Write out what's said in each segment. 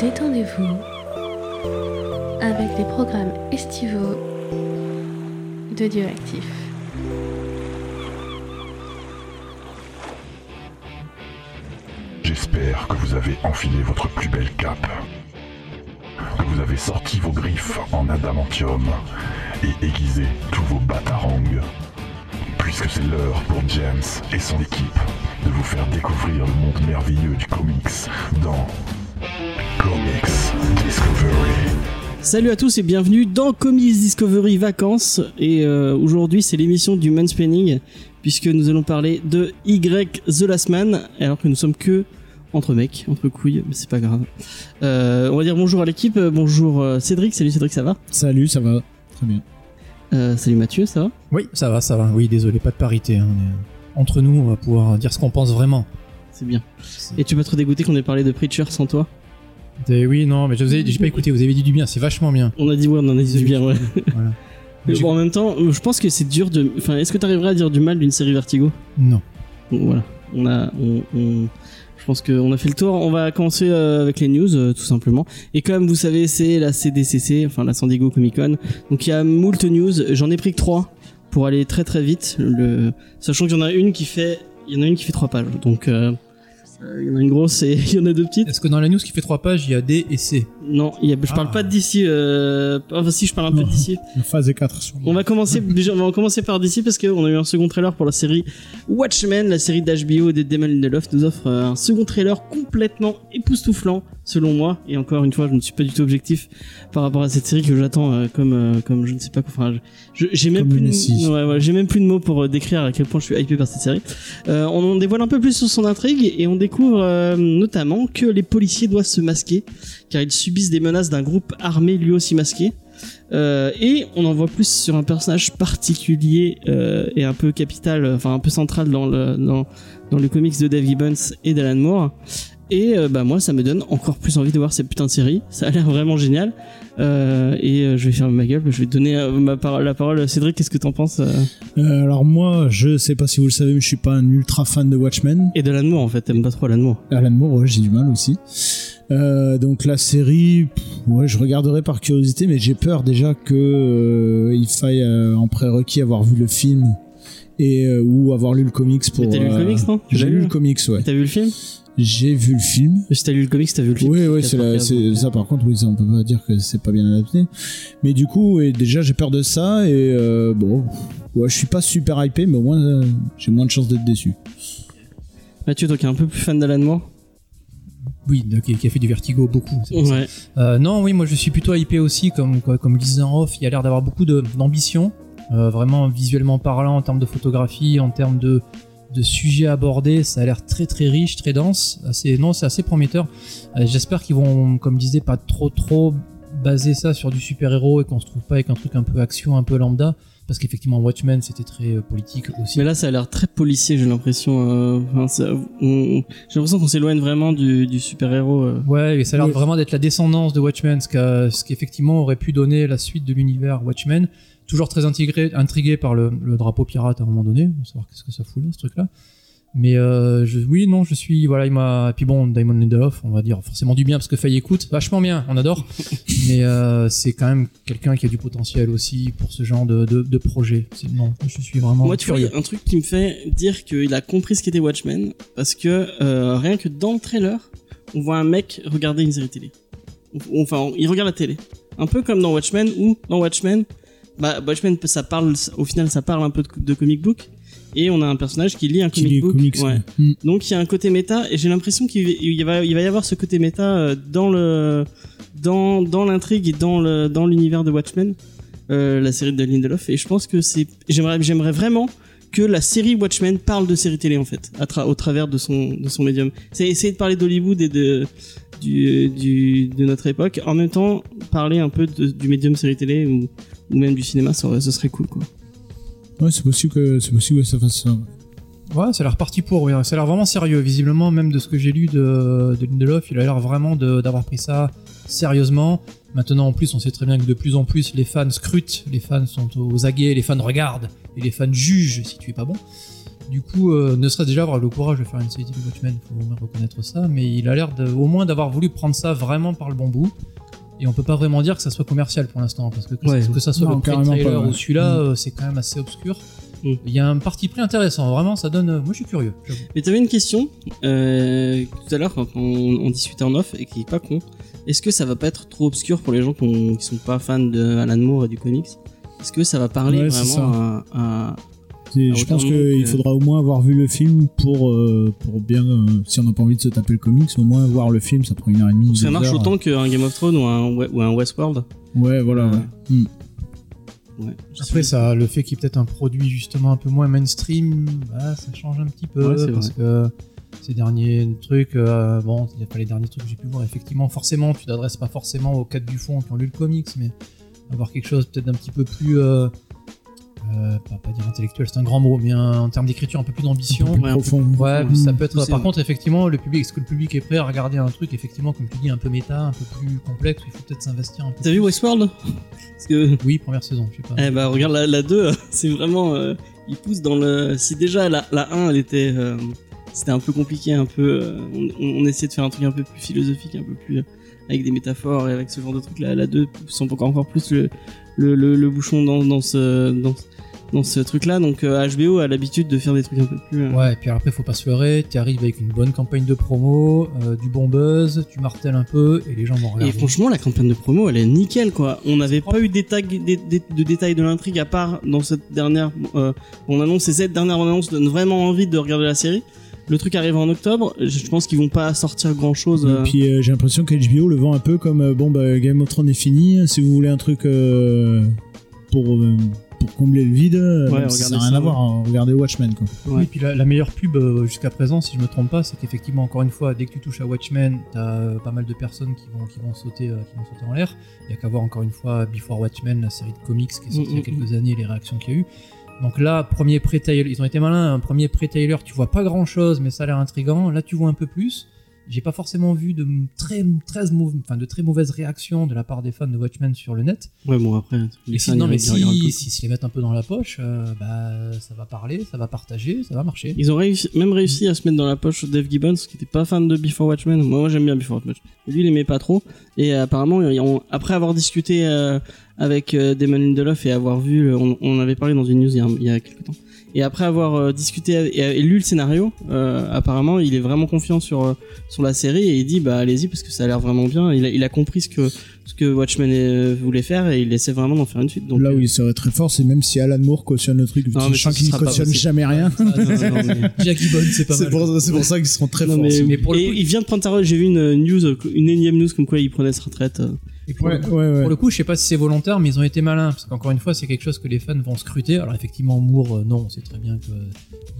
Détendez-vous avec les programmes estivaux de Dioactif. J'espère que vous avez enfilé votre plus belle cape, que vous avez sorti vos griffes en adamantium et aiguisé tous vos batarangs, puisque c'est l'heure pour James et son équipe de vous faire découvrir le monde merveilleux du comics dans Comics Discovery. Salut à tous et bienvenue dans Comics Discovery Vacances. Et euh, aujourd'hui, c'est l'émission du mansplaining, puisque nous allons parler de Y The Last Man, alors que nous sommes que entre mecs, entre couilles, mais c'est pas grave. Euh, on va dire bonjour à l'équipe. Bonjour euh, Cédric. Salut Cédric, ça va? Salut, ça va Très bien. Euh, Salut Mathieu, ça va? Oui, ça va, ça va. Oui, désolé, pas de parité. hein, mais, Entre nous, on va pouvoir dire ce qu'on pense vraiment. C'est bien. Et tu vas te dégoûter qu'on ait parlé de Preacher sans toi? Oui, non, mais je vous ai, j'ai pas écouté, vous avez dit du bien, c'est vachement bien. On a dit ouais, on en a dit du bien, ouais. Voilà. Bon, en même temps, je pense que c'est dur de. Enfin, est-ce que tu arriverais à dire du mal d'une série Vertigo? Non. Bon, voilà. On a, on, on- je pense qu'on a fait le tour. On va commencer euh, avec les news, euh, tout simplement. Et comme vous savez, c'est la CDCC, enfin la San Diego Comic Con. Donc il y a moult news. J'en ai pris que trois pour aller très très vite. Le... Sachant qu'il y en a une qui fait, il y en a une qui fait trois pages. Donc euh, il y en a une grosse et il y en a deux petites. Est-ce que dans la news qui fait trois pages, il y a D et C Non, il y a... je parle Ah. pas d'ici. Euh... Enfin si, je parle un peu d'ici. La phase 4 sur On va commencer déjà, on va commencer par DC parce qu'on a eu un second trailer pour la série Watchmen, la série d'HBO et de Damon Lindelof nous offre euh, un second trailer complètement époustouflant selon moi et encore une fois je ne suis pas du tout objectif par rapport à cette série que j'attends euh, comme euh, comme je ne sais pas quoi enfin j'ai même Comme plus de, ouais, ouais, j'ai même plus de mots pour euh, décrire à quel point je suis hypé par cette série. Euh, on en dévoile un peu plus sur son intrigue et on découvre euh, notamment que les policiers doivent se masquer car ils subissent des menaces d'un groupe armé lui aussi masqué. Euh, et on en voit plus sur un personnage particulier euh, et un peu capital, enfin un peu central dans le dans, dans le comics de Dave Gibbons et d'Alan Moore. Et euh, bah moi ça me donne encore plus envie de voir cette putain de série. Ça a l'air vraiment génial. Euh, et euh, je vais fermer ma gueule. Je vais donner euh, ma parole, la parole à Cédric. Qu'est-ce que t'en penses alors moi, je sais pas si vous le savez, mais je suis pas un ultra fan de Watchmen. Et d'Alan Moore en fait. T'aimes pas trop Alan Moore. Alan Moore, ouais, j'ai du mal aussi. Donc la série, pff, ouais, je regarderai par curiosité, mais j'ai peur déjà que il faille en prérequis avoir vu le film et ou avoir lu le comics pour. T'as lu le comics, non? J'ai lu le comics, ouais. T'as vu le film? J'ai vu le film. Si t'as lu le comics, t'as vu le film. Oui, oui, c'est la- 95, c'est donc, ça. Par contre, oui, ça, on peut pas dire que c'est pas bien adapté. Mais du coup, et déjà, j'ai peur de ça et euh, bon, ouais, je suis pas super hypé, mais au moins, euh, j'ai moins de chances d'être déçu. Mathieu, toi qui es un peu plus fan d'Alan Moore. Oui, de- qui, qui a fait du vertigo beaucoup. c'est. Ouais. Euh, non, oui, moi je suis plutôt hypé aussi, comme, comme le disait en off, il y a l'air d'avoir beaucoup de- d'ambition, euh, vraiment visuellement parlant, en termes de photographie, en termes de, de sujets abordés, ça a l'air très très riche, très dense, assez, non, c'est assez prometteur. Euh, J'espère qu'ils vont, comme je disais, pas trop trop baser ça sur du super-héros et qu'on se trouve pas avec un truc un peu action, un peu lambda, parce qu'effectivement Watchmen c'était très euh, politique aussi. Mais là, ça a l'air très policier, j'ai l'impression. euh, enfin, j'ai l'impression qu'on s'éloigne vraiment du, du super-héros. euh. Ouais, et ça a l'air vraiment d'être la descendance de Watchmen, ce, qu'a- ce qui effectivement aurait pu donner la suite de l'univers Watchmen. Toujours très intrigué par le, le drapeau pirate à un moment donné, on va savoir qu'est-ce que ça fout là, ce truc-là. Mais euh, je, oui, non, je suis, voilà, il m'a, puis bon, Diamond Lindelof, on va dire forcément du bien parce que Faye écoute, vachement bien, on adore. Mais euh, c'est quand même quelqu'un qui a du potentiel aussi pour ce genre de, de, de projet. Non, je suis vraiment Moi, tu vois, il y curieux. a un truc qui me fait dire qu'il a compris ce qu'était Watchmen, parce que euh, rien que dans le trailer, on voit un mec regarder une série télé. Enfin, il regarde la télé. Un peu comme dans Watchmen, où dans Watchmen, bah, Watchmen, ça parle, au final, ça parle un peu de, de comic book, et on a un personnage qui lit un Qui comic lit book. comics, ouais. ouais. Mm. Donc il y a un côté méta et j'ai l'impression qu'il il va, il va y avoir ce côté méta euh, dans le dans dans l'intrigue et dans le dans l'univers de Watchmen, euh, la série de Lindelof et je pense que c'est j'aimerais j'aimerais vraiment que la série Watchmen parle de série télé en fait à tra- au travers de son de son médium. C'est essayer de parler d'Hollywood et de du, du de notre époque en même temps parler un peu de- du médium série télé ou ou même du cinéma ça serait cool quoi. Ouais, c'est possible que c'est possible que ça fasse ça. ouais. Ça a l'air parti pour, oui. ça a l'air vraiment sérieux. Visiblement, même de ce que j'ai lu de, de Lindelof, il a l'air vraiment d'avoir pris ça sérieusement. Maintenant, en plus, on sait très bien que de plus en plus, les fans scrutent, les fans sont aux aguets, les fans regardent, et les fans jugent si tu es pas bon. Du coup, euh, ne serait-ce déjà avoir le courage de faire une série de Watchmen, faut au moins reconnaître ça, mais il a l'air de- au moins d'avoir voulu prendre ça vraiment par le bon bout. Et on peut pas vraiment dire que ça soit commercial pour l'instant, parce que que, Ouais. ça, que ça soit Non, le trailer pas, ouais. ou celui-là, Mm. euh, c'est quand même assez obscur. Mm. Il y a un parti pris intéressant, vraiment, ça donne. Moi, je suis curieux. Mais t'avais une question euh, tout à l'heure quand on, on discutait en off et qui est pas con. Est-ce que ça va pas être trop obscur pour les gens qui, ont- qui sont pas fans de Alan Moore et du comics? Est-ce que ça va parler Ouais, vraiment à, à- C'est- Ah, je pense qu'il faudra au moins avoir vu le film pour, euh, pour bien, euh, si on n'a pas envie de se taper le comics, au moins voir le film, ça prend une heure et demie. Ça marche heures. autant qu'un Game of Thrones ou un, We- ou un Westworld Ouais, voilà, ouais. Hmm. Ouais. Après, suis- ça, le fait qu'il y ait peut-être un produit justement un peu moins mainstream, bah, ça change un petit peu Ouais, parce que ces derniers trucs, euh, bon, il n'y a pas les derniers trucs que j'ai pu voir. Effectivement, forcément, tu t'adresses pas forcément aux cadres du fond qui ont lu le comics, mais avoir quelque chose peut-être d'un petit peu plus, euh, euh, pas, dire intellectuel, c'est un grand mot, mais un- en termes d'écriture un peu plus d'ambition. Ouais, profond. Ouais, ça peut être. Par contre, effectivement, le public, est-ce que le public est prêt à regarder un truc, effectivement, comme tu dis, un peu méta, un peu plus complexe, où il faut peut-être s'investir un peu. T'as vu. Westworld? Parce que Oui, première saison, je sais pas. Eh bah regarde la, la 2, c'est vraiment euh, il pousse dans le si déjà la, la 1 elle était euh, c'était un peu compliqué, un peu on, on essayait de faire un truc un peu plus philosophique, un peu plus avec des métaphores et avec ce genre de truc là la 2 pousse encore encore plus le le, le, le bouchon dans, dans ce dans, dans ce truc là donc euh, HBO a l'habitude de faire des trucs un peu plus euh, Ouais, et puis après, faut pas se leurrer, tu arrives avec une bonne campagne de promo, euh, du bon buzz, tu martèles un peu, et les gens vont regarder. Et franchement, la campagne de promo, elle est nickel, quoi. On n'avait pas eu des tags, des, des- de détails de l'intrigue à part dans cette dernière euh, on annonce et cette dernière annonce donne vraiment envie de regarder la série. Le truc arrive en octobre. Je pense qu'ils vont pas sortir grand chose. Et puis euh, j'ai l'impression que HBO le vend un peu comme euh, bon bah Game of Thrones est fini. Si vous voulez un truc euh, pour euh, pour combler le vide, Ouais, ça regardez n'a rien ça, à voir. hein, Regardez Watchmen quoi. Ouais. Oui, puis la, la meilleure pub euh, jusqu'à présent, si je me trompe pas, c'est qu'effectivement, encore une fois, dès que tu touches à Watchmen, t'as euh, pas mal de personnes qui vont, qui vont, sauter, euh, qui vont sauter en l'air. Il y a qu'à voir encore une fois Before Watchmen, la série de comics qui est sortie il y a Mm, quelques années, les réactions qu'il y a eu. Donc là, premier pré-trailer, ils ont été malins, un premier pré-trailer, tu vois pas grand chose, mais ça a l'air intrigant. Là, tu vois un peu plus. J'ai pas forcément vu de très, très, enfin, de très mauvaises réactions de la part des fans de Watchmen sur le net. Ouais, bon après. Et si, non, ils- mais si, si, si les mettent un peu dans la poche, euh, bah, ça va parler, ça va partager, ça va marcher. Ils ont réussi, même réussi à se mettre dans la poche Dave Gibbons, qui était pas fan de Before Watchmen. Moi, moi, j'aime bien Before Watchmen. Lui, il aimait pas trop. Et euh, apparemment, ils ont- après avoir discuté euh, avec Damon Lindelof et avoir vu, on, on avait parlé dans une news il y a, il y a quelques temps. Et après avoir euh, discuté et, et lu le scénario, euh, apparemment, il est vraiment confiant sur euh, sur la série et il dit bah allez-y parce que ça a l'air vraiment bien. Il a, il a compris ce que ce que Watchmen voulait faire et il essaie vraiment d'en faire une suite. Donc Là où il serait très fort, c'est même si Alan Moore cautionne le truc. Non, mais je sens qu'il ne cautionne jamais rien. non, non, Gibbon, c'est pas mal. pour, c'est pour ça qu'ils seront très Non, forts. mais, Mais pour le et coup- il vient de prendre sa retraite. J'ai vu une news, une énième news comme quoi il prenait sa retraite. Euh. Et pour, Ouais, le, ouais, ouais. pour le coup, je sais pas si c'est volontaire, mais ils ont été malins, parce qu'encore une fois, c'est quelque chose que les fans vont scruter. Alors effectivement, Moore, euh, non, on sait très bien que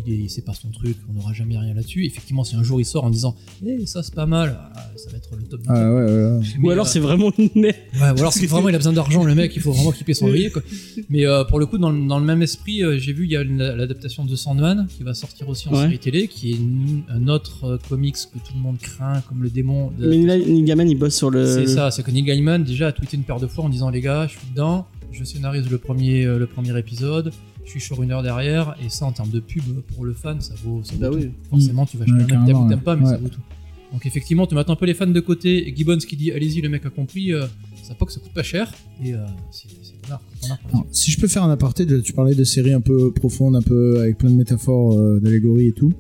il est, c'est pas son truc, on n'aura jamais rien là-dessus. Effectivement, si un jour il sort en disant, eh, ça c'est pas mal, ah, ça va être le top. du. Ah ouais, ouais, ouais. Mais, Ou alors euh, c'est vraiment une merde. Ouais, ou alors c'est vraiment il a besoin d'argent le mec, il faut vraiment qu'il paie son loyer quoi. Mais euh, pour le coup dans le, dans le même esprit, euh, j'ai vu il y a l'adaptation de Sandman qui va sortir aussi en Ouais. série télé, qui est une- un autre euh, comics que tout le monde craint comme le démon. de- Mais Neil Neil Gaiman il bosse sur le. C'est ça, c'est que Neil Gaiman déjà a tweeté une paire de fois en disant les gars, je suis dedans, je scénarise le premier euh, le premier épisode, je suis sur une heure derrière et ça en termes de pub pour le fan ça vaut, ça vaut Bah tout. oui. Forcément tu vas acheter Ouais, un mec, t'aimes pas mais ça vaut tout. Donc effectivement, tu mets un peu les fans de côté et Gibbons qui dit allez-y le mec a compris, euh, ça pas que ça coûte pas cher et euh, c'est. Alors, si je peux faire un aparté, tu parlais de séries un peu profondes, un peu avec plein de métaphores, euh, d'allégories et tout.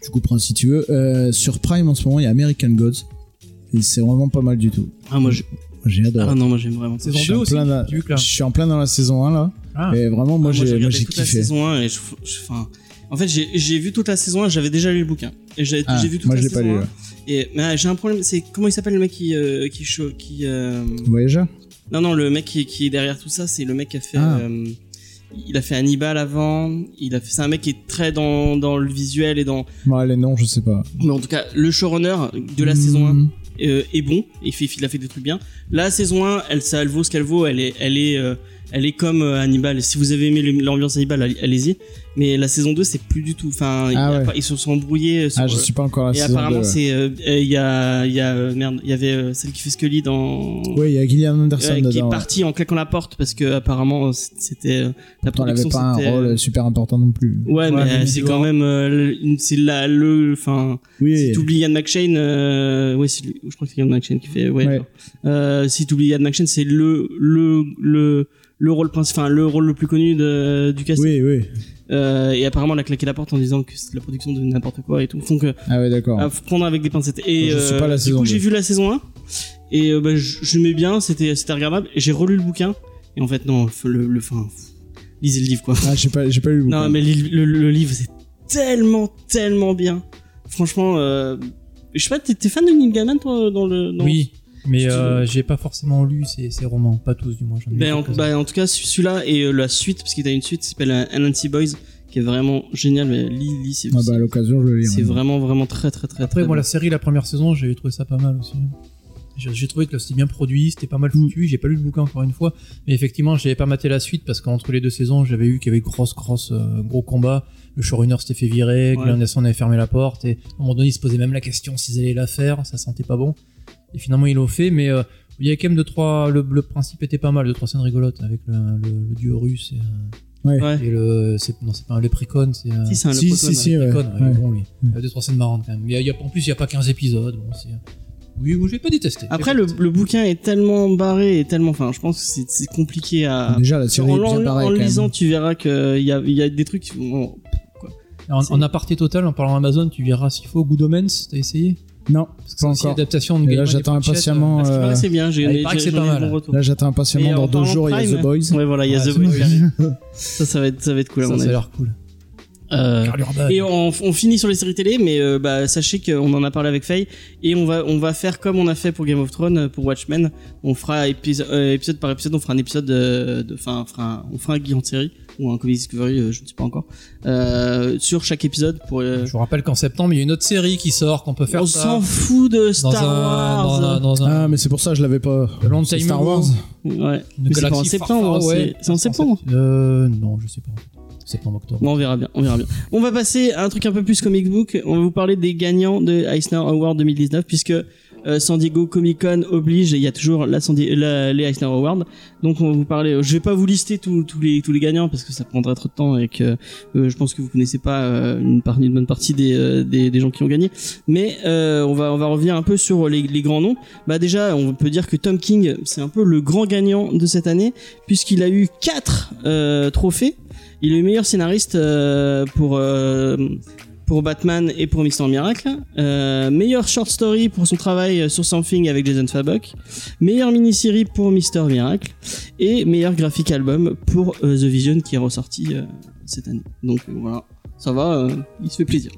Tu couperas si tu veux. Euh, sur Prime en ce moment, il y a American Gods. Et c'est vraiment pas mal du tout. Ah moi je... J'ai adoré. ah non moi j'aime vraiment. Saison Je suis 2 en aussi, là Je suis en plein dans la saison 1 là. Ah. Et vraiment, moi Ah, j'ai j'ai moi, j'ai toute la kiffé. saison 1 et je, je- enfin en fait j'ai vu toute la saison 1 j'avais déjà lu le bouquin et j'ai Ah, vu toute moi la je l'ai pas saison lu. 1 là. et mais j'ai un problème c'est comment il s'appelle le mec qui euh, qui qui euh, Voyageur non non le mec qui, qui est derrière tout ça c'est le mec qui a fait Ah. euh, il a fait Hannibal avant il a fait c'est un mec qui est très dans dans le visuel et dans Bon, allez, non, je sais pas. mais en tout cas le showrunner de la Hmm. saison 1 euh, est bon il fait il a fait des trucs bien la saison 1 elle ça elle vaut ce qu'elle vaut elle est elle est euh, elle est comme euh, Hannibal. Si vous avez aimé l'ambiance Hannibal, allez- allez-y. Mais la saison 2, c'est plus du tout. Enfin, Ah ouais. pas- ils se sont embrouillés. Sur, Ah, je euh, suis pas encore à la et saison apparemment, 2, ouais. c'est euh, euh, il y a il y a euh, merde, il y avait euh, celle qui fait Scully dans Oui, il y a Gillian Anderson euh, qui dedans. est ouais. partie en claquant la porte parce que apparemment c'était euh, la Pourtant, elle avait production pas un rôle euh, super important non plus. Ouais, mais Ouais, euh, mais c'est quand même euh, c'est la le enfin Oui, si t'oublies Ian McShane euh, ouais c'est lui je crois que c'est Ian McShane qui fait ouais, euh, si t'oublies Ian McShane c'est le le le le rôle principal enfin le rôle le plus connu de, du cast oui, oui. Euh, et apparemment elle a claqué la porte en disant que c'est de la production de n'importe quoi et tout donc euh, Ah ouais, d'accord. à prendre avec des pincettes et Je suis pas la du coup j'ai vu la saison 1 et euh, bah, je- j'aimais bien c'était c'était regardable et j'ai relu le bouquin et en fait non le le fin lisez le livre quoi Ah, j'ai pas, j'ai pas lu le non, bouquin. mais le, le- le livre, c'est tellement, tellement bien. Franchement, euh, je sais pas, t'es t'es fan de Neil Gaiman, toi, dans le. Dans... Oui, mais euh, j'ai pas forcément lu ces, ces romans, pas tous du moins. j'en ai Ben, en, quelques-uns. bah, en tout cas, celui-là et euh, la suite, parce qu'il y a une suite qui s'appelle euh, Anansi Boys, qui est vraiment génial. Mais lis, lis, c'est Ah bah, à l'occasion, je le lis. c'est vraiment, vraiment très, très, très, Après, très moi, bien. la série, la première saison, j'ai trouvé ça pas mal aussi. J'ai j'ai trouvé que c'était bien produit, c'était pas mal Mm. foutu. J'ai pas lu le bouquin encore une fois, mais effectivement, j'avais pas maté la suite parce qu'entre les deux saisons, j'avais eu qu'il y avait grosse, grosse, euh, gros combat. Le showrunner s'était fait virer, Ouais. Glenn Anderson avait fermé la porte, et à un moment donné, il se posait même la question s'ils allaient la faire. Ça sentait pas bon. Et finalement, ils l'ont fait, mais euh, il y avait quand même deux trois. Le, le principe était pas mal, deux trois scènes rigolotes avec le, le, le dieu russe et, euh, Ouais. et le. c'est- Non, c'est pas un lépricon, c'est. euh, Si, c'est un Si, Leprechaun, si, si, ouais. ouais. Con, ouais, Ouais. bon, lui. Il y a deux, trois scènes marrantes quand même. Mais il y a- en plus, il n'y a pas 15 épisodes. Bon, c'est- oui, oui, je vais pas détester. Après, le, bouquin est tellement barré et tellement. Enfin, je pense que c'est- c'est compliqué à. Déjà, la série en est bien en- barrée, en même. lisant, tu verras qu'il y a, il y a des trucs qui vont. En, en aparté total, en parlant Amazon, tu verras s'il faut Good Omens, t'as essayé? Non, Parce que c'est encore. l'adaptation de Et là, j'attends impatiemment. Qu'il euh, que c'est bien, j'ai ah, c'est pas mal. bon retour. Là, j'attends impatiemment. Dans deux jours, il y a The Boys. Ouais, voilà, il y a The Boys. Ça, ça va être, ça va être cool à Ça, a l'air cool. Euh, Carl Urban. et on, on finit sur les séries télé, mais euh, bah, sachez qu'on en a parlé avec Faye et on va on va faire comme on a fait pour Game of Thrones, euh, pour Watchmen. On fera épisode, épisode par épisode, on fera un épisode de, de- enfin, on fera, un- on fera un guide en série ou un Comedy Discovery, euh, je ne sais pas encore, euh, sur chaque épisode pour. euh, Je vous rappelle qu'en septembre, il y a une autre série qui sort, qu'on peut faire on s'en fout de dans Star un, Wars. Dans un, dans un- Ah, mais c'est pour ça que je l'avais pas. Long time Star. Wars. Ouais. C'est pas en septembre, c'est- c'est en septembre. Euh, non, je sais pas. Septembre, octobre. Bon, on verra bien, on verra bien. On va passer à un truc un peu plus comic book. On va vous parler des gagnants de Eisner Award 2019 puisque euh, San Diego Comic Con oblige, il y a toujours la, San Di- la- les Eisner Awards. Donc on va vous parler. Je vais pas vous lister tous les tous les gagnants parce que ça prendrait trop de temps et que euh, je pense que vous connaissez pas euh, une, partie, une bonne partie des, euh, des des gens qui ont gagné. Mais euh, on va on va revenir un peu sur les, les grands noms. Bah déjà, on peut dire que Tom King c'est un peu le grand gagnant de cette année puisqu'il a eu quatre trophées. Il est le meilleur scénariste pour pour Batman et pour Mister Miracle. Euh, meilleur short story pour son travail sur Something avec Jason Fabok. Meilleure mini-série pour Mister Miracle et meilleur graphic album pour euh, The Vision qui est ressorti euh, cette année. Donc euh, voilà, ça va, il se fait plaisir.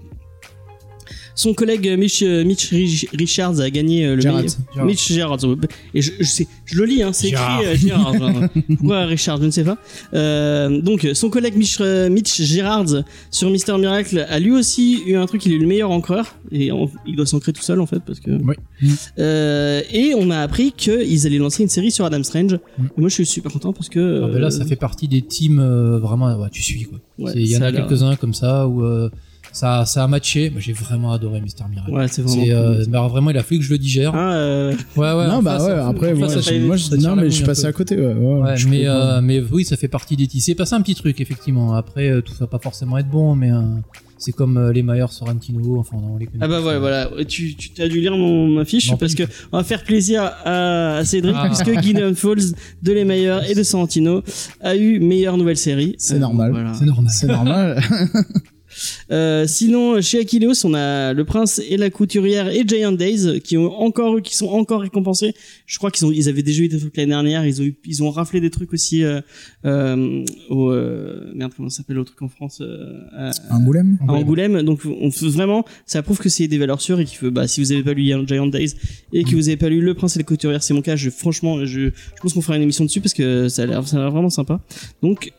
Son collègue Mitch, euh, Mitch Rich- Richards a gagné euh, le Gerrard. meilleur. Mitch Gerrards. ouais. Et je, je, sais, je le lis, hein, c'est écrit euh, hein. Pourquoi Richard, je ne sais pas. Euh, donc, son collègue Mitch, euh, Mitch Gerrards sur Mister Miracle a lui aussi eu un truc, il est le meilleur encreur. Et il doit s'ancrer tout seul en fait. parce que. Oui. Euh, et on a appris qu'ils allaient lancer une série sur Adam Strange. Mm. Et moi je suis super content parce que. Ah, ben là, ça fait partie des teams euh, vraiment. ouais, tu suis quoi. Ouais, Il y en a quelques-uns comme ça où euh, ça, ça a matché. Moi, j'ai vraiment adoré Mister Miracle. Ouais, c'est vraiment. C'est euh, cool. bah, vraiment, il a fallu que je le digère. Ah, euh, Ouais, ouais. non, bah face, ouais, après, moi, fait- moi, je- non, mais je suis passé à côté, ouais. ouais, Ouais, mais, euh, mais oui, ça fait partie des C'est passé un petit truc, effectivement. Après, euh, tout ça va pas forcément être bon, mais euh, c'est comme euh, les Mayer Sorrentino. Enfin, on les connaît. Ah bah tous, voilà, voilà. Tu, tu as dû lire mon, ma fiche Non, parce que on va faire plaisir à, à Cédric Ah. puisque Gideon Falls de Les Meilleurs et de Sorrentino a eu meilleure nouvelle série. C'est normal. voilà. C'est normal. C'est normal. Euh, sinon, chez Achilleos, on a Le Prince et la Couturière et Giant Days qui ont encore, qui sont encore récompensés. Je crois qu'ils ont, ils avaient déjà eu des trucs l'année dernière. Ils ont, eu, ils ont raflé des trucs aussi euh, euh, au euh, merde comment ça s'appelle le truc en France euh, à- Angoulême à Angoulême. Donc on vraiment, ça prouve que c'est des valeurs sûres et qu'il faut, bah si vous avez pas lu Giant Days et que vous avez pas lu Le Prince et la Couturière, c'est mon cas. Je franchement, je, je pense qu'on fera une émission dessus parce que ça a l'air, ça a l'air vraiment sympa. Donc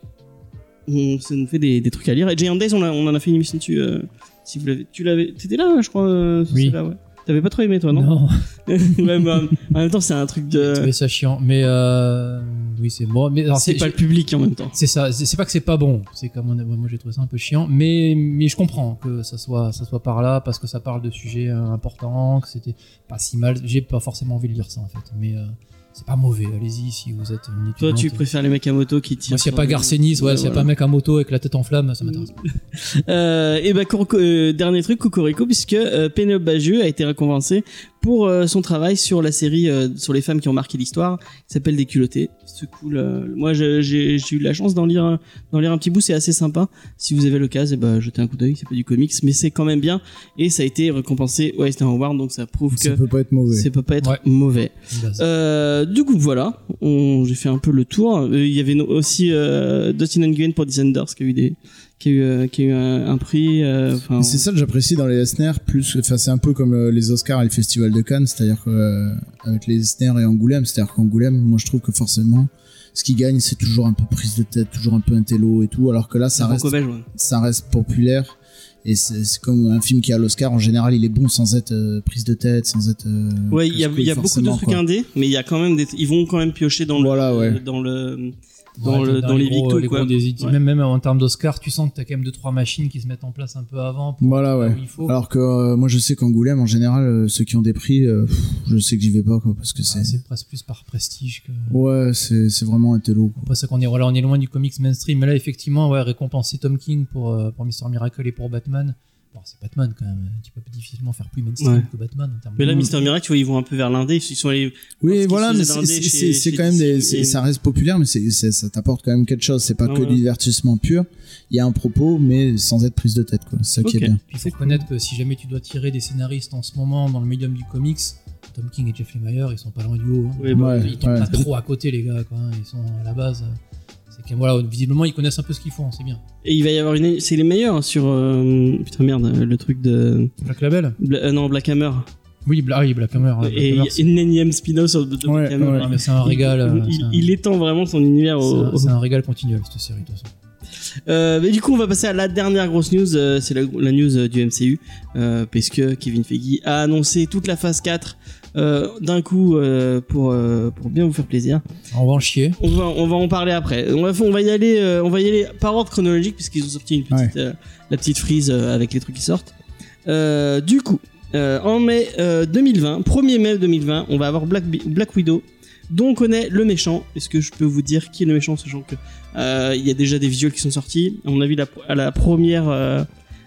on, ça nous fait des, des trucs à lire. Et Giant Days, on, a- on en a fait une émission dessus. euh, si vous l'avez, tu l'avais, t'étais là, je crois. euh, Oui. ouais. T'avais pas trop aimé toi, non, Non. ouais, en même temps, c'est un truc J'ai de. trouvé ça chiant. Mais euh, oui, c'est bon. Mais alors, C'est pas le public en même temps. C'est ça. C'est c'est pas que c'est pas bon. C'est comme on a- moi j'ai trouvé ça un peu chiant. Mais mais je comprends que ça soit ça soit par là parce que ça parle de sujets euh, importants, que c'était pas si mal. J'ai pas forcément envie de lire ça en fait. Mais euh, c'est pas mauvais. Allez-y si vous êtes une Toi, tu préfères les mecs à moto qui tirent. Moi, s'il n'y a pas Garcenis, ouais, s'il n'y a pas un mec à moto avec la tête en flamme, ça m'intéresse pas. Euh, et bah, Cor- euh, dernier truc, Cocorico, puisque euh, Pénélope Bagieux a été récompensée pour euh, son travail sur la série euh, sur les femmes qui ont marqué l'histoire, qui s'appelle Des culottés. C'est cool. euh, moi, j'ai j'ai eu la chance d'en lire, d'en lire un petit bout, c'est assez sympa. Si vous avez l'occasion, eh bah, jetez un coup d'œil. C'est pas du comics, mais c'est quand même bien. Et ça a été récompensé au Eisner Award, donc ça prouve Ça que peut pas être mauvais. ça peut pas être Ouais. mauvais. Euh, du coup, voilà, on- j'ai fait un peu le tour. Euh, Il y avait aussi euh, Dustin Nguyen pour Descenders qui a eu des, qui a eu, euh, qui a eu un, un prix. euh, enfin, C'est ça que j'apprécie dans les Esner, plus, enfin c'est un peu comme euh, les Oscars et le Festival de Cannes, c'est-à-dire que avec les Esner et Angoulême, c'est-à-dire qu'Angoulême, moi je trouve que forcément, ce qui gagne, c'est toujours un peu prise de tête, toujours un peu intello et tout, alors que là, ça reste, franco-belge, ouais. ça reste populaire. Et c'est comme un film qui a l'Oscar, en général, il est bon sans être euh, prise de tête, sans être. euh, Ouais, il y a, y beaucoup de trucs indés, mais il y a quand même des, ils vont quand même piocher dans Voilà, le, ouais. dans le, dans, Ouais, le, dans, les, gros, victos, les quoi. gros des- Ouais. même, même en termes d'Oscar, tu sens que t'as quand même deux trois machines qui se mettent en place un peu avant. Pour Voilà, ouais. il faut. Alors que euh, moi, je sais qu'Angoulême, en général, euh, ceux qui ont des prix, euh, pff, je sais que j'y vais pas, quoi, parce que Ouais, c'est. c'est presque plus par prestige que. Ouais, c'est c'est vraiment intello. quoi. Après, c'est qu'on est, voilà, on est loin du comics mainstream, mais là, effectivement, ouais, récompenser Tom King pour, euh, pour Mister Miracle et pour Batman. Bon, c'est Batman quand même. Tu peux difficilement faire plus mainstream Ouais. que Batman en termes Mais là, de. Mister Miracle, tu vois, ils vont un peu vers l'indé. Ils sont allés. Oui, voilà, mais c'est- quand même des, et- ça reste populaire, mais c'est ça t'apporte quand même quelque chose. C'est pas Ah que ouais. du divertissement pur. Il y a un propos, mais sans être prise de tête, quoi. C'est ça qui est bien. Puis il faut reconnaître que si jamais tu dois tirer des scénaristes en ce moment dans le médium du comics, Tom King et Jeff Lemire, ils sont pas loin du haut. hein. Oui, bah, Ouais, ils tombent ouais. pas trop à côté, les gars. Quoi. hein. Ils sont à la base. Voilà, visiblement, ils connaissent un peu ce qu'ils font. C'est bien. Et il va y avoir une, c'est les meilleurs sur, euh, putain merde, le truc de, Black Label Bla- euh, non, Black Hammer. Oui, Bla- ah oui, Black Hammer. Black Et il y Hammer, une énième spin-off sur de de Ouais, Black Hammer. ouais. Mais c'est un régal. euh, Il, c'est un- il étend vraiment son univers c'est au, un- C'est un régal continuel, cette série, de toute façon. Euh, mais du coup, on va passer à la dernière grosse news. euh, c'est la, la news euh, du MCU. Euh, puisque Kevin Feige a annoncé toute la phase 4 euh, d'un coup euh, pour, euh, pour bien vous faire plaisir. On va en chier. On va, on va en parler après. On va, on va y aller, on va y aller par ordre chronologique puisqu'ils ont sorti une petite, la petite frise avec les trucs qui sortent. Du coup, en mai euh, 2020, 1er mai 2020, on va avoir Black, Widow, dont on connaît le méchant. Est-ce que je peux vous dire qui est le méchant, sachant que il y a déjà des visuels qui sont sortis? À mon avis, la, à la première, à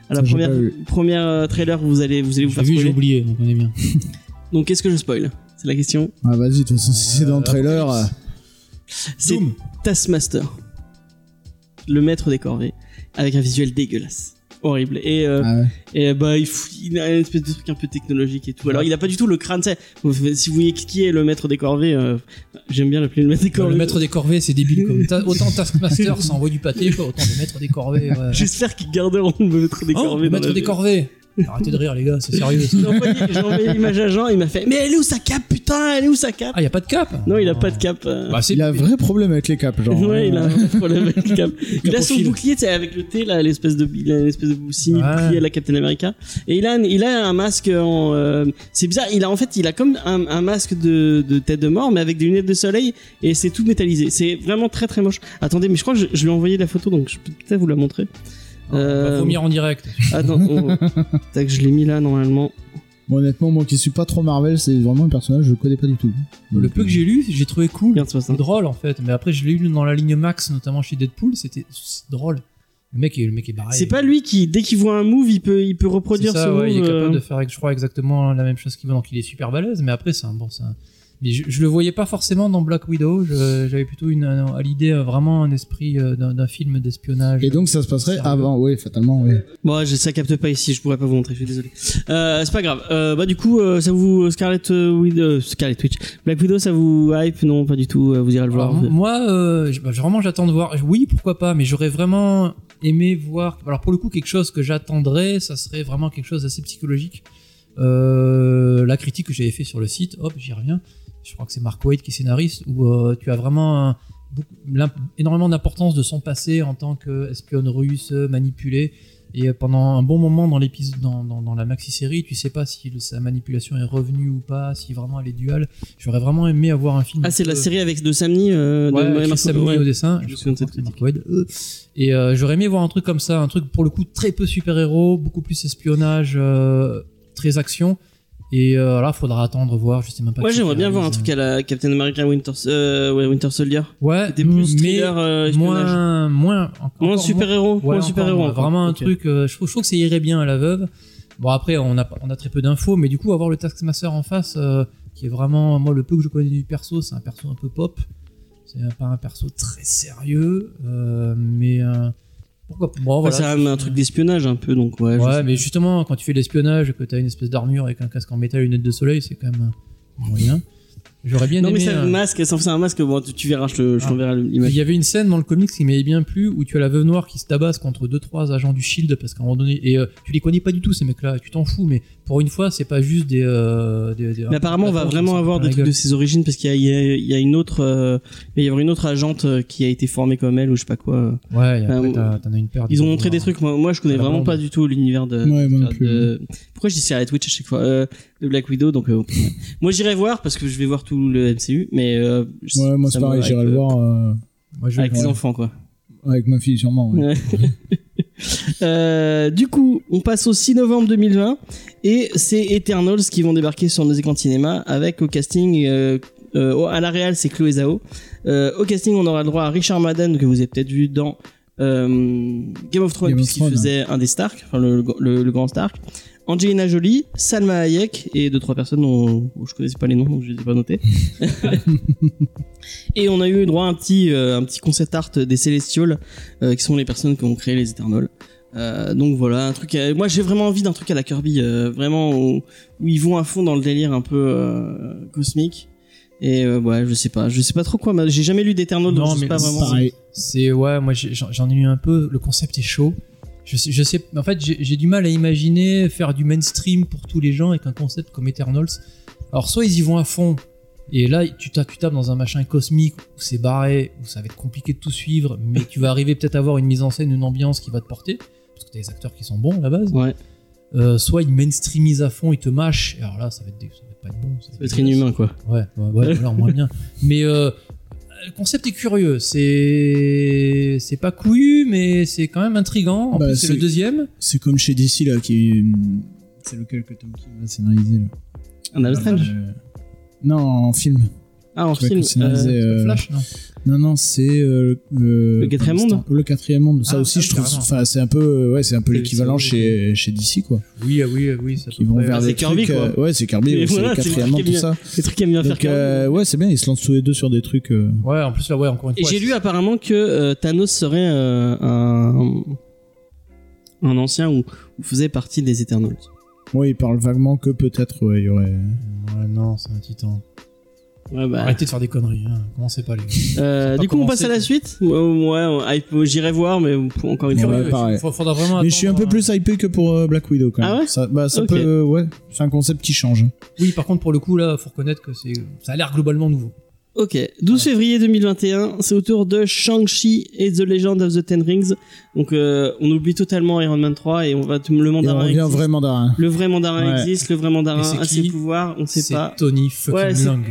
la Ça, première, première trailer, vous allez, vous allez vous faire vu, j'ai oublié, donc on est bien. Donc, qu'est-ce que je spoil? C'est la question. Ah, vas-y, de toute façon, si c'est dans le trailer. euh, C'est Doom. Taskmaster, le maître des corvées, avec un visuel dégueulasse, horrible. Et, euh, ah ouais. et bah, il, a une espèce de truc un peu technologique et tout. Alors, il a pas du tout le crâne. tu sais, vous- Si vous voyez qui est le maître des corvées, euh, j'aime bien l'appeler le maître des corvées. Le maître des corvées, c'est débile. Comme. Ta- Autant Taskmaster, ça envoie du pâté, quoi, autant le maître des corvées. Ouais. J'espère qu'ils garderont le maître des Oh, corvées. le dans maître la- des corvées. Arrêtez de rire, les gars, c'est sérieux. J'ai envoyé, l'image à Jean, il m'a fait Mais elle est où sa cape, putain Elle est où sa cape? Ah, y a pas de cap Non, il a pas de cape. euh. Bah, c'est Il a un vrai problème avec les caps, genre. ouais, il a un vrai problème avec le cap. Il a son Capophile. bouclier, tu sais, avec le T, là, l'espèce de, il a une espèce de simi bouclier Ouais. à la Captain America. Et il a, un- il a un masque en, euh, c'est bizarre, il a, en fait, il a comme un, un masque de, de tête de mort, mais avec des lunettes de soleil, et c'est tout métallisé. C'est vraiment très très moche. Attendez, mais je crois que je, je lui ai envoyé la photo, donc je peux peut-être vous la montrer. On va Euh, vomir en direct. Attends, on- tac, je l'ai mis là, normalement. bon, honnêtement, moi qui suis pas trop Marvel, c'est vraiment un personnage que je connais pas du tout. Le peu que j'ai lu, j'ai trouvé cool. Drôle en fait, mais après je l'ai lu dans la ligne Max, notamment chez Deadpool, c'était c'est drôle. Le mec est, le mec est barré. C'est pas lui qui, dès qu'il voit un move, il peut, il peut reproduire ça, ce ouais, il est move. capable euh. de faire, je crois, exactement la même chose qu'il veut, donc il est super balèze, mais après c'est un bon. c'est un- Mais je, je le voyais pas forcément dans Black Widow, je- j'avais plutôt une, à l'idée euh, vraiment un esprit euh, d'un d'un film d'espionnage. Et donc, ça se passerait Sérieux. avant, oui, fatalement, oui. Bon, je, ça capte pas ici, je pourrais pas vous montrer, je suis désolé. Euh, c'est pas grave. Euh, bah du coup, euh, ça vous Scarlet euh, Widow, Scarlet Witch, Black Widow, ça vous hype? Non, pas du tout. euh, vous irez le voir. Alors, moi, euh, je- bah, vraiment, j'attends de voir. Oui, pourquoi pas, mais j'aurais vraiment aimé voir. Alors, pour le coup, quelque chose que j'attendrais, ça serait vraiment quelque chose d'assez psychologique. Euh, la critique que j'avais fait sur le site, hop, j'y reviens. Je crois que c'est Mark Waid qui est scénariste, où euh, tu as vraiment un- beaucoup- l'imp- énormément d'importance de son passé en tant qu'espionne russe, manipulée. Et euh, pendant un bon moment dans l'épisode, dans, dans, dans la maxi-série, tu sais pas si le- sa manipulation est revenue ou pas, si vraiment elle est duale. J'aurais vraiment aimé avoir un film. Ah, c'est la série avec de Samni euh, de Ouais, Maria Chris ouais. au dessin. Je me de cette Waid. Euh. Et euh, j'aurais aimé voir un truc comme ça, un truc pour le coup très peu super-héros, beaucoup plus espionnage, euh, très action. Et euh, là, faudra attendre, voir, je sais même pas. Moi, j'aimerais bien voir un truc à la Captain America Winter, euh, ouais, Winter Soldier. Ouais, C'était plus mais thriller, euh, moins, moins, encore Moins super-héros. Ouais, moins super-héros. moins. encore. Vraiment un Ok. truc. euh, je, trouve, je trouve que ça irait bien à la veuve. Bon après, on a on a très peu d'infos, mais du coup avoir le Taskmaster en face, euh, qui est vraiment moi le peu que je connais du perso, c'est un perso un peu pop. C'est pas un perso très sérieux, euh, mais euh, pourquoi. Bon, voilà, c'est un, un truc d'espionnage un peu, donc ouais. Ouais, mais justement, quand tu fais de l'espionnage et que t'as une espèce d'armure avec un casque en métal et une lunette de soleil, c'est quand même moyen. J'aurais bien Non, mais aimé. c'est euh, un masque, ça c'est un masque, bon, tu, tu verras, je te- je Ah. t'enverrai Il l'image. y avait une scène dans le comics qui m'avait bien plu où tu as la veuve noire qui se tabasse contre deux trois agents du Shield parce qu'à un moment donné et euh, tu les connais pas du tout ces mecs-là, tu t'en fous mais pour une fois c'est pas juste des. euh, des- des- Mais apparemment, on va vraiment avoir la des trucs de ses origines parce qu'il y a, il y a- il y a une autre, euh, il va y avoir une autre agente euh, qui a été formée comme elle ou je sais pas quoi. Ouais, après Euh, t'as- t'en as une paire. Ils ont montré des trucs. Moi, moi je connais À la vraiment bande. pas du tout l'univers de. Ouais, moi non de- plus. de- Pourquoi je dis Scarlet Witch à chaque fois? Euh, De Black Widow. Donc, euh, moi, j'irai voir parce que je vais voir tout le MCU, mais euh, je- Ouais, moi c'est pareil, j'irai le euh, voir euh, Moi, je- avec les enfants, quoi. avec ma fille sûrement. ouais. Euh, du coup, on passe au 6 novembre 2020 et c'est Eternals qui vont débarquer sur nos écrans de cinéma avec au casting euh, euh, à la réal c'est Chloé Zhao. Euh, au casting, on aura le droit à Richard Madden que vous avez peut-être vu dans euh, Game of Thrones puisqu'il Thrones, faisait un des Stark, enfin le, le- le grand Stark. Angelina Jolie, Salma Hayek et deux trois personnes dont, dont je connaissais pas les noms donc je les ai pas notés. et on a eu droit à un petit euh, un petit concept art des Celestials euh, qui sont les personnes qui ont créé les Eternals. Euh, donc voilà, un truc. à- Moi, j'ai vraiment envie d'un truc à la Kirby, euh, vraiment où, où ils vont à fond dans le délire un peu euh, cosmique. Et euh, ouais, je sais pas, je sais pas trop quoi. J'ai jamais lu d'Eternal, donc Non, je sais mais pas vraiment. Pareil. C'est ouais, moi j'en ai eu un peu. Le concept est chaud. Je sais, je sais. En fait, j'ai du mal à imaginer faire du mainstream pour tous les gens avec un concept comme Eternals. Alors soit ils y vont à fond. Et là, tu tapes, tu tapes dans un machin cosmique où c'est barré, où ça va être compliqué de tout suivre, mais tu vas arriver peut-être à avoir une mise en scène, une ambiance qui va te porter, parce que t'as des acteurs qui sont bons à la base. Ouais, Euh, soit ils mainstreamisent à fond, ils te mâchent, et alors là, ça va être, dé- ça va être pas être bon. ça va être inhumain quoi. Ouais, ouais, ouais, alors moins bien. Mais euh, le concept est curieux. C'est c'est pas couillu, mais c'est quand même intrigant. En Bah, plus, c'est le deuxième. C'est comme chez DC là qui. C'est lequel que Tom King va scénariser là Un Strange. Euh, Non, en film. Ah, en film. scénarisé, euh, euh, Flash, non Non, non, c'est euh, euh, Le quatrième monde Le quatrième monde. Ça Ah, aussi, ah, je trouve. Enfin, c'est un peu, euh, ouais, c'est un peu l'équivalent chez chez DC quoi. Oui, oui, oui. ça peut vont vers Ah, des Kirby, trucs, quoi. euh, ouais, c'est Kirby, Et c'est voilà, le c'est le quatrième monde, tout ça. Les trucs qui aiment bien faire Kirby. euh, ouais, c'est bien. Ils se lancent tous les deux sur des trucs. euh, Ouais, en plus là, ouais, encore une Et fois. j'ai c'est- lu apparemment que euh, Thanos serait euh, un un ancien ou, faisait partie des Eternals. Ouais, ils parlent vaguement que peut-être, ouais, il y aurait. Ouais, non, c'est un titan. Ouais, bah, Arrêtez de faire des conneries. Hein. Commencez pas les gars. Euh, pas du coup, on passe à la suite. Ouais, ouais, hype, j'irai voir, mais encore une Ouais, fois. Pareil. faut- faudra vraiment Mais je suis un peu plus hypé que pour euh, Black Widow quand même. Ah ouais ça, bah, ça peut, euh, ouais, c'est un concept qui change. Oui, par contre, pour le coup, là, faut reconnaître que c'est, ça a l'air globalement nouveau. Ok, 12 février 2021, c'est au tour de Shang-Chi et The Legend of the Ten Rings. Donc, euh, on oublie totalement Iron Man 3 et on va le Et on mandarin. existe. vrai mandarin. Le vrai mandarin Ouais. existe, le vrai mandarin c'est a ses qui pouvoirs, on sait C'est pas. Tony fucking Ouais, c'est- Lang.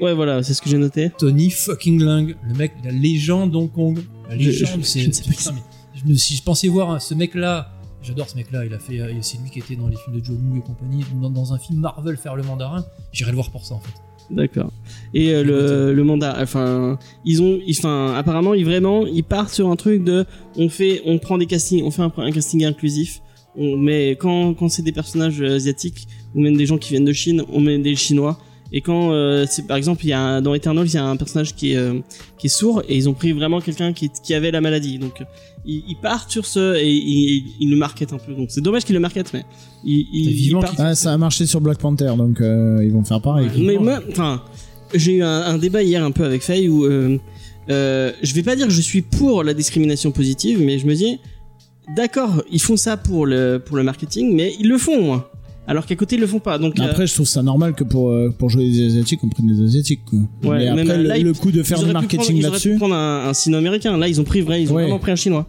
Ouais, voilà, c'est ce que j'ai noté. Tony fucking Lang, le mec, la légende Hong Kong. La Je- légende, je- c'est. je je me- si je pensais voir hein, ce mec-là, j'adore ce mec-là, il a fait, euh, c'est lui qui était dans les films de John Woo et compagnie, dans, dans un film Marvel faire le mandarin, j'irai le voir pour ça en fait. D'accord. Et euh, le, le mandat, enfin, ils ont, ils- enfin, apparemment, ils vraiment, ils partent sur un truc de, on fait, on prend des castings, on fait un, un casting inclusif. On met quand quand c'est des personnages euh, asiatiques, on met des gens qui viennent de Chine, on met des Chinois. Et quand euh, c'est par exemple, il y a un- dans Eternal, il y a un personnage qui est euh, qui est sourd et ils ont pris vraiment quelqu'un qui, qui avait la maladie. Donc ils, ils partent sur ce et ils, ils le marketent un peu. Donc c'est dommage qu'ils le marketent, mais ils, Ah, ça a marché sur Black Panther, donc euh, ils vont faire pareil. Ouais. mais moi, enfin, j'ai eu un, un débat hier un peu avec Faye où euh, euh, je vais pas dire que je suis pour la discrimination positive, mais je me dis, d'accord, ils font ça pour le pour le marketing, mais ils le font, moi. Alors qu'à côté ils le font pas. Donc euh, Après, je trouve ça normal que pour, euh, pour jouer les Asiatiques, on prenne des Asiatiques. Quoi. Ouais, Mais même après, là, le, coup de faire du marketing ils auraient pu là-dessus. prendre un, un sino-américain. Là, ils ont pris vrai, ils ont Ouais. vraiment pris un chinois.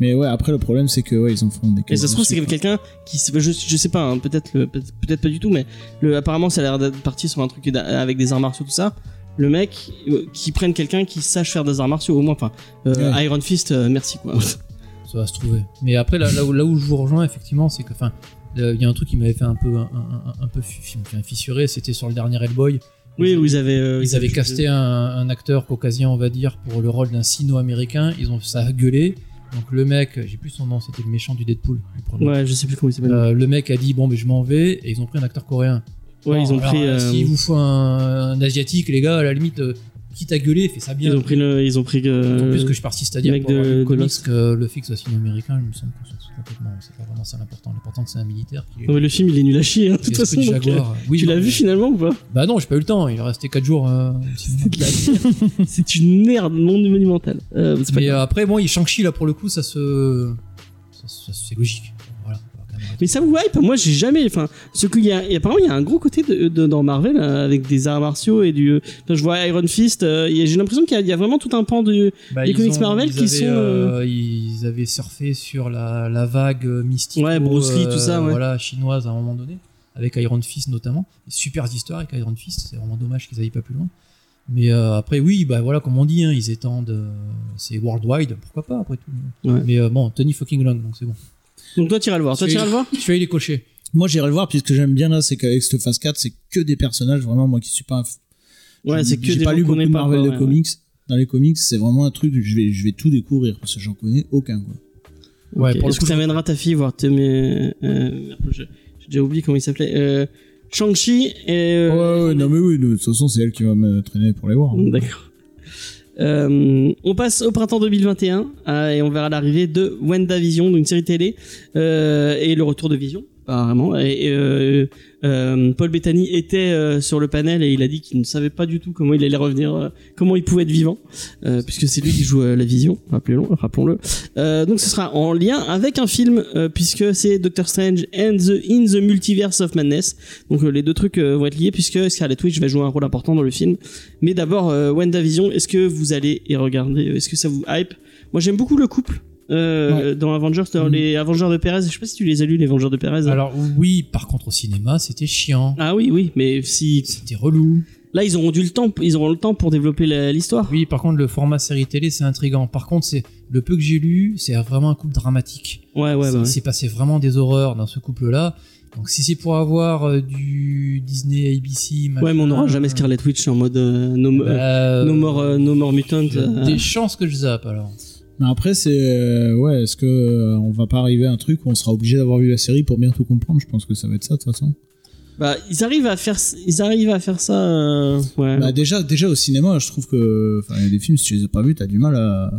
Mais ouais, après le problème c'est que ouais, ils en font des Et ça se trouve, c'est quelqu'un qui, je, je sais pas, hein, peut-être, peut-être pas du tout, mais le, apparemment, ça a l'air d'être parti sur un truc avec des arts martiaux, tout ça. Le mec, euh, qui prenne quelqu'un qui sache faire des arts martiaux, au moins, enfin, euh, Ouais. Iron Fist, euh, merci quoi. Ça va se trouver. Mais après, là, là, où, là où je vous rejoins, effectivement, c'est que, enfin, euh, il y a un truc qui m'avait fait un peu, un, un- un peu fissuré, c'était sur le dernier Hellboy. Oui, vous avez. euh, Ils avaient casté un, un acteur caucasien, on va dire, pour le rôle d'un sino-américain. Ils ont ça a gueulé. Donc le mec, j'ai plus son nom, c'était le méchant du Deadpool. Ouais, je sais plus comment il s'appelle. Euh, le mec a dit bon, mais je m'en vais, et ils ont pris un acteur coréen. ouais, ils ont alors, pris. euh, S'il vous faut un, un asiatique, les gars, à la limite, euh, quitte à gueuler, fais ça bien. ils ont pris le, ils ont pris. euh, En plus que je persiste à dire mec pour avoir de- lu le comics Lost. que le fixe soit sino-américain, il me semble que c'est complètement, c'est pas vraiment ça l'important. L'important c'est un militaire qui Non, mais le film, il est nul à chier, hein, de toute façon. donc, euh. Oui, tu l'as vu finalement ou pas? Bah non, j'ai pas eu le temps. Il est resté 4 jours. euh. C'est une merde non monumentale. Euh, Mais euh, après, bon, il Shang-Chi là pour le coup, ça se, ça, ça- c'est logique. Mais ça vous hype Moi, j'ai jamais. Enfin, ce qu'il y a, et apparemment, il y a un gros côté de, de- dans Marvel euh, avec des arts martiaux et du. Je vois Iron Fist. euh, j'ai l'impression qu'il y, a- il y a vraiment tout un pan de. Bah, comics ont- Marvel qui avaient, sont, euh, ils avaient surfé sur la, la vague mystique. Ouais, Bruce Lee, tout ça, ouais. Voilà, chinoise à un moment donné, avec Iron Fist notamment. Super histoires avec Iron Fist. C'est vraiment dommage qu'ils aillent pas plus loin. Mais euh, après, oui, bah voilà, comme on dit, hein, ils étendent. euh, c'est worldwide, pourquoi pas après tout. Ouais. Mais euh, bon, Tony fucking Long, donc c'est bon. Donc toi, t'iras le voir. Toi, t'iras le voir allé les cocher. Moi j'irai le voir puisque j'aime bien là, c'est qu'avec cette phase 4, c'est que des personnages vraiment moi qui suis pas Ouais, c'est que j'ai des pas lu beaucoup de pas. Marvel de comics. Dans les comics, c'est vraiment un truc je vais je vais tout découvrir parce que j'en connais aucun quoi. Ouais, Ok. pour le Est-ce que t'amèneras ta fille voir tes- mais, euh, je- J'ai déjà oublié comment il s'appelait. Euh, Shang-Chi et. euh, ouais, ouais, non mais oui, de toute façon c'est elle qui va me traîner pour les voir. hein. D'accord. Euh, on passe au printemps 2021 euh, et on verra l'arrivée de WandaVision, d'une série télé, euh, et le retour de Vision, apparemment. Et, euh, euh, Paul Bettany était euh, sur le panel et il a dit qu'il ne savait pas du tout comment il allait revenir, euh, comment il pouvait être vivant, euh, puisque c'est lui qui joue la Vision, rappelons-le. Euh, donc ce sera en lien avec un film, puisque c'est Doctor Strange and the, in the Multiverse of Madness. Donc les deux trucs vont être liés, puisque Scarlet Witch va jouer un rôle important dans le film. Mais d'abord, WandaVision, est-ce que vous allez y regarder? Est-ce que ça vous hype? Moi, j'aime beaucoup le couple euh, dans Avengers, dans Mhm. les Avengers de Perez. Je sais pas si tu les as lus, les Avengers de Perez. Alors oui, par contre au cinéma, c'était chiant. Ah oui, oui, mais si C'était relou. là, ils auront dû le temps, ils auront le temps pour développer l'histoire. Oui, par contre, le format série télé, c'est intriguant. Par contre, c'est le peu que j'ai lu, c'est vraiment un couple dramatique. Ouais, ouais, C'est- bah ouais. Il s'est passé vraiment des horreurs dans ce couple-là. Donc, si c'est pour avoir euh, du Disney, ABC, machin, Ouais, mais on n'aura jamais Scarlet Witch en mode euh, no, bah, euh, no more, euh, no more mutant. Des chances que je zappe alors. Mais après c'est euh, ouais, est-ce que euh, on va pas arriver à un truc où on sera obligé d'avoir vu la série pour bien tout comprendre? Je pense que ça va être ça de toute façon. Bah, ils arrivent à faire, ils arrivent à faire ça. euh, ouais. Bah déjà déjà au cinéma, je trouve que enfin il y a des films si tu les as pas vus, t'as du mal à.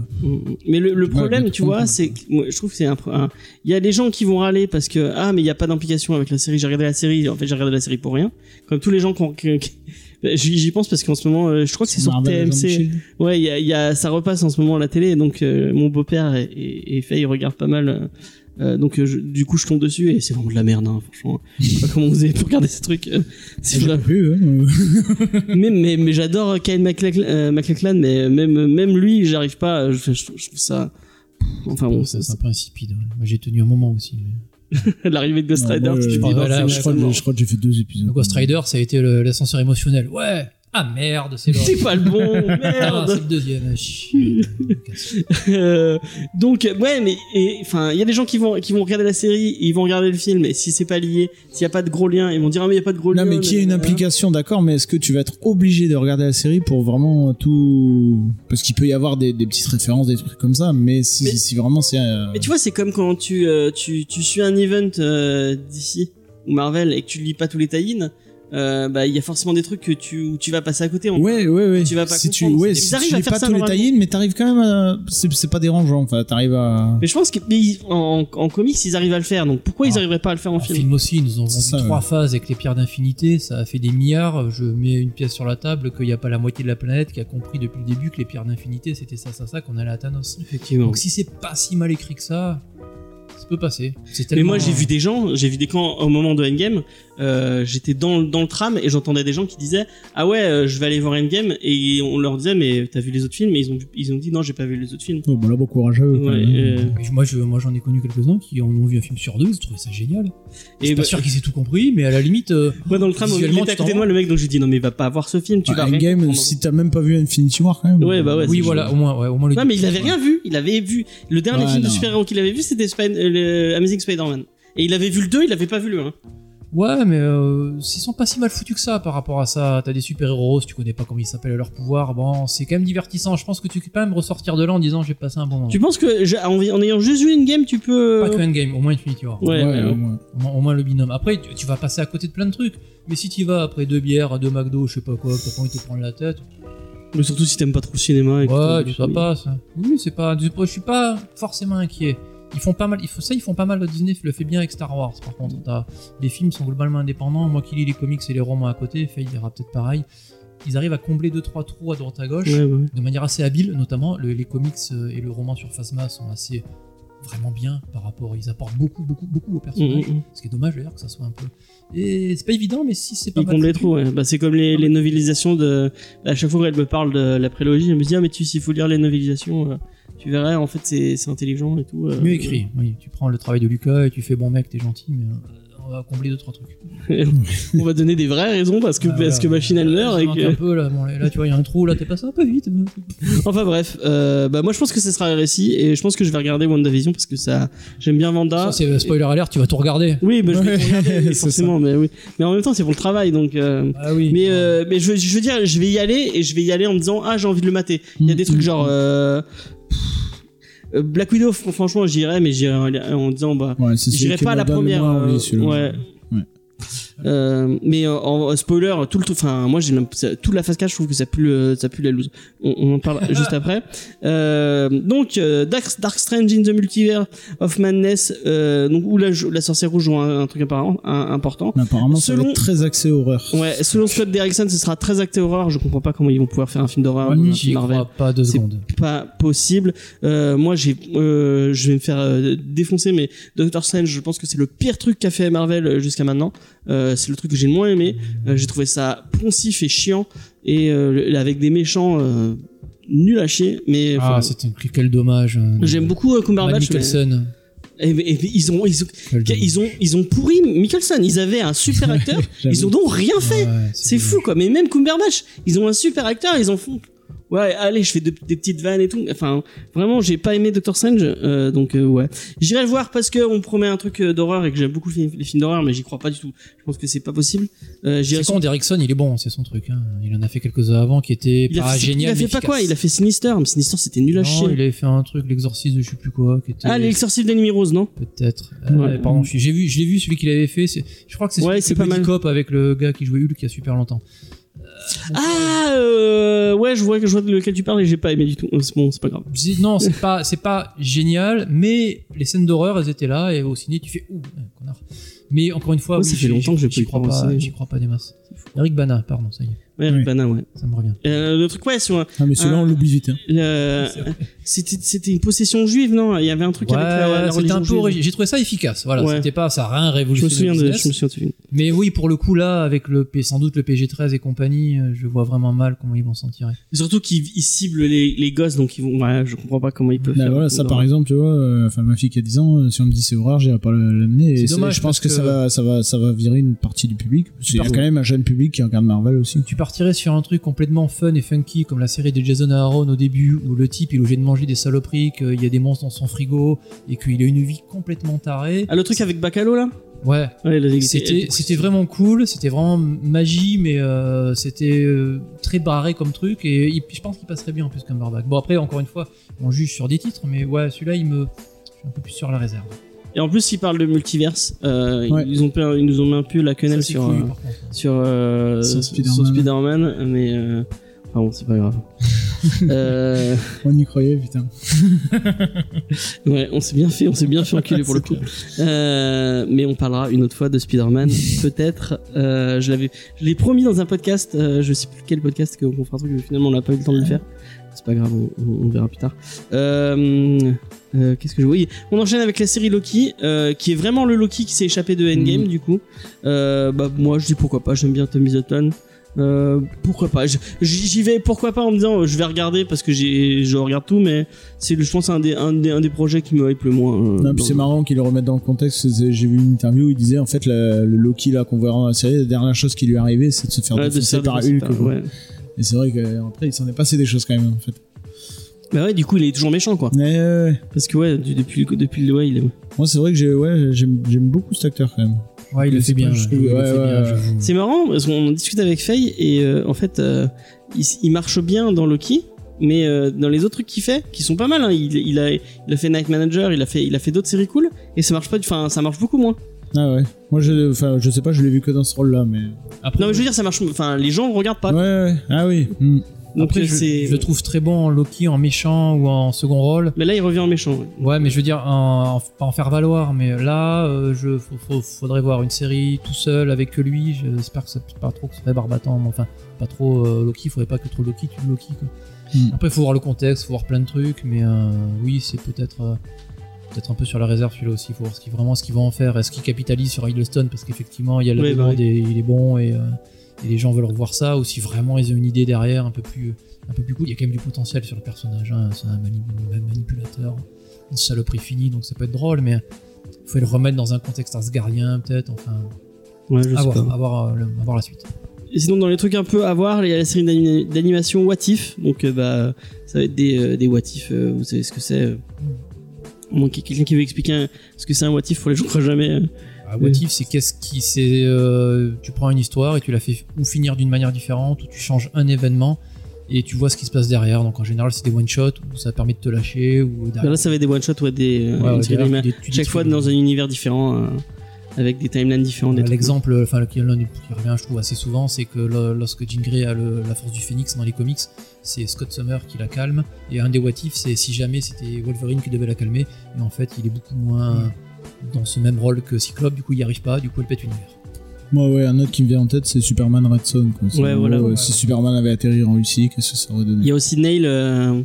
Mais le, le Ouais, problème, bien tu vois, c'est que moi, je trouve que c'est un, un- il y a des gens qui vont râler parce que ah mais il y a pas d'implication avec la série. J'ai regardé la série, en fait j'ai regardé la série pour rien. Comme tous les gens qui, ont- qui- qui- j'y j'y pense parce qu'en ce moment, euh, je crois que c'est sur TMC. Ouais, il y a, y a, ça repasse en ce moment à la télé, donc euh, mon beau-père et, et, et Faye regardent pas mal. euh, euh, donc euh, je- du coup je tombe dessus et c'est vraiment de la merde, hein, franchement. Je sais pas comment vous avez pu regarder ces trucs. C'est vu, hein. mais mais, mais j'adore Kyle MacLachlan, mais même même lui, j'arrive pas. Je, je, je trouve ça. Enfin bon, c'est c'est un peu insipide. ouais. Moi, j'ai tenu un moment aussi. mais- l'arrivée de Ghost Non, Rider. moi, tu te je- voilà, ouais, je, crois je crois que j'ai fait deux épisodes. Ghost Rider, ça a été l'ascenseur émotionnel. Ouais. Ah merde, c'est le. C'est pas le bon, Ah, merde. c'est le deuxième. ah. Euh, donc ouais, mais enfin, il y a des gens qui vont qui vont regarder la série, ils vont regarder le film, et si c'est pas lié, s'il y a pas de gros lien, ils vont dire ah mais il y a pas de gros lien. Non, mais qui a une implication, d'accord, mais est-ce que tu vas être obligé de regarder la série pour vraiment tout. Parce qu'il peut y avoir des, des petites références, des trucs comme ça, mais si, Mais- si vraiment c'est. euh, Mais tu vois, c'est comme quand tu euh, tu tu suis un event euh, d'ici ou Marvel et que tu lis pas tous les tie-in, euh, bah il y a forcément des trucs que tu où tu vas passer à côté. en- Ouais, ouais, ouais. Tu vas pas si tu, comprendre. ouais, Ils si arrivent tu à lis faire pas ça tous les tie mais t'arrives quand même à. C'est pas dérangeant, enfin, t'arrives à. Mais je pense que mais ils- en, en comics ils arrivent à le faire, donc pourquoi ils Ah. arriveraient pas à le faire en En film? film aussi, ils nous ont vendu ça, trois ouais. phases avec les pierres d'infinité, ça a fait des milliards. Je mets une pièce sur la table qu'il n'y a pas la moitié de la planète qui a compris depuis le début que les pierres d'infinité c'était ça, ça, ça, qu'on allait à Thanos. Effectivement. Donc si c'est pas si mal écrit que ça, ça peut passer. Mais moi j'ai vu des gens, j'ai vu des camps au moment de Endgame, euh, j'étais dans, dans le tram et j'entendais des gens qui disaient ah ouais euh, je vais aller voir Endgame et on leur disait mais t'as vu les autres films? Et ils ont ils ont dit non j'ai pas vu les autres films. Oh, bah là, bon courage à eux. Ouais, euh, Moi, je, moi, j'en ai connu quelques-uns qui en ont vu un film sur deux, ils ont trouvé ça génial. Je et suis pas bah, sûr qu'ils aient tout compris, mais à la limite, euh, moi dans le tram il était à côté de moi le mec donc j'ai dit non mais va pas voir ce film tu Bah, vas rien Endgame, si t'as même pas vu Infinity War quand même. Ouais, bah ouais, oui, voilà, au moins, ouais, au moins le. Non mais il avait rien vu, il avait vu le dernier Ouais, film de non. super-héros qu'il avait vu c'était Amazing Spider-Man. Et il avait vu le 2, il avait pas vu le 1. Ouais, mais euh, ils sont pas si mal foutus que ça par rapport à ça. T'as des super-héros, si tu connais pas comment ils s'appellent à leur pouvoir, bon, c'est quand même divertissant. Je pense que tu peux quand même ressortir de là en disant j'ai passé un bon moment. Tu penses que en, en ayant juste vu une game tu peux Pas que Endgame, au moins Infinity War. Ouais, ouais, ouais. au moins. Au moins, au moins le binôme. Après, tu, tu vas passer à côté de plein de trucs. Mais si tu vas après deux bières, deux McDo, je sais pas quoi, que t'as pas envie de te prendre la tête, Mais surtout si t'aimes pas trop le cinéma et que ouais, tu ça de- passe. Oui, c'est pas. Je suis pas forcément inquiet. Ils font pas mal. Ça, ils font pas mal. Disney le fait bien avec Star Wars. Par contre, les films sont globalement indépendants. Moi qui lis les comics et les romans à côté, Faye dira peut-être pareil. Ils arrivent à combler deux trois trous à droite à gauche Ouais, ouais. de manière assez habile, notamment le- les comics euh, et le roman sur Phasma sont assez vraiment bien par rapport. Ils apportent beaucoup, beaucoup, beaucoup au personnage. Mm, mm, mm. Ce qui est dommage d'ailleurs que ça soit un peu. Et c'est pas évident, mais si c'est pas Ils comblent les trous, ouais. Bah, c'est comme les, les novelisations de. À chaque fois qu'elle me parle de la prélogie, elle me dit Ah, mais tu, s'il faut lire les novelisations, euh, tu verrais, en fait, c'est intelligent et tout. euh. Mieux écrit, oui. Tu prends le travail de Lucas et tu fais bon mec, t'es gentil, mais euh, on va combler deux trois trucs. On va donner des vraies raisons parce que, Ah, parce que. Machine elle meurt Ça et que. un peu là, bon, là tu vois, il y a un trou, là t'es passé un peu vite. Enfin bref, euh, bah moi je pense que ce sera récit et je pense que je vais regarder WandaVision parce que ça, j'aime bien Vanda. Ça c'est euh, spoiler alert, tu vas tout regarder. Oui, mais je vais Ouais, tout regarder, c'est forcément, mais oui. Mais en même temps, c'est pour le travail, donc. euh, Ah oui. Mais euh, mais je, je veux dire, je vais y aller et je vais y aller en me disant ah j'ai envie de le mater. Il y a des trucs genre euh, pff, euh, Black Widow, fr- franchement j'irai, mais j'irai en, en disant bah Ouais, c'est celui j'irai qui pas à la première. envie, euh, ouais. Euh, mais euh, en spoiler, tout le tout, enfin moi j'ai ça- toute la phase 4 je trouve que ça pue le, ça pue la loose. On, on en parle juste après. Euh, donc euh, Dark, Dark Strange in the Multiverse of Madness, euh, donc où la, la sorcière rouge joue un, un truc apparent, un- important. Mais apparemment, ça va Selon- être très axé horreur. Ouais, selon Scott Derrickson, ce sera très acté horreur. Je comprends pas comment ils vont pouvoir faire un film d'horreur Ouais, J'y crois pas deux secondes. Pas possible. Euh, moi, j'ai, euh, je vais me faire euh, défoncer, mais Doctor Strange, je pense que c'est le pire truc qu'a fait Marvel jusqu'à maintenant. Euh, c'est le truc que j'ai le moins aimé. Euh, j'ai trouvé ça poncif et chiant et euh, avec des méchants nuls à chier. Mais Ah, c'était quel dommage. euh, j'aime beaucoup Cumberbatch. Mikkelsen. et- et- et ils ont, ils ont, ils ont, ils ont pourri Mikkelsen. Ils avaient un super acteur. ils ont donc rien fait. Ouais, C'est fou quoi, mais même Cumberbatch, ils ont un super acteur, ils en font. Ouais, allez, je fais de- des petites vannes et tout. Enfin, vraiment, j'ai pas aimé Doctor Strange, euh, donc euh, ouais. J'irai le voir parce que on promet un truc euh, d'horreur et que j'aime beaucoup les films- d'horreur, mais j'y crois pas du tout. Je pense que c'est pas possible. Euh, j'irai C'est con, Derrickson, il est bon, c'est son truc. Hein. Il en a fait quelques-uns avant qui étaient il a, pas fait, génial. il a fait pas quoi? Il a fait Sinister, mais Sinister c'était nul à Non, chier. il avait fait un truc, l'exorcisme de je sais plus quoi, qui était. Ah, l'exorcisme d'Enemy Rose, non? Peut-être. Ouais. Euh, pardon, je- j'ai vu, je l'ai vu celui qu'il avait fait. Je crois que c'est Ouais, c'est pas mal. Cop avec le gars qui jouait Hulk il y a super longtemps. Ah, euh, ouais, je vois, je vois de lequel tu parles et j'ai pas aimé du tout. C'est bon, c'est pas grave. Je dis, non, c'est pas, c'est pas génial, mais les scènes d'horreur, elles étaient là et au ciné, tu fais ouh, connard. Mais encore une fois, Ouais, oui, ça fait j'y- longtemps que pas eu crois pas, j'y crois pas des masses. Eric Bana, pardon, ça y est, Ouais, Eric Oui. Bana, ouais. ça me revient. Euh, le truc, ouais, sur, Ah, mais celui-là, on l'oublie vite. hein. le- c'était, c'était une possession juive, non? Il y avait un truc Ouais, avec la, la c'était religion un peu J'ai trouvé ça efficace. Voilà, Ouais. c'était pas, ça a rien Je me révolutionné. souviens le de, business. je me souviens de. Mais oui, pour le coup là, avec le P, sans doute le PG13 et compagnie, euh, je vois vraiment mal comment ils vont s'en tirer. Et surtout qu'ils ils ciblent les, les gosses, donc ils vont. Ouais, je comprends pas comment ils peuvent Bah faire. voilà, ça par exemple, tu vois, euh, enfin ma fille qui a 10 ans, euh, si on me dit c'est horreur, j'irai pas l'amener. C'est dommage je pense que, ça va, ça va, ça va virer une partie du public. C'est quand même un jeune public qui regarde Marvel aussi. Tu partirais sur un truc complètement fun et funky comme la série de Jason Aaron au début où le type il est obligé de manger des saloperies, qu'il y a des monstres dans son frigo et qu'il a une vie complètement tarée. Ah, le truc avec Bacalo là? Ouais, c'était c'était vraiment cool, c'était vraiment magie mais euh, c'était euh, très barré comme truc et il- je pense qu'il passerait bien en plus comme barbac. Bon après encore une fois, on juge sur des titres mais ouais, celui-là il me je suis un peu plus sur la réserve. Et en plus, ils parlent de multiverse. Euh, Ouais. ils, ont, fait- ils nous ont mis un peu la quenelle sur, cool, euh, sur, euh, Sur sur Spider-Man. Spider-Man, mais. Enfin bon, c'est pas grave. Euh, On y croyait, putain. ouais, on s'est bien fait, on s'est bien fait enculer pour le coup. Euh, mais on parlera une autre fois de Spider-Man, peut-être. Euh, je l'avais, je l'ai promis dans un podcast. euh, je sais plus quel podcast que qu'on fera un truc, mais finalement on n'a pas eu le temps de le faire. C'est pas grave, on, verra plus tard. Euh, euh, Qu'est-ce que je oui, On enchaîne avec la série Loki, euh, qui est vraiment le Loki qui s'est échappé de Endgame du coup. Euh, bah moi je dis pourquoi pas, j'aime bien Tom Hiddleston. Euh, pourquoi pas J'y vais pourquoi pas en me disant euh, je vais regarder parce que je regarde tout mais c'est je pense un des un des, un des projets qui me hype le moins. euh, c'est marrant qu'il le remette dans le contexte. J'ai vu une interview où il disait en fait la- le Loki là qu'on verra dans la série, la dernière chose qui lui est arrivée, c'est de se faire Ouais, de défoncer par Hulk. par- ouais. Et c'est vrai qu'après il s'en est passé des choses quand même en fait. Bah ouais, du coup il est toujours méchant quoi. Mais ouais, ouais. Parce que ouais, depuis depuis le ouais, il est moi c'est vrai que j'ai ouais, j'aime j'aime beaucoup cet acteur quand même. Ouais, il le fait bien. C'est marrant parce qu'on en discute avec Faye et euh, en fait euh, il, marche bien dans Loki, mais euh, dans les autres trucs qu'il fait, qui sont pas mal, hein, il, il a il a fait Night Manager, il a fait il a fait d'autres séries cool et ça marche pas, du- enfin ça marche beaucoup moins. Ah ouais. Moi je enfin je sais pas, je l'ai vu que dans ce rôle là mais Après, Non mais je veux dire ça marche, enfin les gens le regardent pas. Ouais ouais. Ah oui. Hmm. Donc après, je, le trouve très bon en Loki, en méchant ou en second rôle. Mais là il revient en méchant. ouais. Ouais, mais je veux dire, en, en- pas en faire valoir, mais là, euh, je, faut- faut- faudrait voir une série tout seul avec que lui. J'espère que ça pas trop que ce serait barbatant, mais enfin, pas trop euh, Loki. Faudrait pas que trop Loki tue Loki. Quoi. Mm. Après, faut voir le contexte, faut voir plein de trucs, mais euh, oui, c'est peut-être euh, peut-être un peu sur la réserve celui-là aussi. Faut voir ce vraiment ce qu'ils vont en faire. Est-ce qu'ils capitalisent sur Hiddleston? Parce qu'effectivement, il y a le Ouais, bah oui. et il est bon et, euh, et les gens veulent revoir ça, ou si vraiment ils ont une idée derrière un peu plus un peu plus cool. Il y a quand même du potentiel sur le personnage. hein. C'est un mani- un manipulateur une saloperie finie, donc ça peut être drôle, mais faut le remettre dans un contexte asgardien, peut-être, enfin, Ouais, je à sais voir, pas. à voir, euh, le- à voir la suite. Et sinon, dans les trucs un peu à voir, il y a la série d'anima- d'animation What If. Donc, euh, bah, ça va être des, euh, des What If. euh, vous savez ce que c'est. euh. Au moins, quelqu'un qui veut expliquer un- ce que c'est un What If pour les gens qui ne jamais. Euh. Ah, What if, c'est qu'est-ce qui, c'est, euh, tu prends une histoire et tu la fais ou finir d'une manière différente, ou tu changes un événement et tu vois ce qui se passe derrière. Donc en général, c'est des one shot où ça permet de te lâcher ou derrière. là, ça va être des one shots ou des. euh, Ouais, une ouais, derrière, tu Chaque fois dans un univers différent. euh, avec des timelines différentes. des Euh, trucs. L'exemple, enfin, des- qui revient, je trouve, assez souvent, c'est que lo- lorsque Jean Grey a le- la force du phénix dans les comics, c'est Scott Summer qui la calme. Et un des what if, c'est si jamais c'était Wolverine qui devait la calmer. Et en fait, il est beaucoup moins dans ce même rôle que Cyclope, du coup, il n'y arrive pas, du coup, elle pète l'univers. Moi ouais, un autre qui me vient en tête c'est Superman Red Son quoi. Ouais, voilà, gros, ouais, euh, si Superman avait atterri en Russie, qu'est-ce que ça aurait donné Il y a aussi Nail. euh,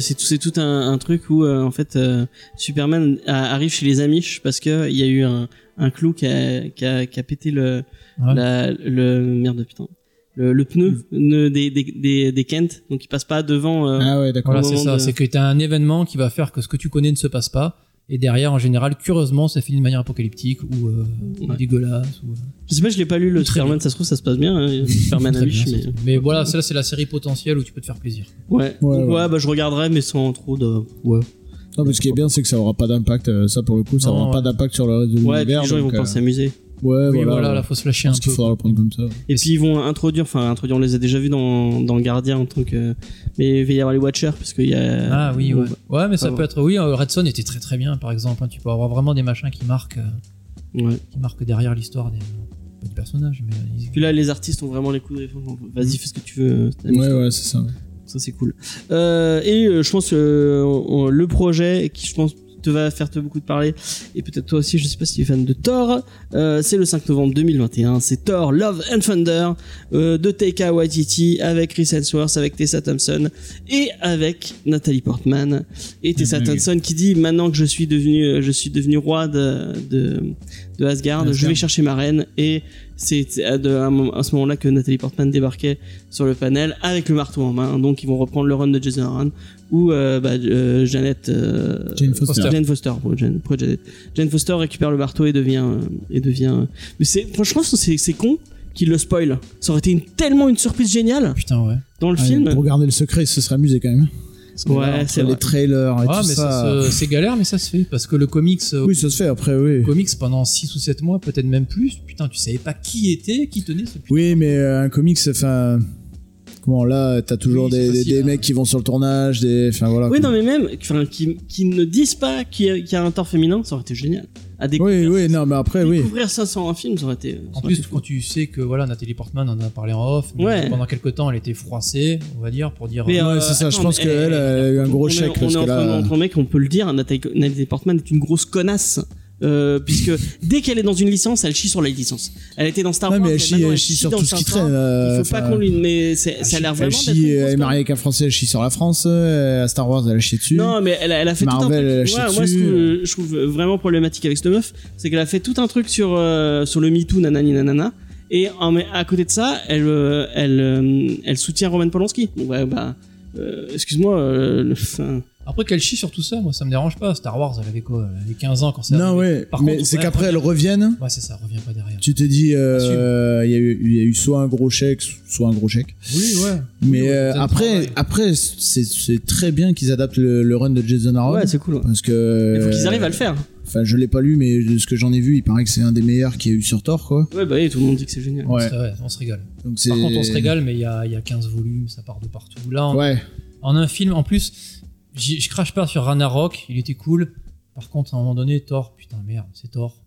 c'est tout, c'est tout un, un truc où euh, en fait euh, Superman a- arrive chez les Amish parce que il y a eu un, un clou qui a, qui, a, qui a pété le, Ouais. la, le merde putain le, le pneu ne- des, des, des, des Kent donc il passe pas devant. euh, Ah ouais, d'accord. Voilà, c'est ça. de- C'est que tu as un événement qui va faire que ce que tu connais ne se passe pas. Et derrière, en général, curieusement, ça finit de manière apocalyptique ou euh, Ouais. dégueulasse. Ou, euh, Je sais pas, je l'ai pas lu le Superman, ça se trouve ça se passe bien. hein, Superman Amish, mais voilà, celle-là, c'est la série potentielle où tu peux te faire plaisir. ouais. Ouais, ouais. ouais, bah je regarderai mais sans trop de ouais. Non, mais ce qui est bien, c'est que ça aura pas d'impact. euh, Ça, pour le coup, ça Non, aura pas ouais. d'impact sur le reste de Ouais, l'univers. les gens ils vont donc, pas euh, s'amuser. Ouais, oui, voilà. là, faut se lâcher un peu. faudra le prendre comme ça. Et puis ils vont introduire, enfin introduire, on les a déjà vus dans, dans Guardian en tant que. Mais il va y avoir les Watchers parce qu'il y a. Ah oui, ouais. Ouais, mais ça peut ouais. être. Oui, euh, Redson était très très bien, par exemple. hein. Tu peux avoir vraiment des machins qui marquent, euh, Ouais. qui marquent derrière l'histoire des, pas du personnage, mais euh, ils- Puis là, les artistes ont vraiment les coups de référence. Vas-y, fais ce que tu veux. Ouais, ouais, c'est ça. Ça, c'est cool. Euh, et euh, je pense que euh, on- le projet qui, je pense, te va faire te beaucoup de parler, et peut-être toi aussi, je sais pas si tu es fan de Thor, euh, c'est le 5 novembre 2021. C'est Thor Love and Thunder euh, de Taika Waititi avec Chris Hemsworth, avec Tessa Thompson et avec Natalie Portman. Et Tessa. Thompson qui dit maintenant que je suis devenu, euh, je suis devenu roi de, de, de Asgard, je vais chercher ma reine et c'est à ce moment-là que Nathalie Portman débarquait sur le panel avec le marteau en main. Donc ils vont reprendre le run de Jason Aaron ou euh, bah, euh, Janet Jane Foster. Foster. Jane Foster, pour Jane, pour Janet. Jane Foster récupère le marteau et devient euh, et devient. Mais c'est franchement c'est c'est con qu'il le spoil. Ça aurait été une, tellement une surprise géniale Putain, ouais. dans le Ouais, film. Pour garder le secret, se serait amusé quand même. Ouais, c'est les trailers et Ah, tout mais ça. c'est galère, mais ça se fait. Parce que le comics, euh, Oui, ça se fait après, oui. le comics pendant 6 ou 7 mois, peut-être même plus, putain, tu savais pas qui était, qui tenait ce putain. Oui, mais euh, un comics, enfin. Comment là, t'as toujours Oui, des, des, facile, des hein. mecs qui vont sur le tournage, des, enfin voilà. Oui, quoi. non, mais même, enfin, qui, qui ne disent pas qu'il y, a- qu'il y a un Thor féminin, ça aurait été génial. À découvrir, Oui, oui, non, mais après, oui. découvrir ça sans un film, ça aurait été. ça En aurait plus, été fou. quand tu sais que voilà, Nathalie Portman en a parlé en off, mais Ouais. pendant quelques temps, elle était froissée, on va dire, pour dire. Mais, euh, Ouais, euh, c'est ça, je pense qu'elle a eu un gros on chèque, On parce est que entre, là- entre mecs, on peut le dire, Nathalie, Nathalie Portman est une grosse connasse. Euh, puisque dès qu'elle est dans une licence, elle chie sur la licence. Elle était dans Star Ouais, Wars. mais elle chie, elle chie sur tout ce qui traîne. euh, Il faut pas qu'on lui. Mais ça a l'air Elle vraiment d'être chie, elle est mariée avec un français, elle chie sur la France, euh, à Star Wars, elle a chié dessus. Non, mais elle a, elle a fait Marvel, tout un elle a truc. Ouais, moi, ce que je trouve vraiment problématique avec cette meuf, c'est qu'elle a fait tout un truc sur euh, sur le MeToo, nanani nanana. Et en, à côté de ça, elle elle elle soutient Roman Polanski. Ouais, bah, euh, excuse-moi. euh, le- enfin, Après qu'elle chie sur tout ça, moi ça me dérange pas. Star Wars, elle avait quoi Elle avait 15 ans quand c'est Non, arrivé. ouais, Par mais contre, c'est ouais, qu'après elles reviennent. Ouais, c'est ça, revient pas derrière. Tu te dis, euh, il y, a eu- il y a eu soit un gros chèque, soit un gros chèque. Oui, ouais. Mais Oui, ouais, euh, après, après, c'est c'est très bien qu'ils adaptent le, le run de Jason Aaron. ouais, c'est cool. ouais. parce que. Il faut qu'ils arrivent à le faire. Enfin, je l'ai pas lu, mais de ce que j'en ai vu, il paraît que c'est un des meilleurs qu'il y a eu sur Thor, quoi. Ouais, bah oui, tout le monde dit que c'est génial. Ouais. C'est vrai, on se régale. Donc c'est. Par contre, on se régale, mais il y a, il y a 15 volumes, ça part de partout. Là, en, Ouais. en un film, en plus, je crache pas sur Ragnarok, il était cool. Par contre, à un moment donné, Thor, putain, merde, c'est Thor.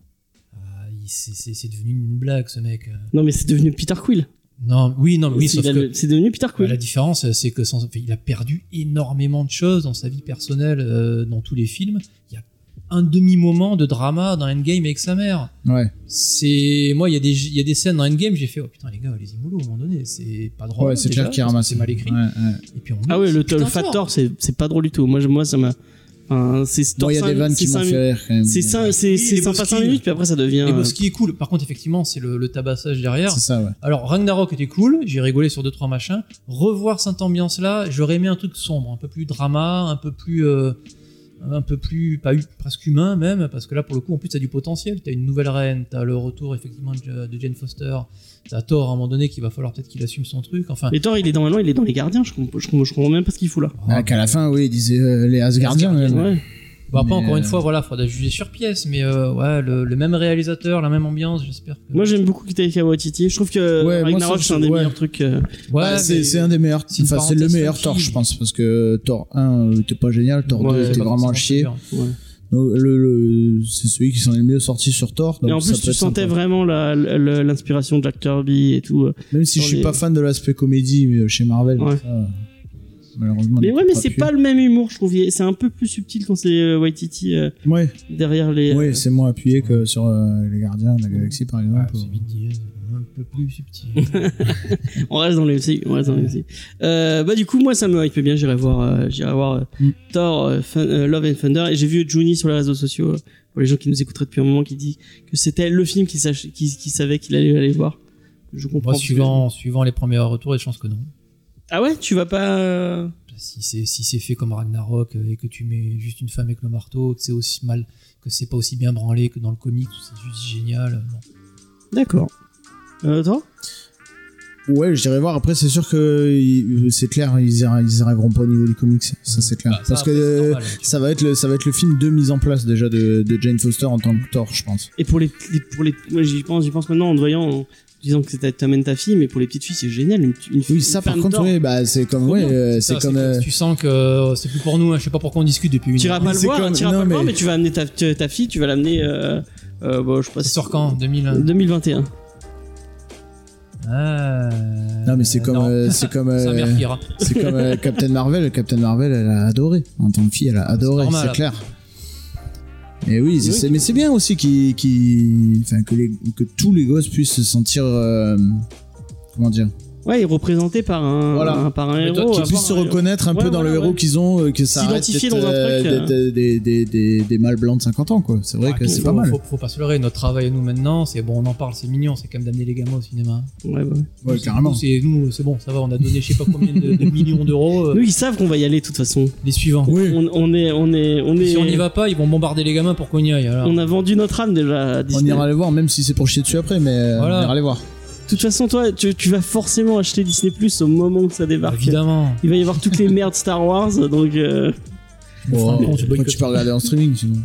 Ah, il- c'est- devenu une blague, ce mec. Non, mais c'est devenu Peter Quill. Non, oui, non, mais oui, C'est- sauf que c'est devenu Peter Quill. la différence, c'est que sans, il a perdu énormément de choses dans sa vie personnelle, euh, dans tous les films. Il y a un demi-moment de drama dans Endgame avec sa mère. Ouais. C'est moi, il y a des il y a des scènes dans Endgame, j'ai fait oh putain les gars, les mollo à un moment donné, c'est pas drôle. Ouais, c'est déjà, clair qu'il parce que ramasse. C'est mal écrit. Ouais, ouais. Et puis on Ah ouais, le, le Factor, c'est c'est pas drôle du tout. Moi, je- moi ça m'a. Enfin, c'est Bon, il y a cinq- des vannes qui m'ont fait rire quand même. C'est ça, c'est sympa Bosky. 5 minutes, puis après ça devient. Et euh, ce qui est cool, par contre, effectivement, c'est le, le tabassage derrière. C'est ça, ouais. Alors, Ragnarok était cool, j'ai rigolé sur deux trois machins. Revoir cette ambiance-là, j'aurais aimé un truc sombre, un peu plus drama, un peu plus, euh, un peu plus, pas presque humain même, parce que là, pour le coup, en plus, t'as du potentiel. T'as une nouvelle reine, t'as le retour effectivement de, de Jane Foster, t'as Thor à un moment donné qu'il va falloir peut-être qu'il assume son truc. Enfin, Mais Thor, il est dans maintenant, il est dans les gardiens. Je comprends, je même pas ce qu'il fout là. Ah, qu'à la fin, oui, il disait euh, les Asgardiens. Asgardiens, même. Ouais. Bon, après, Mais, encore une euh, fois, voilà, faudra juger sur pièce, mais euh, ouais, le, le même réalisateur, la même ambiance, j'espère. que- Moi, j'aime beaucoup Taika Waititi. Je trouve que Ouais, Ragnarok, c'est un des ouais. meilleurs trucs. euh, Ouais, Bah, c'est un des meilleurs. Enfin, c'est le meilleur. Thor, je pense, parce que Thor 1 était pas génial, Thor Ouais, 2 c'est était pas vraiment à chier. le, le- c'est celui qui s'en est le mieux sorti sur Thor. donc Et en plus, tu sentais sympa. vraiment l'inspiration de Jack Kirby et tout. euh. Même si je suis les- pas fan de l'aspect comédie chez Marvel, Ouais. ça, malheureusement. Mais ouais, mais c'est pas le même humour, je trouve. C'est un peu plus subtil quand c'est euh, Waititi euh, Ouais, derrière les. ouais, c'est moins appuyé que sur euh, les Gardiens de la Galaxie, par exemple. c'est vite dit, hein, un peu plus subtil. On reste dans le MCU, on reste dans le. Euh, bah du coup moi ça me hype bien, j'irai voir, euh, j'irai voir euh, Mm. Thor, euh, Fun- euh, Love and Thunder et j'ai vu Juni sur les réseaux sociaux euh, pour les gens qui nous écouteraient depuis un moment qui dit que c'était le film qu'il savait qu'il allait aller voir. Je comprends. Moi, suivant, suivant les premiers retours, il y a des chances que non. Ah ouais, tu vas pas. euh, Si c'est si c'est fait comme Ragnarok euh, et que tu mets juste une femme avec le marteau, que c'est aussi mal, que c'est pas aussi bien branlé que dans le comics, c'est juste génial. euh, non. D'accord. Euh, toi? Ouais, j'irai voir. Après, c'est sûr que c'est clair, ils, arri- ils y arriveront pas au niveau du comics. Ça, c'est clair. Bah, ça, Parce que après, c'est euh, normal, hein, ça va être le, ça va être le film de mise en place déjà de, de Jane Foster en tant que Thor, je pense. Et pour les, les- pour les, moi j'y pense, j'y pense maintenant en te voyant, en disant que c'est- t'amènes ta fille, mais pour les petites filles c'est génial. Une, une, Oui, une ça par contre, oui, bah c'est comme, ouais, euh, c'est comme. euh, Tu sens que euh, c'est plus pour nous, hein, je sais pas pourquoi on discute depuis une heure. pas le voir, comme- t'iras non, pas le voir, mais- mais tu vas amener ta, ta, ta fille, tu vas l'amener. Euh, euh, bon, je sais pas. Ça sort quand? 2000 2021. Ah, Non, mais c'est comme, euh, c'est comme, euh, c'est comme euh, Captain Marvel. Captain Marvel, elle a adoré. En tant que fille, elle a adoré, c'est clair. Et oui, c'est- Oui. c'est- mais c'est bien aussi les, que tous les gosses puissent se sentir, euh, comment dire, Ouais, il est représenté par un, Voilà. un- par un héros. qu'ils puissent se reconnaître un Ouais, peu dans voilà, le héros ouais. qu'ils ont, euh, que ça S'identifier dans un euh, truc, euh. des, des, des, des mâles blancs de 50 ans, quoi. C'est vrai Ah, que c'est pas mal. Faut, faut pas se leurrer, notre travail à nous maintenant, c'est bon, on en parle, c'est mignon, c'est quand même d'amener les gamins au cinéma. Ouais, ouais. Carrément. nous, C'est nous, c'est bon, ça va, on a donné je sais pas combien de, de millions d'euros. euh, Nous, ils savent qu'on va y aller de toute façon. Les suivants. Oui. On, on est, on est, on est. Si on n'y va pas, ils vont bombarder les gamins pour qu'on y aille. alors. On a vendu notre âme déjà à On ira les voir, même si c'est pour chier dessus après, mais Voilà. on ira les voir. De toute façon, toi, tu, tu vas forcément acheter Disney Plus au moment où ça débarque. Évidemment. Il va y avoir toutes les merdes Star Wars, donc. euh, Bon, après, boycotte. tu peux regarder en streaming sinon.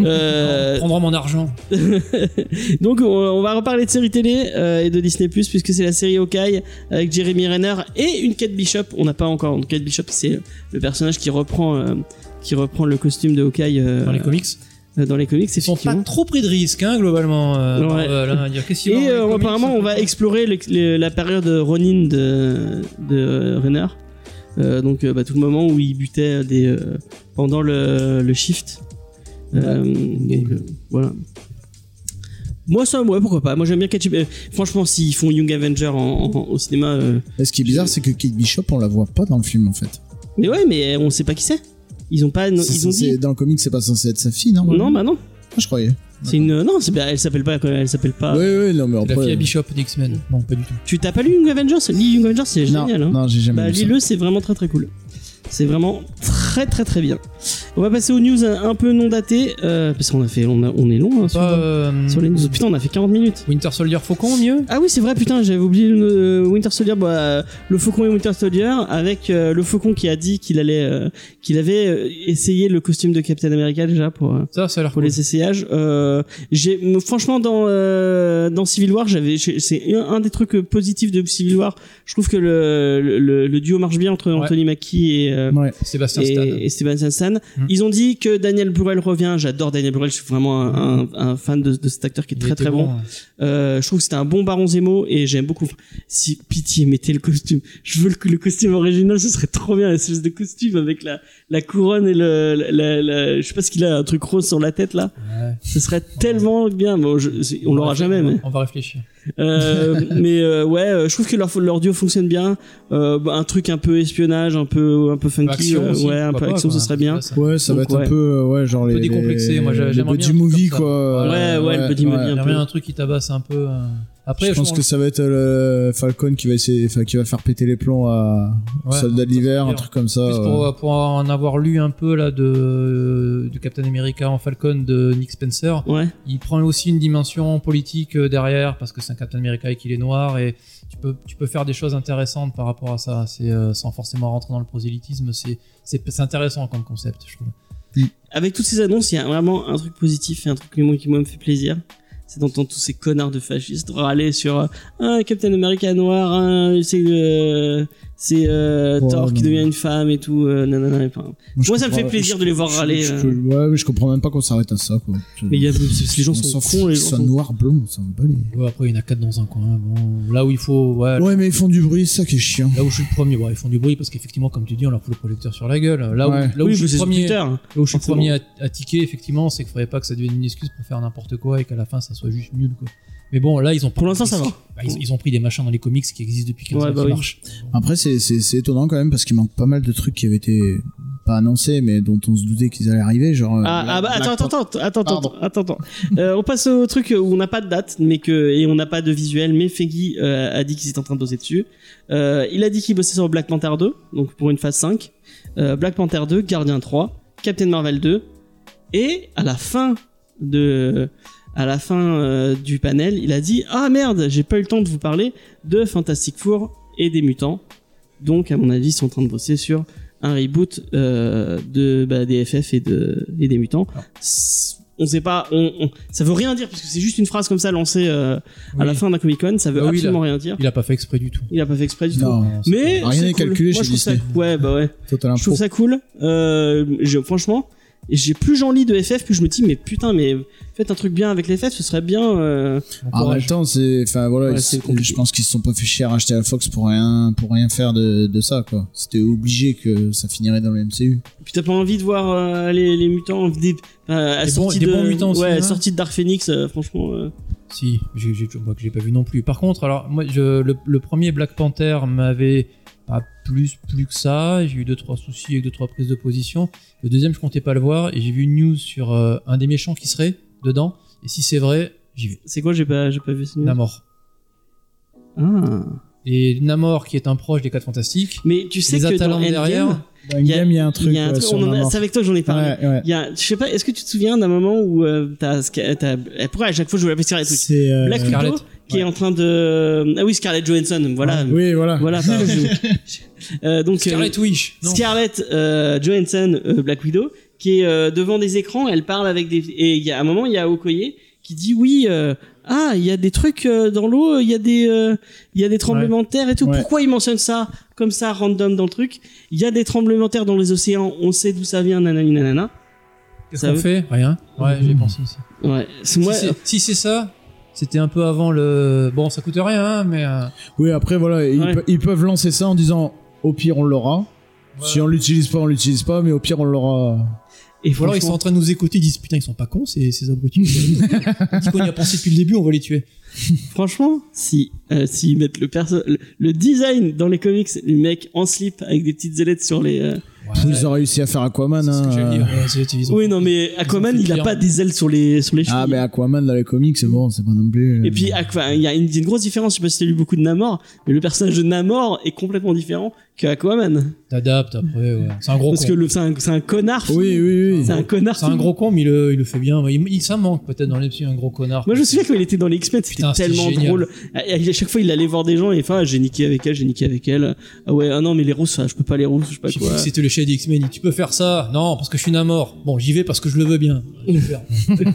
Euh, Prendra mon argent. donc on, va reparler de séries télé euh, et de Disney Plus puisque c'est la série Hawkeye avec Jeremy Renner et une Kate Bishop. On n'a pas encore une Kate Bishop, c'est le personnage qui reprend euh, qui reprend le costume de Hawkeye euh, Dans les comics. Euh, dans les comics. Ils sont pas effectivement. trop pris de risques, hein, globalement. euh, Ouais. Dire, a Et euh, comics, apparemment, on va explorer le- le- la période Ronin de, de Renner. Euh, donc, euh, bah, tout le moment où il butait des, euh, pendant le, le shift. Euh, donc, euh, voilà. Moi, ça, ouais, pourquoi pas. Moi, j'aime bien Kate Bishop. Euh, Franchement, s'ils font Young Avenger en- en- au cinéma. euh, ce qui est bizarre, c'est que Kate Bishop, on la voit pas dans le film en fait. Mais ouais, mais on sait pas qui c'est. Ils ont pas. Ils ont dit. Dans le comic, c'est pas censé être sa fille, non Non, bah non. Ah, je croyais. C'est une. Non, c'est- bah, elle s'appelle pas. Elle s'appelle pas. Oui, oui, non, mais C'est la après. fille à Bishop d'X-Men. Non, pas du tout. Tu t'as pas lu Young Avengers? Lis Young Avengers, c'est non, génial. hein. non, j'ai jamais Bah, lu ça. lis-le, c'est vraiment très très cool. C'est vraiment très très très bien. On va passer aux news un peu non datées, euh, parce qu'on a fait, on, a- on est long hein, sur, euh, sur les news. Putain, on a fait 40 minutes. Winter Soldier Faucon, mieux? Ah oui, c'est vrai, putain, j'avais oublié le euh, Winter Soldier. Bah, euh, le Faucon et Winter Soldier, avec euh, le Faucon qui a dit qu'il allait, euh, qu'il avait euh, essayé le costume de Captain America déjà pour. euh, Ça, ça a pour cool. les essayages. Euh, j'ai franchement dans euh, dans Civil War, j'avais c'est un, un des trucs positifs de Civil War. Je trouve que le le, le duo marche bien entre Ouais. Anthony Mackie et euh, Ouais. Sébastien Stan. et, Steven Stan. Mm. Ils ont dit que Daniel Brühl revient. J'adore Daniel Brühl. Je suis vraiment un, un, un fan de, de cet acteur qui est Il très très bon. Euh, je trouve que c'était un bon Baron Zemo et j'aime beaucoup. Si pitié mettez le costume. Je veux le, le costume original. Ce serait trop bien. L'espèce de costume avec la la couronne et le la, la, la- je sais pas ce qu'il a un truc rose sur la tête là. Ouais. Ce serait tellement bien. Bon, je- c'est- on l'aura jamais, mais. On va réfléchir. Euh, mais euh, ouais, euh, je trouve que leur, leur duo fonctionne bien. Euh, bah, un truc un peu espionnage, un peu un peu funky, euh, aussi, ouais, un peu action, ce serait bien. Ouais, ça va être ouais. un peu, ouais, genre les. décomplexé, les- moi, j'aimerais buddy bien un truc movie, quoi. Ouais, ouais, le buddy movie, un J'aimerais peu. un truc qui tabasse un peu. Euh. Après, je pense que ça va être euh, le Falcon qui va essayer, enfin, qui va faire péter les plombs à Ouais. Soldat de l'hiver, un truc comme ça. Plus ouais. pour, pour en avoir lu un peu là de du Captain America en Falcon de Nick Spencer, Ouais. il prend aussi une dimension politique euh, derrière parce que c'est un Captain America et qu'il est noir et tu peux tu peux faire des choses intéressantes par rapport à ça. C'est euh, sans forcément rentrer dans le prosélytisme, c'est c'est c'est intéressant comme concept, je trouve. Avec toutes ces annonces, il y a vraiment un truc positif et un truc qui moi, qui moi me fait plaisir. C'est d'entendre tous ces connards de fascistes râler sur euh, un Captain America noir, un, euh, c'est euh, Ouais, Thor qui devient une femme et tout. Euh, nanana, enfin, je moi, ça me fait plaisir de les voir je- râler, je- euh. ouais, mais je comprends même pas qu'on s'arrête à ça, quoi. Je- mais il y a, les gens on sont s'en cons, les gens sont noir, blanc, ça me bat les- Ouais, après il y en a quatre dans un coin. Bon, là où il faut, ouais, Ouais, mais ils font du bruit, c'est ça qui est chiant. Là où je suis le premier, bon, ils font du bruit parce qu'effectivement, comme tu dis, on leur fout le projecteur sur la gueule. Là où, Ouais. là où oui, je suis le premier, Twitter. là où je suis premier à, à tiquer, effectivement, c'est qu'il faudrait pas que ça devienne une excuse pour faire n'importe quoi et qu'à la fin ça soit juste nul, quoi. Mais bon, là, ils ont Pour l'instant, ça va. Bah, ils, ils ont pris des machins dans les comics qui existent depuis 15 Ouais, ans bah qui oui. marchent. Après, c'est, étonnant quand même parce qu'il manque pas mal de trucs qui avaient été pas annoncés, mais dont on se doutait qu'ils allaient arriver. Genre, euh, Ah, ah bah, attends, attends, attends, attends, attends, Pardon. attends, attends. Euh, on passe au truc où on n'a pas de date, mais que et on n'a pas de visuel. Mais Feggy euh, a dit qu'il était en train de bosser dessus. Euh, il a dit qu'il bossait sur Black Panther 2, donc pour une phase 5. Euh, Black Panther 2, Gardien 3, Captain Marvel 2, et à la fin de à la fin euh, du panel, il a dit ah merde, j'ai pas eu le temps de vous parler de Fantastic Four et des mutants. Donc à mon avis, ils sont en train de bosser sur un reboot euh, de bah, des FF et de et des mutants. S- On sait pas, on, on- ça veut rien dire parce que c'est juste une phrase comme ça lancée euh, à la fin d'un Comic Con. Ça veut Bah oui, absolument rien dire. Il a pas fait exprès du tout. Il a pas fait exprès du tout. Non, c'est Mais rien n'est cool. calculé Moi, chez je trouve ça- Disney. Ouais, bah ouais. Total Je trouve ça cool. Euh, je, franchement, et j'ai plus j'en lis de FF, plus je me dis mais putain, mais faites un truc bien avec les FF, ce serait bien. euh, Ah, en même temps, c'est, enfin voilà, Ouais, ils- je pense qu'ils se sont pas fait chier à racheter la Fox pour rien, pour rien faire de, de ça, quoi. C'était obligé que ça finirait dans le MCU. Puis t'as pas envie de voir euh, les, les mutants des, euh, à Des sortie bons- des de, bons mutants au ouais, cinéma sortie de Dark Phoenix, euh, franchement. euh, Si, j'ai, j'ai, moi, que j'ai pas vu non plus. Par contre, alors moi, je, le, le premier Black Panther m'avait pas plus plus que ça. J'ai eu deux trois soucis avec deux trois prises de position. Le deuxième, je comptais pas le voir et j'ai vu une news sur euh, un des méchants qui serait dedans. Et si c'est vrai, j'y vais. C'est quoi J'ai pas, j'ai pas vu ce Namor. Ah. Et Namor, qui est un proche des 4 Fantastiques. Mais tu sais Les que dans derrière. Dans il y a- Endgame, il y a un truc. il y a un ouais, truc- sur on en a- Namor. c'est avec toi que j'en ai parlé. Ouais, ouais. Il y a, je sais pas, est-ce que tu te souviens d'un moment où euh, t'as, pourquoi à chaque fois je veux l'appeler Scarlet Witch? C'est, euh, Black Widow? Scarlett, qui est en train de, ah oui Scarlett Johansson, voilà, Oui, voilà. voilà. euh, donc euh, Scarlet Witch. Non. Scarlett euh, Johansson, euh, Black Widow, qui est euh, devant des écrans. Elle parle avec des et il y a à un moment il y a Okoye qui dit oui. euh, ah, il y a des trucs euh, dans l'eau, il y a des, euh, il y a des tremblements de terre et tout. Ouais. Pourquoi il mentionne ça comme ça, random dans le truc? Il y a des tremblements de terre dans les océans, on sait d'où ça vient, nanani nanana. Qu'est-ce Ça qu'on veut- fait? Rien. Ouais, j'ai pensé aussi. Ouais, c'est moi. Si c'est- Si c'est ça, c'était un peu avant le. Bon, ça coûte rien, hein, mais. euh, Oui, après, voilà, ils, pe- ils peuvent lancer ça en disant au pire, on l'aura. Si on l'utilise pas, on l'utilise pas, mais au pire, on l'aura. Et Ou alors ils sont franchement, en train de nous écouter, ils disent putain, ils sont pas cons, ces, ces abrutis. on dit qu'on y a pensé depuis le début, on va les tuer. franchement, si euh, s'ils mettent le perso, le, le design dans les comics, les mecs en slip avec des petites ailettes sur les. euh, Ils ont réussi à faire Aquaman. C'est ce que hein, euh. Oui, non, mais Aquaman, il a pas des ailes sur les sur les chevilles. Ah, mais Aquaman dans les comics, c'est bon, c'est pas non plus. euh, Et puis, il y a une, il y a une grosse différence. Je sais pas si t'as lu beaucoup de Namor, mais le personnage de Namor est complètement différent que Aquaman. T'adaptes après, ouais. C'est un gros Parce con. que le- c'est un, c'est un connard. Oui, oui, oui. C'est un connard. C'est un gros con, mais il le, il le fait bien. Il, il- ça manque peut-être dans les petits, un gros connard. Moi, je me souviens quand il était dans les X-Men, c'était Putain, c'était tellement génial. drôle. À, à chaque fois, il allait voir des gens et enfin, j'ai niqué avec elle, j'ai niqué avec elle. Ah ouais, ah non, mais les rousses, ça, je peux pas les rousses, je sais pas J'ai quoi. que c'était le chef des X-Men. Il dit, Tu peux faire ça? Non, parce que je suis Namor. Bon, j'y vais parce que je le veux bien.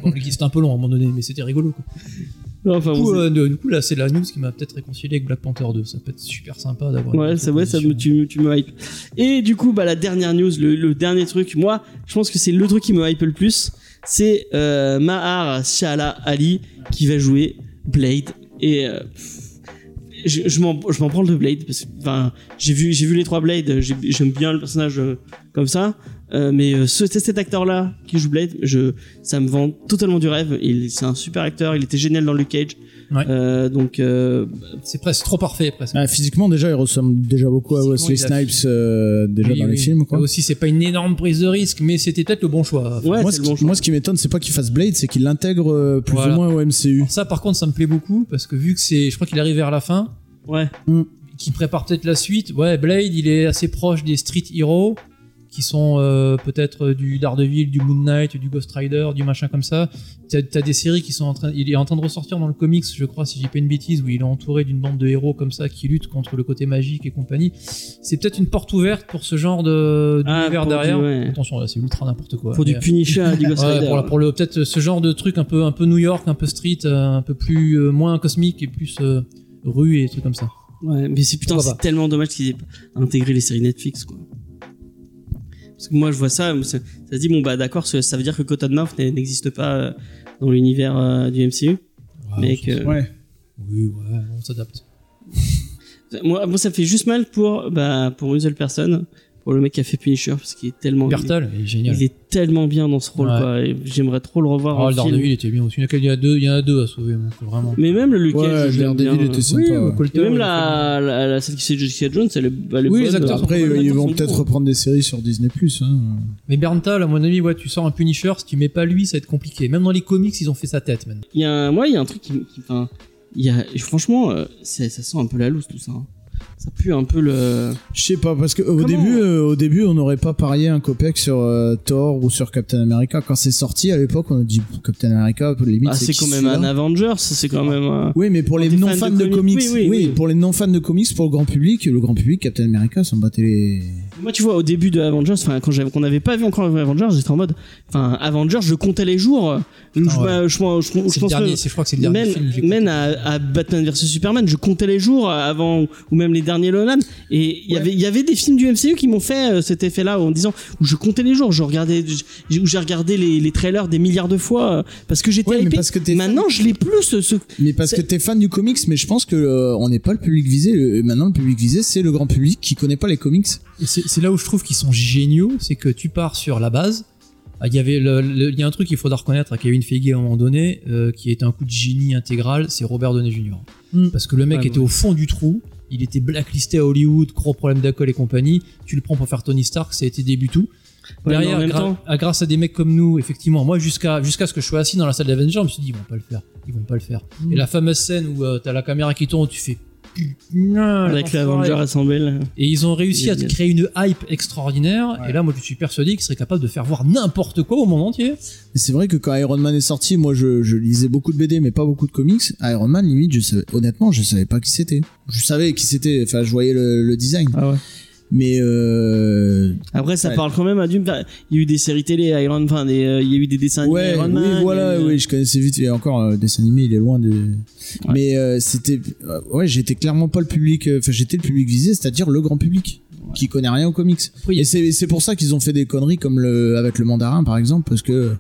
Bon, C'était un peu long à un moment donné, mais c'était rigolo. Quoi. Non, enfin, Du bon, coup, c'est- euh, du coup, là, c'est la news qui m'a peut-être réconcilié avec Black Panther 2. Ça peut être super sympa d'avoir. Ouais, ça, ouais, ça me, tu, tu me hype. Et du coup, bah, la dernière news, le, le dernier truc, moi, je pense que c'est le truc qui me hype le plus. C'est euh, Mahar Shala Ali qui va jouer Blade. Et euh, je, je m'en branle de Blade parce que enfin j'ai vu vu les trois Blade j'ai- j'aime bien le personnage euh, comme ça euh, mais euh, ce, cet acteur là qui joue Blade je ça me vend totalement du rêve il c'est un super acteur il était génial dans Luke Cage Ouais. Euh, donc euh, C'est presque trop parfait, presque. Ah, physiquement, déjà, il ressemble déjà beaucoup à Wesley Snipes euh, déjà Oui, dans les oui. films. Quoi. Là aussi, c'est pas une énorme prise de risque, mais c'était peut-être le bon choix. ouais moi, c'est ce le bon qui, choix moi, ce qui m'étonne, c'est pas qu'il fasse Blade, c'est qu'il l'intègre euh, plus Voilà. ou moins au MCU. Alors ça, par contre, ça me plaît beaucoup parce que vu que c'est, je crois qu'il arrive vers la fin, ouais qui prépare peut-être la suite. Ouais, Blade, il est assez proche des Street Heroes, qui sont euh, peut-être du Daredevil, du Moon Knight, du Ghost Rider, du machin comme ça. T'as as des séries qui sont en train, il est en train de ressortir dans le comics, je crois, si j'ai pas une bêtise, où il est entouré d'une bande de héros comme ça qui luttent contre le côté magique et compagnie. C'est peut-être une porte ouverte pour ce genre de Ah, d'univers pour du- derrière. ouais. Attention, là, c'est ultra n'importe quoi. pour Mais, du Punisher du Ghost Ouais, Rider pour, la- pour le peut-être ce genre de truc un peu un peu New York, un peu street, euh, un peu plus euh, moins cosmique et plus euh, rue et trucs comme ça. Ouais, mais c'est putain, c'est tellement dommage qu'ils aient pas intégré les séries Netflix, quoi. Parce que moi, je vois ça, ça, se dit, bon, bah, d'accord, ça veut dire que Cottonmouth n'existe pas euh, dans l'univers euh, du MCU. mais que, Ouais. Oui, ouais, on s'adapte. moi, moi, ça me fait juste mal pour, bah, pour une seule personne, pour le mec qui a fait Punisher, parce qu'il est tellement, il, Bertal, il est génial. il est tellement bien dans ce rôle, Ouais. J'aimerais trop le revoir Ah, en le film. Daredevil était bien aussi. Il y en a deux, il y en a deux à sauver, donc vraiment. Mais même le Luke Ouais, je Daredevil bien. était sympa. Oui, ouais. Colter, Et même la, la, la- celle qui fait Jessica Jones, elle est, elle est Oui, bonne. les acteurs sont Après, ils vont peut-être reprendre des séries sur Disney+. Hein. Mais Berntal, à mon avis, ouais, tu sors un Punisher, si tu mets pas lui, ça va être compliqué. Même dans les comics, ils ont fait sa tête, man. Il y a moi, il y a un truc qui, qui enfin, il y a, franchement, euh, c'est- ça sent un peu la loose tout ça. hein. Ça pue un peu le. Je sais pas, parce que au début, euh, au début, on n'aurait pas parié un copec sur euh, Thor ou sur Captain America. Quand c'est sorti à l'époque, on a dit Captain America, limite, Ah, c'est quand même un Avengers, c'est quand même. un- Oui, mais pour Quand les non fan fans de de, comics, comics, oui, oui, oui. pour les non fans de comics, pour le grand public, le grand public, Captain America s'en battait les. Moi, tu vois, au début de Avengers, enfin, quand j'avais, qu'on n'avait pas vu encore Avengers, j'étais en mode, enfin, Avengers, je comptais les jours. Je, ouais. je, je, je, je C'est le pense dernier, que c'est- je crois que c'est le dernier même, film. même à, à Batman vs Superman, je comptais les jours avant ou même les derniers Nolan. Et il y avait, il y avait des films du MCU qui m'ont fait euh, cet effet-là en disant où je comptais les jours, je regardais, où j'ai regardé les, les trailers des milliards de fois euh, parce que j'étais Ouais, hypé. parce que t'es Maintenant, je l'ai plus ce, ce- Mais parce que t'es fan du comics, mais je pense que euh, on n'est pas le public visé. Le- maintenant, le public visé, c'est le grand public qui connaît pas les comics. C'est c'est là où je trouve qu'ils sont géniaux, c'est que tu pars sur la base. Ah, Il y avait le- le- il y a un truc qu'il faudra reconnaître à Kevin Feige à un moment donné, euh, qui est un coup de génie intégral, c'est Robert Downey Jr. Mm. Parce que le mec Ouais, était ouais. au fond du trou, il était blacklisté à Hollywood, gros problème d'alcool et compagnie. Tu le prends pour faire Tony Stark, ça a été début tout. Ouais, Derrière, gra- à- grâce à des mecs comme nous, effectivement, moi jusqu'à jusqu'à ce que je sois assis dans la salle d'Avengers, je me suis dit ils vont pas le faire, ils vont pas le faire. Mm. Et la fameuse scène où euh, t'as la caméra qui tourne, tu fais avec l'Avenger Assemble. Et ils ont réussi à te créer une hype extraordinaire. Et là, moi, je suis persuadé qu'ils seraient capables de faire voir n'importe quoi au monde entier. Et c'est vrai que quand Iron Man est sorti, moi, je, je lisais beaucoup de BD, mais pas beaucoup de comics. Iron Man, limite, je savais, honnêtement, je savais pas qui c'était. Je savais qui c'était. Enfin, je voyais le, le design. Ah ouais. Mais euh, Après, ça Ouais. parle quand même à enfin, Il y a eu des séries télé Iron Man, des, euh, il y a eu des dessins animés ouais, Iron oui, voilà, eu, euh, oui, je connaissais vite. Et encore, euh, dessin animé, il est loin de. Mais euh, c'était, ouais, j'étais clairement pas le public. Enfin, j'étais le public visé, c'est-à-dire le grand public qui connaît rien aux comics. A- Et c'est c'est pour ça qu'ils ont fait des conneries comme le avec le mandarin, par exemple, parce que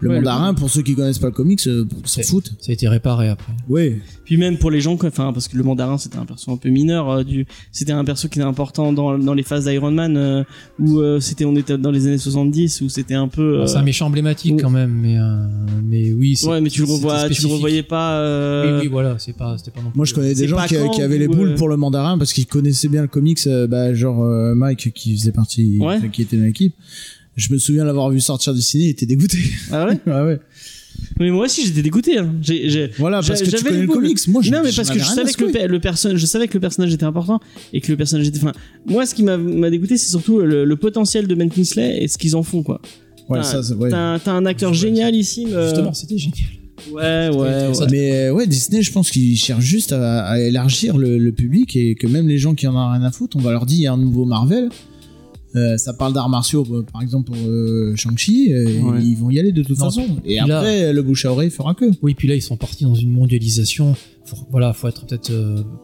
le Ouais, le- mandarin, pour ceux qui connaissent pas le comics, euh, s'en foutent. Ça a été réparé après. Ouais. Puis même pour les gens, enfin, parce que le mandarin c'était un perso un peu mineur, euh, du, c'était un perso qui était important dans, dans les phases d'Iron Man, euh, où euh, c'était, on était dans les années 70, où c'était un peu. euh, C'est un méchant emblématique quand même, mais euh, mais oui. c'est- ouais, mais tu le revois, tu le revoyais pas. euh, Oui, oui, voilà, c'est pas, c'était pas non plus. Moi, je connais des gens qui, avaient les ou, boules euh, pour le mandarin parce qu'ils connaissaient bien le comics, euh, bah, genre euh, Mike qui faisait partie, Ouais. qui était dans l'équipe. Je me souviens l'avoir vu sortir du ciné, il était dégoûté. Ah ouais ah ouais. Mais moi aussi j'étais dégoûté. Hein. J'ai- Voilà, parce que tu connais le comics. Moi, non mais parce que je savais que le, personnage je savais que le personnage était important et que le personnage était enfin moi ce qui m'a dégoûté c'est surtout le, le potentiel de Ben Kingsley et ce qu'ils en font quoi Ouais, t'as- ça, ouais. t'as, un acteur génial ici mais- Justement, c'était génial. ouais ouais, ouais. Mais euh, ouais, Disney, je pense qu'ils cherchent juste à, à élargir le, le public et que même les gens qui en ont rien à foutre, on va leur dire il y a un nouveau Marvel. Euh, ça parle d'arts martiaux, euh, par exemple pour euh, Shang-Chi, euh, Ouais. ils vont y aller de toute Non, façon. Et là- après, le bouche à oreille fera que. Oui, puis là, ils sont partis dans une mondialisation. Faut, voilà, faut être peut-être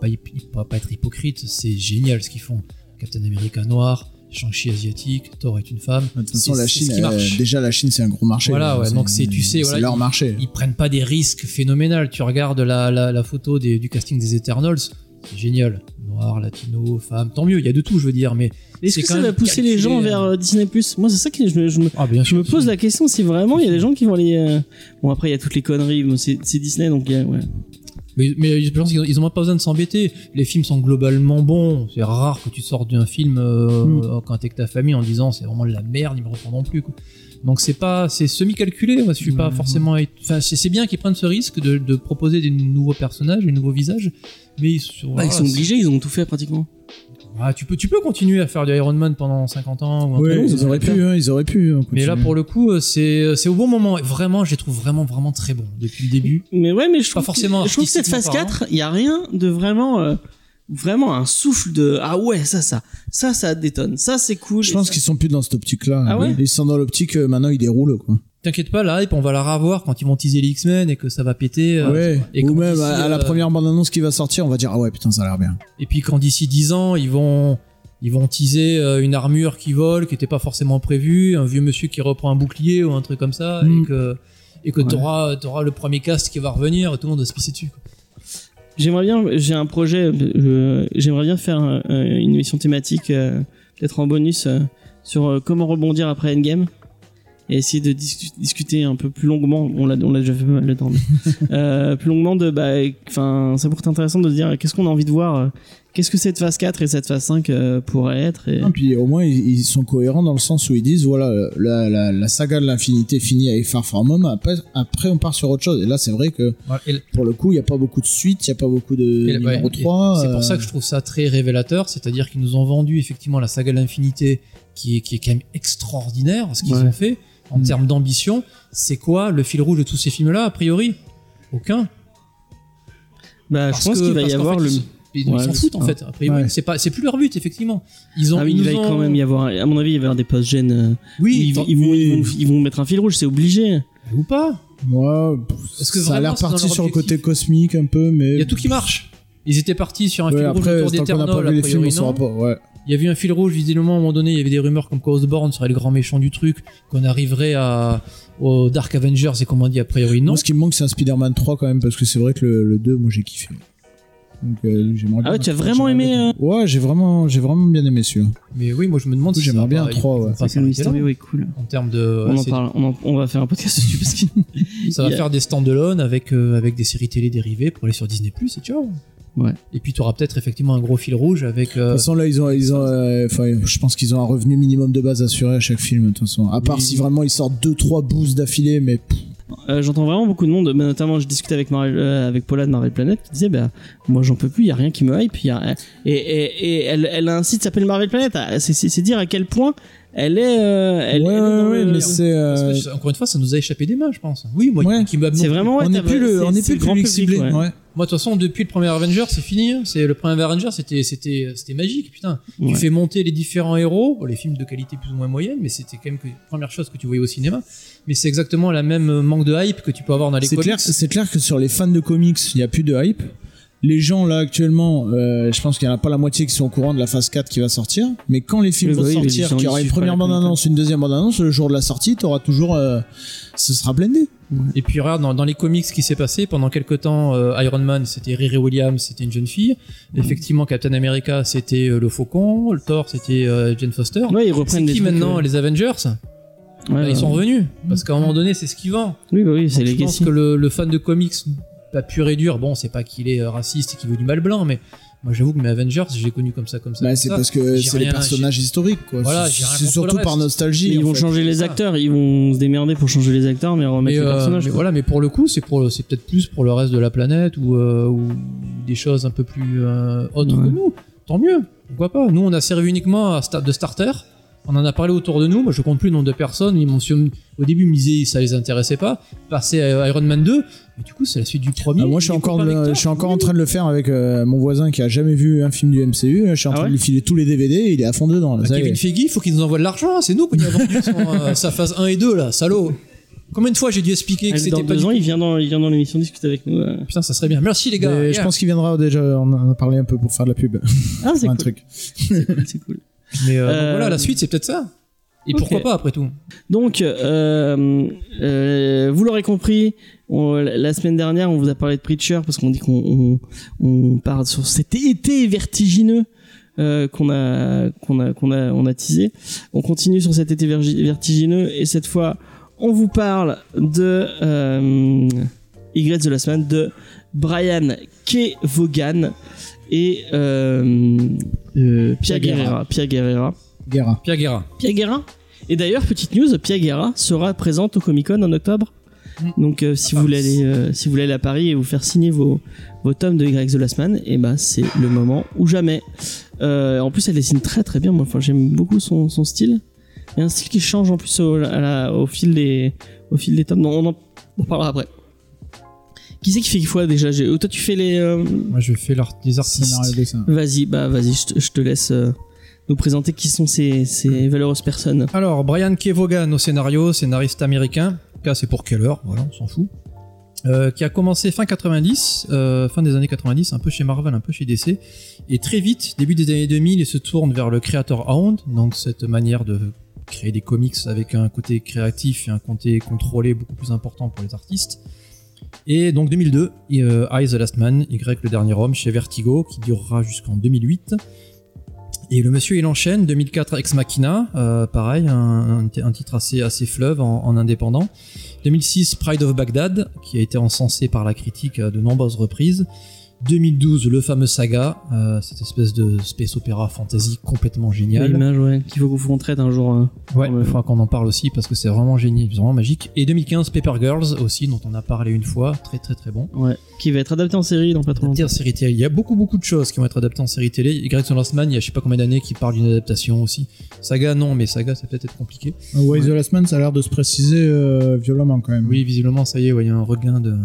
pas, pas, pas être hypocrite. C'est génial ce qu'ils font. Captain America noir, Shang-Chi asiatique, Thor est une femme. De toute façon, la Chine, marche. déjà la Chine, c'est un gros marché. Voilà, ouais, donc c'est- tu sais, voilà, leur ils- marché. Ils prennent pas des risques phénoménaux. Tu regardes la, la, la photo des- du casting des Eternals, c'est génial. Noir, latino, femme, tant mieux. Il y a de tout, je veux dire, mais est-ce que quand ça va pousser les gens vers euh, Disney Plus? Moi c'est ça que je me, je me, ah je me pose la question si vraiment il y a des gens qui vont aller euh, bon après il y a toutes les conneries c'est, Disney donc a- ouais. Mais, mais je pense qu'ils ont- ils ont même pas besoin de s'embêter. Les films sont globalement bons. C'est rare que tu sortes d'un film euh, Mm. quand t'es avec ta famille en disant c'est vraiment de la merde, ils me reprendront plus. Quoi. Donc c'est pas, c'est semi-calculé. Moi, je suis pas forcément. Enfin, c'est bien qu'ils prennent ce risque de, de proposer des nouveaux personnages, des nouveaux visages, mais ils, sont- Bah, ils sont obligés ils ont tout fait pratiquement Ah, tu peux, tu peux continuer à faire du Iron Man pendant 50 ans ou un Ouais, truc, ça ils auraient pu, hein, ils auraient pu. hein, Mais là, pour le coup, euh, c'est c'est au bon moment. Vraiment, je les trouve vraiment, vraiment très bons depuis le début. mais ouais mais je Pas trouve forcément que, je trouve que cette phase artistiquement 4 il y a rien de vraiment euh, vraiment un souffle de ah ouais ça ça ça ça détonne ça c'est cool Je pense ça- qu'ils sont plus dans cette optique-là. Ah ouais ils sont dans l'optique, euh, maintenant ils déroulent, quoi. T'inquiète pas, la hype, on va la revoir quand ils vont teaser les X-Men et que ça va péter. euh, ouais. et Ou même à, à la euh, première bande-annonce qui va sortir, on va dire ah ouais putain ça a l'air bien. Et puis quand d'ici 10 ans, ils vont ils vont teaser une armure qui vole, qui était pas forcément prévue, un vieux monsieur qui reprend un bouclier ou un truc comme ça, Mm. et que et que Ouais. t'auras t'auras le premier cast qui va revenir, et tout le monde va se pisser dessus. quoi. J'aimerais bien, j'ai un projet, euh, j'aimerais bien faire euh, une émission thématique, euh, peut-être en bonus, sur comment rebondir après Endgame. Et essayer de dis- discuter un peu plus longuement, on l'a, on l'a déjà fait mal de temps, mais, euh, plus longuement de, bah, enfin, ça pourrait être intéressant de se dire qu'est-ce qu'on a envie de voir, euh, qu'est-ce que cette phase 4 et cette phase 5 euh, pourraient être. Et... Et puis au moins ils, ils sont cohérents dans le sens où ils disent voilà la, la, la saga de l'infinité finit avec Far From Home. Après, après on part sur autre chose. Et là c'est vrai que. Et- pour le coup il y a pas beaucoup de suites, il y a pas beaucoup de et- ouais, numéro et 3. C'est euh, pour ça que je trouve ça très révélateur, c'est-à-dire qu'ils nous ont vendu effectivement la saga de l'infinité, qui est, qui est quand même extraordinaire, ce qu'ils Ouais. ont fait en Mm. termes d'ambition. C'est quoi le fil rouge de tous ces films-là, a priori? Aucun. Bah, je Parce pense qu'il va parce y avoir fait, le. Ils, Ouais, s'en foutent en pas. fait. A priori, Ouais. c'est pas, c'est plus leur but effectivement. Ils ont, Ah oui, ils il va ont- quand même y avoir, à mon avis, il va y avoir des post-gènes. euh, où Oui, ils, vont, oui. ils, vont, ils vont mettre un fil rouge, c'est obligé. ou pas? Moi, Est-ce que ça a l'air parti sur le côté cosmique un peu, mais Il y a tout qui marche. Ils étaient partis sur un Ouais, fil rouge après, autour tant qu'on n'a d'Eternal, pas a vu les films, on saura pas. Ouais. Il y avait eu un fil rouge, visiblement, à un moment donné, il y avait des rumeurs comme quoi Osborn serait le grand méchant du truc, qu'on arriverait à, au Dark Avengers et qu'on m'a dit a priori non. Moi, ce qui me manque, c'est un Spider-Man 3 quand même, parce que c'est vrai que le, le 2, moi, j'ai kiffé. Donc, euh, j'aimerais Ah bien- ouais, tu as vraiment aimé, bien- Ouais, j'ai vraiment, j'ai vraiment bien aimé celui-là. Mais oui, moi je me demande Oui, si j'aimerais bien un trois, ils vont ouais. pas C'est. Mysterio est cool. En termes de. On en parle, on, en- on va faire un podcast dessus parce que Ça va faire des stand-alone avec, euh, avec des séries télé dérivées pour aller sur Disney Plus et ciao. Ouais. Et puis tu auras peut-être effectivement un gros fil rouge avec. De euh, toute façon, là, ils ont, ils ont, euh, enfin, je pense qu'ils ont un revenu minimum de base assuré à chaque film, de toute façon. À part Oui. si vraiment ils sortent deux, trois boosts d'affilée, mais Euh, j'entends vraiment beaucoup de monde, mais notamment je discutais avec Marvel, euh, avec Paula de Marvel Planet qui disait bah moi j'en peux plus, il y a rien qui me hype, il y a et, et, et elle, elle a un site qui s'appelle Marvel Planet, Ah, c'est dire à quel point elle est, euh, elle, ouais, elle est dans ouais, le- mais c'est. Euh, encore une fois, ça nous a échappé des mains, je pense. Oui, moi, Ouais. qui m'a c'est vraiment, ouais, on n'est plus le, on n'est plus le grand public ciblé. ouais. ouais. Moi, de toute façon, depuis le premier Avenger, c'est fini. hein. C'est le premier Avenger, c'était, c'était, c'était magique, putain. Ouais. Tu fais monter les différents héros, bon, les films de qualité plus ou moins moyenne, mais c'était quand même que, la première chose que tu voyais au cinéma. Mais c'est exactement la même manque de hype que tu peux avoir dans les C'est comics. clair, c'est clair que sur les fans de comics, il n'y a plus de hype. Les gens là actuellement, euh, je pense qu'il n'y en a pas la moitié qui sont au courant de la phase 4 qui va sortir. Mais quand les films Oui, vont oui, sortir, qu'il y aura une première la bande annonce, une deuxième bande annonce, le jour de la sortie, tu auras toujours, euh, ce sera blindé. Et puis regarde, dans, dans les comics, ce qui s'est passé pendant quelques temps, euh, Iron Man, c'était Riri Williams, c'était une jeune fille. Effectivement, Captain America, c'était euh, le Faucon. Le Thor, c'était euh, Jane Foster. Ouais, ils c'est reprennent des qui maintenant euh, Les Avengers? Ouais, Bah, Ils sont revenus. Parce qu'à un moment donné, c'est ce qui vend. Oui, bah oui, c'est je pense que le, le fan de comics, pas pur et dur, bon, c'est pas qu'il est euh, raciste et qu'il veut du mal blanc, mais moi j'avoue que mes Avengers, j'ai connu comme ça, comme ça. Bah, c'est parce que c'est les personnages historiques, quoi. Voilà, C'est- surtout par nostalgie. Mais ils vont fait. changer les ça. acteurs, ils vont se démerder pour changer les acteurs, mais remettre Mais, les euh, personnages. mais voilà, mais pour le coup, c'est pour, c'est peut-être plus pour le reste de la planète ou, euh, ou des choses un peu plus euh, autres Ouais. que nous. Tant mieux, pourquoi pas? Nous, on a servi uniquement à sta- de starter. On en a parlé autour de nous. Moi, je compte plus le nombre de personnes. Ils m'ont su- au début, ils me disaient ça les intéressait pas. Passer à Iron Man 2, mais du coup, c'est la suite du premier. Ah, moi, je suis encore, le- je suis encore en train de le faire avec euh, mon voisin qui a jamais vu un film du MCU. Je suis en Ah train ouais de lui filer tous les DVD. Et il est à fond dedans. Là, Bah. Kevin Feige, il faut qu'il nous envoie de l'argent. C'est nous qu'on y a vendu son, euh, sa phase 1 et 2, là, salaud. Combien de fois j'ai dû expliquer que c'était pas deux ans, il vient dans, il vient dans l'émission discuter avec nous. euh. Putain, ça serait bien. Merci les gars. Je pense qu'il viendra déjà. On en a parlé un peu pour faire de la pub. Ah, c'est un cool. truc. C'est cool, c'est cool. Mais euh, Euh, voilà, la suite, c'est peut-être ça. Et pourquoi pas après tout Donc, euh, euh, vous l'aurez compris, on- la semaine dernière, on vous a parlé de Preacher parce qu'on dit qu'on on, on part sur cet été vertigineux euh, qu'on a qu'on a qu'on a on a teasé. On continue sur cet été vertigineux et cette fois, on vous parle de euh, Y de la semaine de Brian K. Vaughan et euh, euh, Pia. Guerrera. Pia Guerrera. Guerra. Pierre Guerra. Pia Guerra. Et d'ailleurs, petite news, Pia Guerra sera présente au Comic Con en octobre. Mm. Donc, euh, si, Ah, vous voulez aller, euh, si vous voulez aller à Paris et vous faire signer vos, vos tomes de Y The Last Man, et ben c'est le moment ou jamais. Euh, en plus, elle dessine très très bien. Moi, enfin, j'aime beaucoup son, son style. Il y a un style qui change en plus au, à la- au fil des, au fil des tomes. Non, on en, on en parlera après. Qui c'est qui fait quoi déjà Toi, tu fais les. euh, Moi, je fais artistes. Scénario dessin. Vas-y, bah vas-y, je te, laisse euh, nous présenter qui sont ces, ces valeureuses personnes. Alors, Brian K. Vaughan au scénario, scénariste américain. K, c'est pour Keller, voilà, on s'en fout. Euh, qui a commencé fin 90, euh, fin des années 90, un peu chez Marvel, un peu chez DC. Et très vite, début des années 2000, il se tourne vers le Creator Hound, donc cette manière de créer des comics avec un côté créatif et un côté contrôlé beaucoup plus important pour les artistes. Et donc 2002, et, euh, I The Last Man, Y le dernier homme chez Vertigo, qui durera jusqu'en 2008. Et le monsieur il enchaîne 2004 Ex Machina, euh, pareil, un, titre assez, assez fleuve en, en indépendant. 2006 Pride of Baghdad, qui a été encensé par la critique à de nombreuses reprises. 2012 le fameux Saga, euh, cette espèce de space opéra fantasy complètement génial. L'image, ouais, qu'il faut qu'on traite un jour. euh. Ouais, Ouais. il faudra qu'on en parle aussi parce que c'est vraiment génial, vraiment magique. Et 2015 Paper Girls aussi, dont on a parlé une fois, très très très bon. Ouais, qui va être adapté en série dans pas trop Adapté longtemps. en série télé. Il y a beaucoup beaucoup de choses qui vont être adaptées en série télé. Y the Last Man, il y a je sais pas combien d'années qui parle d'une adaptation aussi. Saga non, mais Saga ça peut peut-être être compliqué. Why the Last Man, ça a l'air de se préciser euh, violemment quand même. Oui, visiblement ça y est, ouais, il y a un regain de.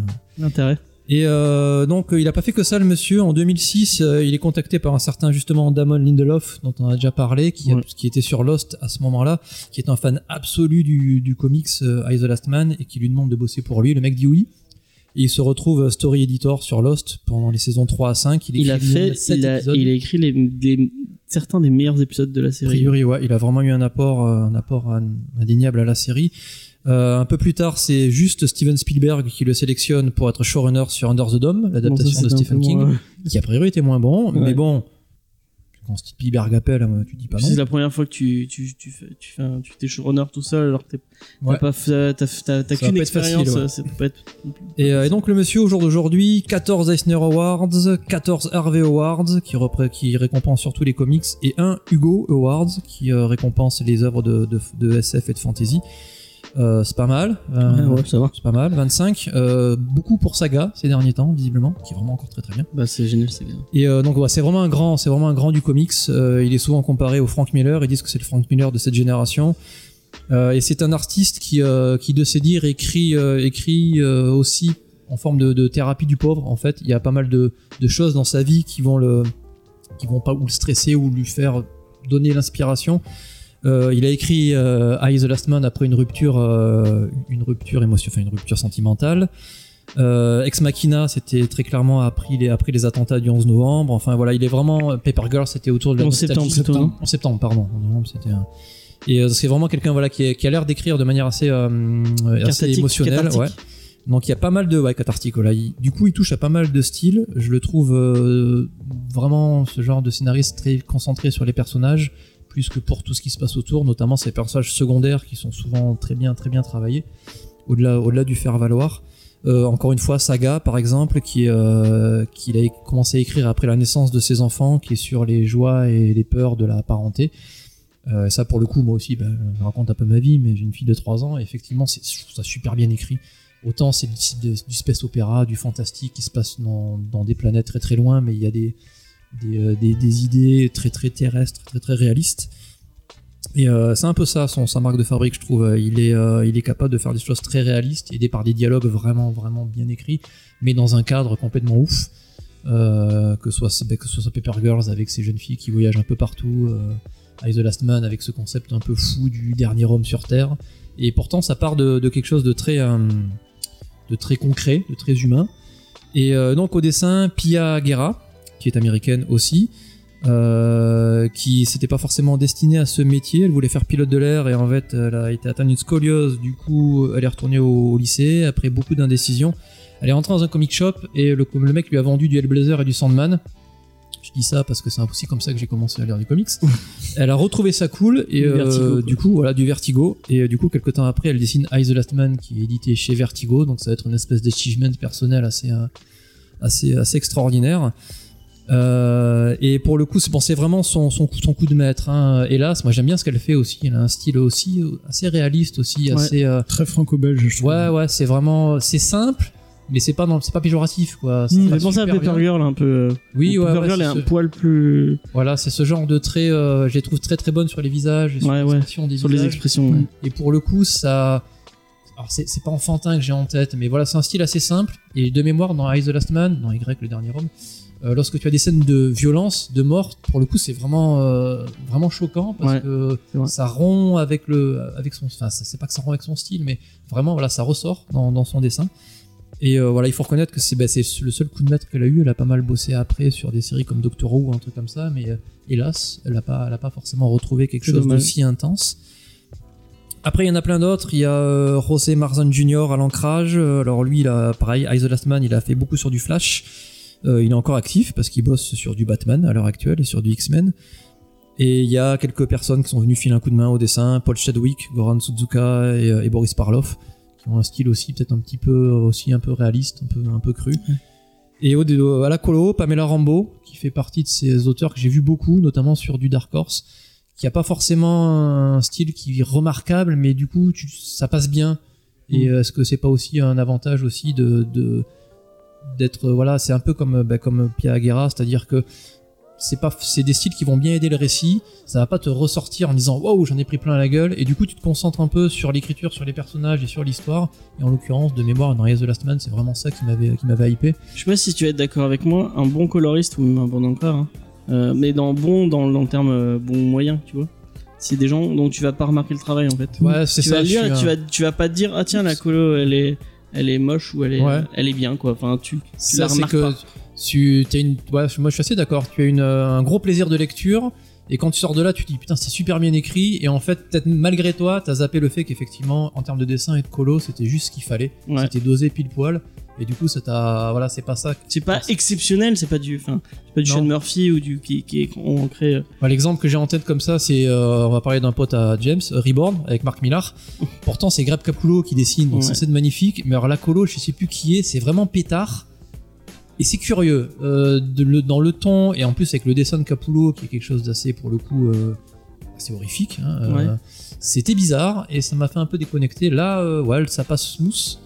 Intérêt. Et euh, donc euh, il a pas fait que ça le monsieur. En 2006, euh, il est contacté par un certain justement Damon Lindelof dont on a déjà parlé, qui, a- Ouais. qui était sur Lost à ce moment-là, qui est un fan absolu du, du comics euh, I the Last Man et qui lui demande de bosser pour lui. Le mec dit oui. Et il se retrouve euh, story editor sur Lost pendant les saisons 3 à 5. Il, Il a fait, il a, il a écrit les, les- certains des meilleurs épisodes de la A série. priori, ouais, il a vraiment eu un apport, un apport indéniable à la série. Euh, un peu plus tard, c'est juste Steven Spielberg qui le sélectionne pour être showrunner sur Under the Dome, Bon, l'adaptation de Stephen King, moins- qui a priori était moins bon, Ouais. mais bon, quand Spielberg appelle, euh, tu dis pas non. C'est la première fois que tu, tu, tu fais, tu fais un, tu t'es showrunner tout seul alors que t'as Ouais. pas t'as, qu'une facile, expérience. ouais. ça peut pas être- Et, euh, et donc le monsieur au jour d'aujourd'hui, 14 Eisner Awards, 14 Harvey Awards qui, repré- qui récompense surtout les comics et un Hugo Awards qui euh, récompense les œuvres de, de- de SF et de fantasy. Euh, c'est pas mal. Euh, Ouais, ouais, ça va. C'est pas mal. 25. Euh, beaucoup pour Saga ces derniers temps, visiblement, qui est vraiment encore très très bien. Bah, c'est génial, c'est bien. Et euh, donc ouais, c'est vraiment un grand, c'est vraiment un grand du comics. Euh, il est souvent comparé au Frank Miller. Ils disent que c'est le Frank Miller de cette génération. Et c'est un artiste qui, qui de ses dires écrit, écrit aussi en forme de, de thérapie du pauvre. En fait, il y a pas mal de, de choses dans sa vie qui vont le, qui vont pas ou le stresser ou lui faire donner l'inspiration. Euh, il a écrit euh, I the Last Man après une rupture, euh, une rupture émotionnelle, enfin une rupture sentimentale. Euh, Ex Machina, c'était très clairement après les, après les attentats du 11 novembre. Enfin voilà, il est vraiment Paper Girl, c'était autour de la En nostalgie. septembre, plutôt, non En septembre, pardon. En novembre, c'était. Et euh, c'est vraiment quelqu'un voilà qui, est- qui a l'air d'écrire de manière assez, euh, assez émotionnelle. cathartique. Ouais. Donc il y a pas mal de ouais, cathartique. Voilà. Il- du coup, il touche à pas mal de styles. Je le trouve euh, vraiment ce genre de scénariste très concentré sur les personnages, que pour tout ce qui se passe autour, notamment ces personnages secondaires qui sont souvent très bien, très bien travaillés, au-delà, au-delà du faire valoir. Euh, encore une fois, Saga, par exemple, qui euh, a commencé à écrire après la naissance de ses enfants, qui est sur les joies et les peurs de la parenté. Euh, ça, pour le coup, moi aussi, ben, je raconte un peu ma vie, mais j'ai une fille de 3 ans, et effectivement, c'est, je trouve ça super bien écrit. Autant c'est du, space opéra, du fantastique qui se passe dans des planètes très très loin, mais il y a des, des, euh, des, idées très très terrestres, très très réalistes. Et euh, c'est un peu ça, son, sa marque de fabrique, je trouve. Il est, euh, capable de faire des choses très réalistes, aidé par des dialogues vraiment, vraiment bien écrits, mais dans un cadre complètement ouf. Que, soit, ce soit Paper Girls avec ces jeunes filles qui voyagent un peu partout, I the Last Man avec ce concept un peu fou du dernier homme sur Terre. Et pourtant, ça part de, quelque chose de très, de très concret, de très humain. Et donc au dessin, Pia Guerra, qui est américaine aussi, euh, qui s'était pas forcément destinée à ce métier. Elle voulait faire pilote de l'air et en fait, elle a été atteinte d'une scoliose. Du coup, elle est retournée au, au lycée après beaucoup d'indécisions. Elle est rentrée dans un comic shop et le, le mec lui a vendu du Hellblazer et du Sandman. Je dis ça parce que c'est aussi comme ça que j'ai commencé à lire du comics. elle a retrouvé ça cool et Du euh, Vertigo, du coup voilà du Vertigo et euh, du coup quelques temps après elle dessine Eyes the Last Man qui est édité chez Vertigo donc ça va être une espèce d'achievement personnel assez euh, assez assez extraordinaire. Euh, et pour le coup, c'est bon, c'est vraiment son, son, coup, son coup de maître. Hein. Hélas, moi j'aime bien ce qu'elle fait aussi. Elle a un style aussi euh, assez réaliste aussi, Ouais. assez. euh, Très franco-belge, ouais, ouais, c'est vraiment, c'est simple, mais c'est pas dans, c'est pas péjoratif quoi. Va fait penser à Paper bien. Girl un peu. Oui, ouais, Paper ouais, Girl est c'est un ce- poil plus. Voilà, c'est ce genre de traits, euh, je les trouve très très bonnes sur les visages, et sur Ouais, les ouais. expressions des Sur les expressions. ouais. Et pour le coup, ça. Alors, c'est c'est pas enfantin que j'ai en tête, mais voilà, c'est un style assez simple. Et de mémoire, dans Eyes the Last Man, dans Y, le dernier homme, euh, lorsque tu as des scènes de violence, de mort, pour le coup, c'est vraiment, euh, vraiment choquant parce Ouais, que ça rompt avec le, avec son, enfin, c'est pas que ça rompt avec son style, mais vraiment, voilà, ça ressort dans, dans son dessin. Et euh, voilà, il faut reconnaître que c'est bah, c'est le seul coup de maître qu'elle a eu. Elle a pas mal bossé après sur des séries comme Doctor Who ou un truc comme ça, mais euh, hélas, elle a pas, elle a pas forcément retrouvé quelque chose d'aussi intense. Après, il y en a plein d'autres. Il y a euh, José Marzan Jr. à l'ancrage. Alors lui, il a pareil, Eyes the Last Man, il a fait beaucoup sur du Flash. Euh, il est encore actif parce qu'il bosse sur du Batman à l'heure actuelle et sur du X-Men. Et il y a quelques personnes qui sont venues filer un coup de main au dessin. Paul Chadwick, Goran Suzuka et, euh, et Boris Parloff, qui ont un style aussi peut-être un petit peu aussi un peu réaliste, un peu un peu cru. Et au, à la colo, Pamela Rambeau, qui fait partie de ces auteurs que j'ai vu beaucoup, notamment sur du Dark Horse, qui a pas forcément un style qui est remarquable, mais du coup, tu- ça passe bien. Et euh, est-ce que c'est pas aussi un avantage aussi de de- d'être voilà, c'est un peu comme bah, comme Pia Aguera, c'est-à-dire que c'est pas c'est des styles qui vont bien aider le récit ça va pas te ressortir en disant waouh j'en ai pris plein la gueule et du coup tu te concentres un peu sur l'écriture sur les personnages et sur l'histoire et en l'occurrence de mémoire dans Yes the Last Man c'est vraiment ça qui m'avait qui m'avait hypé Je sais pas si tu vas être d'accord avec moi, un bon coloriste ou même un bon encreur, hein, euh, mais dans bon dans, dans le terme euh, bon moyen, tu vois. C'est des gens dont tu vas pas remarquer le travail en fait. ouais c'est ça vas lire tu vas tu vas pas te dire ah tiens la colo elle est elle est moche ou elle est Ouais. elle est bien quoi. Enfin tu tu ça la c'est remarques que pas. tu t'as une ouais, moi je suis assez d'accord tu as une euh, un gros plaisir de lecture et quand tu sors de là tu te dis putain c'est super bien écrit et en fait peut-être malgré toi t'as zappé le fait qu'effectivement en termes de dessin et de colo c'était juste ce qu'il fallait Ouais. c'était dosé pile poil et du coup ça t'a voilà c'est pas ça C'est pas exceptionnel, c'est pas du enfin pas du Non. Sean Murphy ou du qui qui est ancré. euh, Bah, L'exemple que j'ai en tête comme ça, c'est euh, on va parler d'un pote à James, euh, Reborn, avec Marc Millar. Pourtant, c'est Greg Capullo qui dessine, donc Ouais. c'est censé être magnifique. Mais alors la colo, je sais plus qui est, c'est vraiment pétard. Et c'est curieux, euh, de le, dans le ton et en plus avec le dessin de Capullo, qui est quelque chose d'assez pour le coup euh, assez horrifique. hein, Ouais. C'était bizarre et ça m'a fait un peu déconnecter. Là, ouais, ça passe smooth.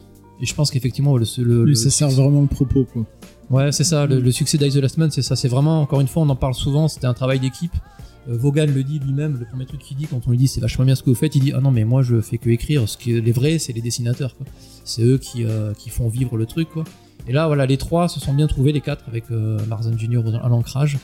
Et je pense qu'effectivement, le, le, Oui, le ça sert vraiment le propos, quoi. Ouais, c'est ça. Le, le succès d'Ice the Last Man, c'est ça. C'est vraiment, encore une fois, on en parle souvent. C'était un travail d'équipe. Euh, Vaughan le dit lui-même. Le premier truc qu'il dit quand on lui dit c'est vachement bien ce que vous faites, il dit ah non mais moi je fais que écrire. Ce qui est les vrais, c'est les dessinateurs. C'est eux qui euh, qui font vivre le truc quoi. Et là voilà, les trois se sont bien trouvés les quatre avec euh, Marzan Junior à l'ancrage.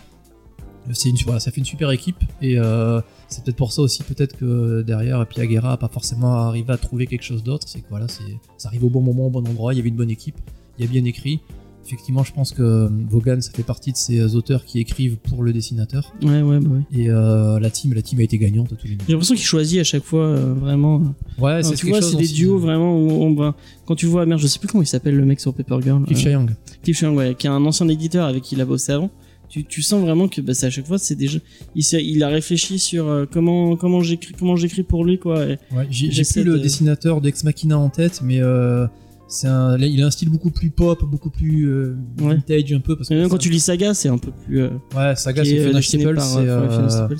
Euh, C'est une, voilà, ça fait une super équipe et euh, c'est peut-être pour ça aussi peut-être que derrière Piaguera a pas forcément arrivé à trouver quelque chose d'autre. C'est que voilà, c'est ça arrive au bon moment, au bon endroit. Il y avait une bonne équipe, il y a bien écrit. Effectivement, je pense que Vaughan, ça fait partie de ces auteurs qui écrivent pour le dessinateur. Ouais, ouais, bah ouais. Et euh, la team, la team a été gagnante à tous les niveaux. J'ai l'impression qu'il choisit à chaque fois euh, vraiment. Ouais, c'est tu vois, c'est des duos de- vraiment où on va. Quand tu vois, merde, je sais plus comment il s'appelle le mec sur Paper Girl. Cliff Chiang. Cliff Chiang, ouais, qui est un ancien éditeur avec qui il a bossé avant. Tu, tu sens vraiment que bah, c'est à chaque fois, c'est déjà. Il, a réfléchi sur euh, comment comment j'écris comment j'écris pour lui quoi. Ouais, j'ai plus le de- dessinateur d'Ex Machina en tête, mais euh, c'est il a un style beaucoup plus pop, beaucoup plus euh, Ouais. vintage un peu. Parce que même quand tu lis Saga, c'est un peu plus. euh, Ouais, Saga, c'est est, euh, c'est,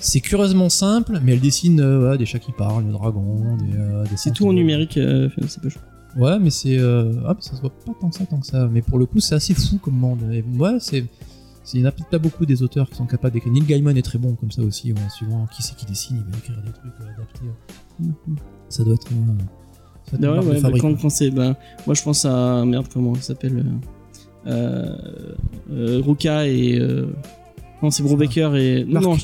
c'est curieusement simple, mais elle dessine ouais, des chats qui parlent, des dragons, des, des C'est tout en numérique, Fiona Staples. Ouais, mais c'est. Ah, ça se voit pas tant que ça, tant que ça. Mais pour le coup, c'est assez fou comme monde. Et ouais, c'est. Il n'y en a peut-être pas beaucoup des auteurs qui sont capables d'écrire. Neil Gaiman est très bon comme ça aussi. Ouais, suivant qui c'est qui dessine, il va écrire des trucs euh, adaptés. Ça doit être. euh, ça doit être une Ouais, ouais, bah, fabrique, quand, quand c'est. Bah, moi, je pense à. Merde, comment il s'appelle euh, euh, euh, Ruka et. Euh, non, c'est Brubaker et. Non, Marc. non,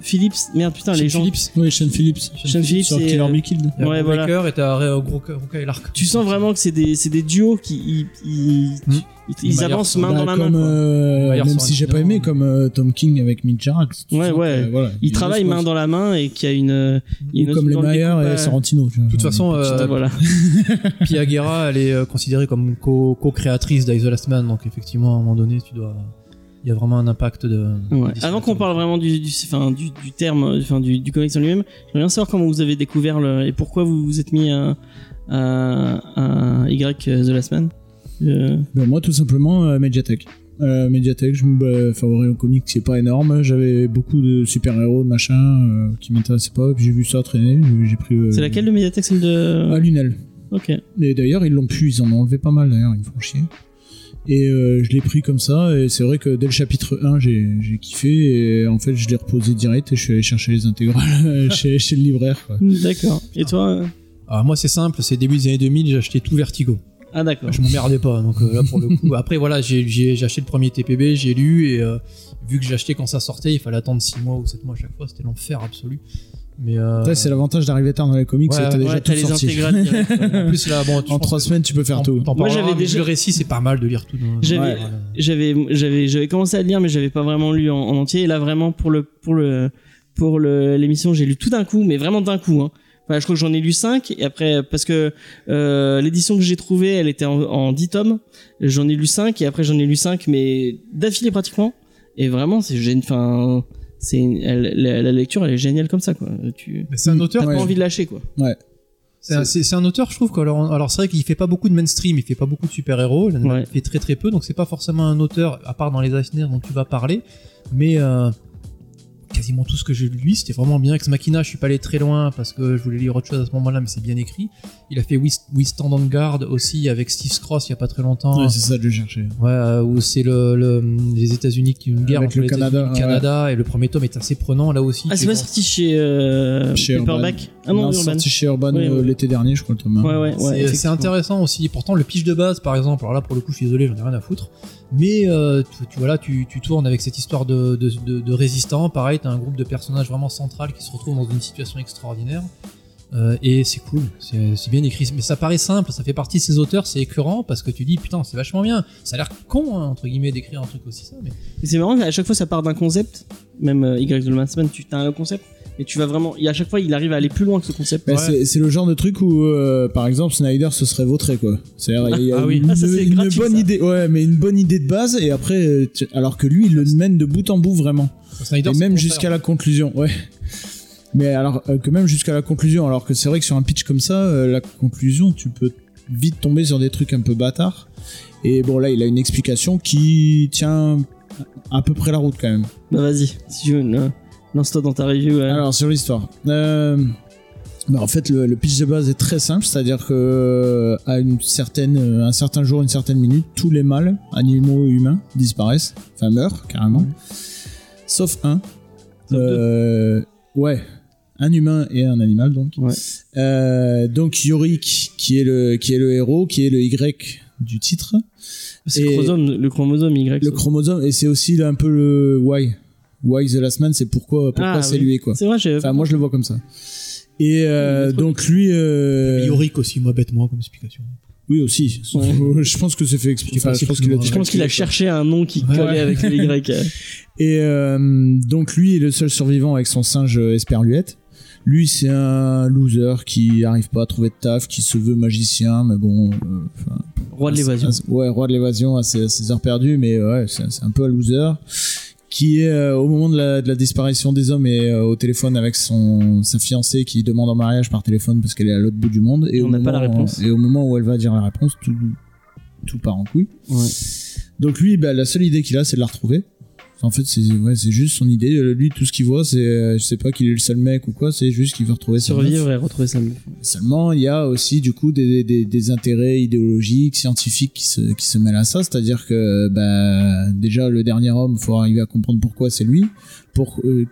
Philips. Merde, putain, les gens. Phillips. Oui, Sean Phillips. Sean Phillips Sur et, Killer euh, Be Killed. Ouais, voilà. et t'as euh, Ruka Ruka et l'Arc. Tu sens vraiment que c'est des, c'est des duos qui. Ils, ils, Hmm. ils- ils avancent main Bah, dans la main. euh, même si j'ai pas aimé, comme euh, Tom King avec Mitch Jarrett. tu Ouais, ouais. que, voilà, Ils il travaillent main dans la main et qu'il y a une. euh, y a une Ou comme les le Mayer et Sorrentino. tu vois, De toute façon, euh, voilà. Elle est euh, considérée comme co- co-créatrice d'Ice the Last Man, donc effectivement, à un moment donné, tu dois. Il y a vraiment un impact de. Ouais. Avant qu'on parle vraiment du, du, enfin, du, du terme, euh, enfin, du, du comics en lui-même, j'aimerais bien savoir comment vous avez découvert le, et pourquoi vous vous êtes mis à, à, à Y euh, The Last Man. Euh, Ben, moi, tout simplement, euh, Mediatek. Euh, Mediatek, je me bah, favori au comics, c'est pas énorme. J'avais beaucoup de super-héros, de machin, euh, qui m'intéressaient pas. Puis j'ai vu ça traîner. j'ai- pris. euh, c'est laquelle de Mediatek Celle de. À Lunel. Ok. Et d'ailleurs, ils l'ont pu, ils en ont enlevé pas mal d'ailleurs, ils me font chier. Et euh, je l'ai pris comme ça, et c'est vrai que dès le chapitre 1, j'ai j'ai kiffé, et en fait, je l'ai reposé direct, et je suis allé chercher les intégrales chez, chez le libraire. D'accord. Et toi euh Alors, moi, c'est simple, c'est début des années 2000, j'ai acheté tout Vertigo. Ah, d'accord. Je m'emmerdais pas, donc euh, là pour le coup. Après voilà, j'ai j'ai- j'ai acheté le premier TPB, j'ai lu et euh, vu que j'ai acheté quand ça sortait, il fallait attendre 6 mois ou 7 mois à chaque fois, c'était l'enfer absolu. Mais euh, c'est l'avantage d'arriver tard dans les comics, Ouais, c'est que t'as déjà tout les sorti. intégrales direct. en plus là, bon, En trois semaines, tu peux faire tout. Moi, j'avais mais déjà- le récit, c'est pas mal de lire tout. dans- J'avais- j'avais j'avais j'avais commencé à le lire mais j'avais pas vraiment lu en, en entier et là vraiment pour le pour le pour le l'émission j'ai lu tout d'un coup mais vraiment d'un coup hein. Enfin, je crois que j'en ai lu 5 et après parce que euh, l'édition que j'ai trouvée elle était en, en 10 tomes. J'en ai lu 5 et après j'en ai lu 5 mais d'affilée pratiquement. Et vraiment c'est génial enfin c'est la, la lecture elle est géniale comme ça quoi. Tu c'est un auteur t'as Ouais. pas envie de lâcher quoi. C'est un, c'est- un auteur, je trouve. Alors, alors c'est vrai qu'il fait pas beaucoup de mainstream, il fait pas beaucoup de super-héros, il Ouais. fait très très peu, donc c'est pas forcément un auteur, à part dans les Eisner dont tu vas parler, mais euh, quasiment tout ce que j'ai lu, lui, c'était vraiment bien. Ex Machina, je suis pas allé très loin parce que je voulais lire autre chose à ce moment-là, mais c'est bien écrit. Il a fait We, We Stand on Guard aussi avec Steve Scross il y a pas très longtemps. Ouais, c'est ça que je cherchais. Ouais, euh, où c'est le, le- les États-Unis qui une guerre Avec entre le les Canada, et le Canada, et le premier tome est assez prenant là aussi. ah c'est pas sorti chez, euh, Chez Urban. Paperback? Ah non, Non, Urban sorti chez Urban Ouais, euh, ouais. l'été dernier, je crois, le tome ouais ouais, ouais C'est- intéressant aussi. Pourtant, le pitch de base, par exemple, alors là, pour le coup, je suis désolé, j'en ai rien à foutre. Mais euh, tu, tu vois là, tu, tu tournes avec cette histoire de, de, de, de résistants. Pareil, t'as un groupe de personnages vraiment central qui se retrouvent dans une situation extraordinaire. Euh, et c'est cool, c'est bien écrit. Mais ça paraît simple, ça fait partie de ces auteurs, c'est écœurant parce que tu dis putain, c'est vachement bien. Ça a l'air con, hein, entre guillemets, d'écrire un truc aussi ça. Mais c'est marrant, à chaque fois ça part d'un concept, même euh, Y The Last Man, tu as un concept, mais tu vas vraiment. Et à chaque fois il arrive à aller plus loin que ce concept. Mais Ouais. c'est- c'est le genre de truc où, euh, par exemple, Snyder se serait vautré, quoi. C'est-à-dire, il y a Ah oui. une, Ah, ça, c'est une gratuit, bonne ça. idée, ouais, mais une bonne idée de base, et après, euh, tu- alors que lui, il le mène de bout en bout vraiment. Snyder, et c'est même jusqu'à la conclusion, ouais. Mais alors euh, que même jusqu'à la conclusion, alors que c'est vrai que sur un pitch comme ça, euh, la conclusion, tu peux vite tomber sur des trucs un peu bâtards. Et bon, là, il a une explication qui tient à peu près la route quand même. Bah vas-y, si tu veux une, Lance toi dans ta review. ouais. Alors sur l'histoire. Euh, bah, en fait, le, le pitch de base est très simple, c'est-à-dire que euh, à une certaine, euh, un certain jour, une certaine minute, tous les mâles, animaux et humains, disparaissent, enfin meurent carrément, sauf un. Sauf Euh, ouais, un humain et un animal donc. Ouais. Euh, donc Yorick, qui est le qui est le héros, qui est le Y du titre, C'est le chromosome, le chromosome Y. le ça. chromosome, et c'est aussi un peu le Why. Why the Last Man, c'est pourquoi pourquoi Ah, c'est oui. lui quoi. C'est vrai, j'ai. Enfin, moi, je le vois comme ça. Et euh, donc lui, euh, Yorick aussi, moi, bêtement, comme explication. oui aussi. Ouais. je pense que c'est fait exprès. Enfin, Je pense qu'il a tu dit Je pense qu'il a cherché un nom qui Ouais. collait avec le Y. Et euh, donc lui est le seul survivant avec son singe Esperluette. Lui, c'est un loser qui arrive pas à trouver de taf, qui se veut magicien, mais bon. euh, Roi de l'évasion. ouais, roi de l'évasion à ses, à ses heures perdues, mais ouais, c'est un peu un loser. Qui est euh, au moment de la, de la disparition des hommes et euh, au téléphone avec son sa fiancée qui demande en mariage par téléphone parce qu'elle est à l'autre bout du monde. Et On au n'a pas moment- la réponse. Et au moment où elle va dire la réponse, tout tout part en couille. Ouais. Donc lui, bah, la seule idée qu'il a, c'est de la retrouver. En fait, c'est ouais, juste son idée. Euh, Lui, tout ce qu'il voit, c'est, euh, je sais pas qu'il est le seul mec ou quoi, c'est juste qu'il veut retrouver sa. Survivre et retrouver sa meuf. Seulement, il y a aussi du coup des, des, des intérêts idéologiques, scientifiques qui se, qui se mêlent à ça. C'est-à-dire que bah, déjà le dernier homme, faut arriver à comprendre pourquoi c'est lui. Pour euh,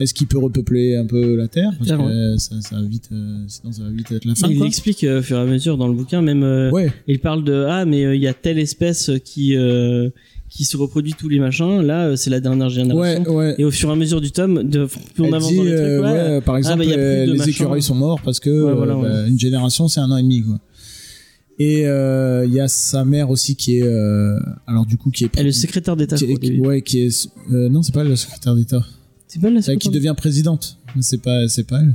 est-ce qu'il peut repeupler un peu la Terre? Parce que ouais. euh, ça, ça va vite, euh, sinon ça va vite être la fin. Il quoi. explique au fur et à mesure dans le bouquin, même Ouais, il parle de ah mais il y a telle espèce qui euh, qui se reproduit tous les machins. Là, euh, c'est la dernière génération. ouais, ouais. Et au fur et à mesure du tome, de plus on avance dit, dans les trucs, euh, ouais, par exemple, bah, euh, de les machin. écureuils sont morts parce que voilà, euh, bah, une génération, c'est un an et demi, quoi. Et euh, il y a sa mère aussi qui est, euh, alors du coup, qui est, elle est le secrétaire d'État. ouais, qui est, euh, non, c'est pas elle, la secrétaire d'État, C'est pas elle, la elle qui secrétaire devient présidente. C'est pas, c'est pas elle.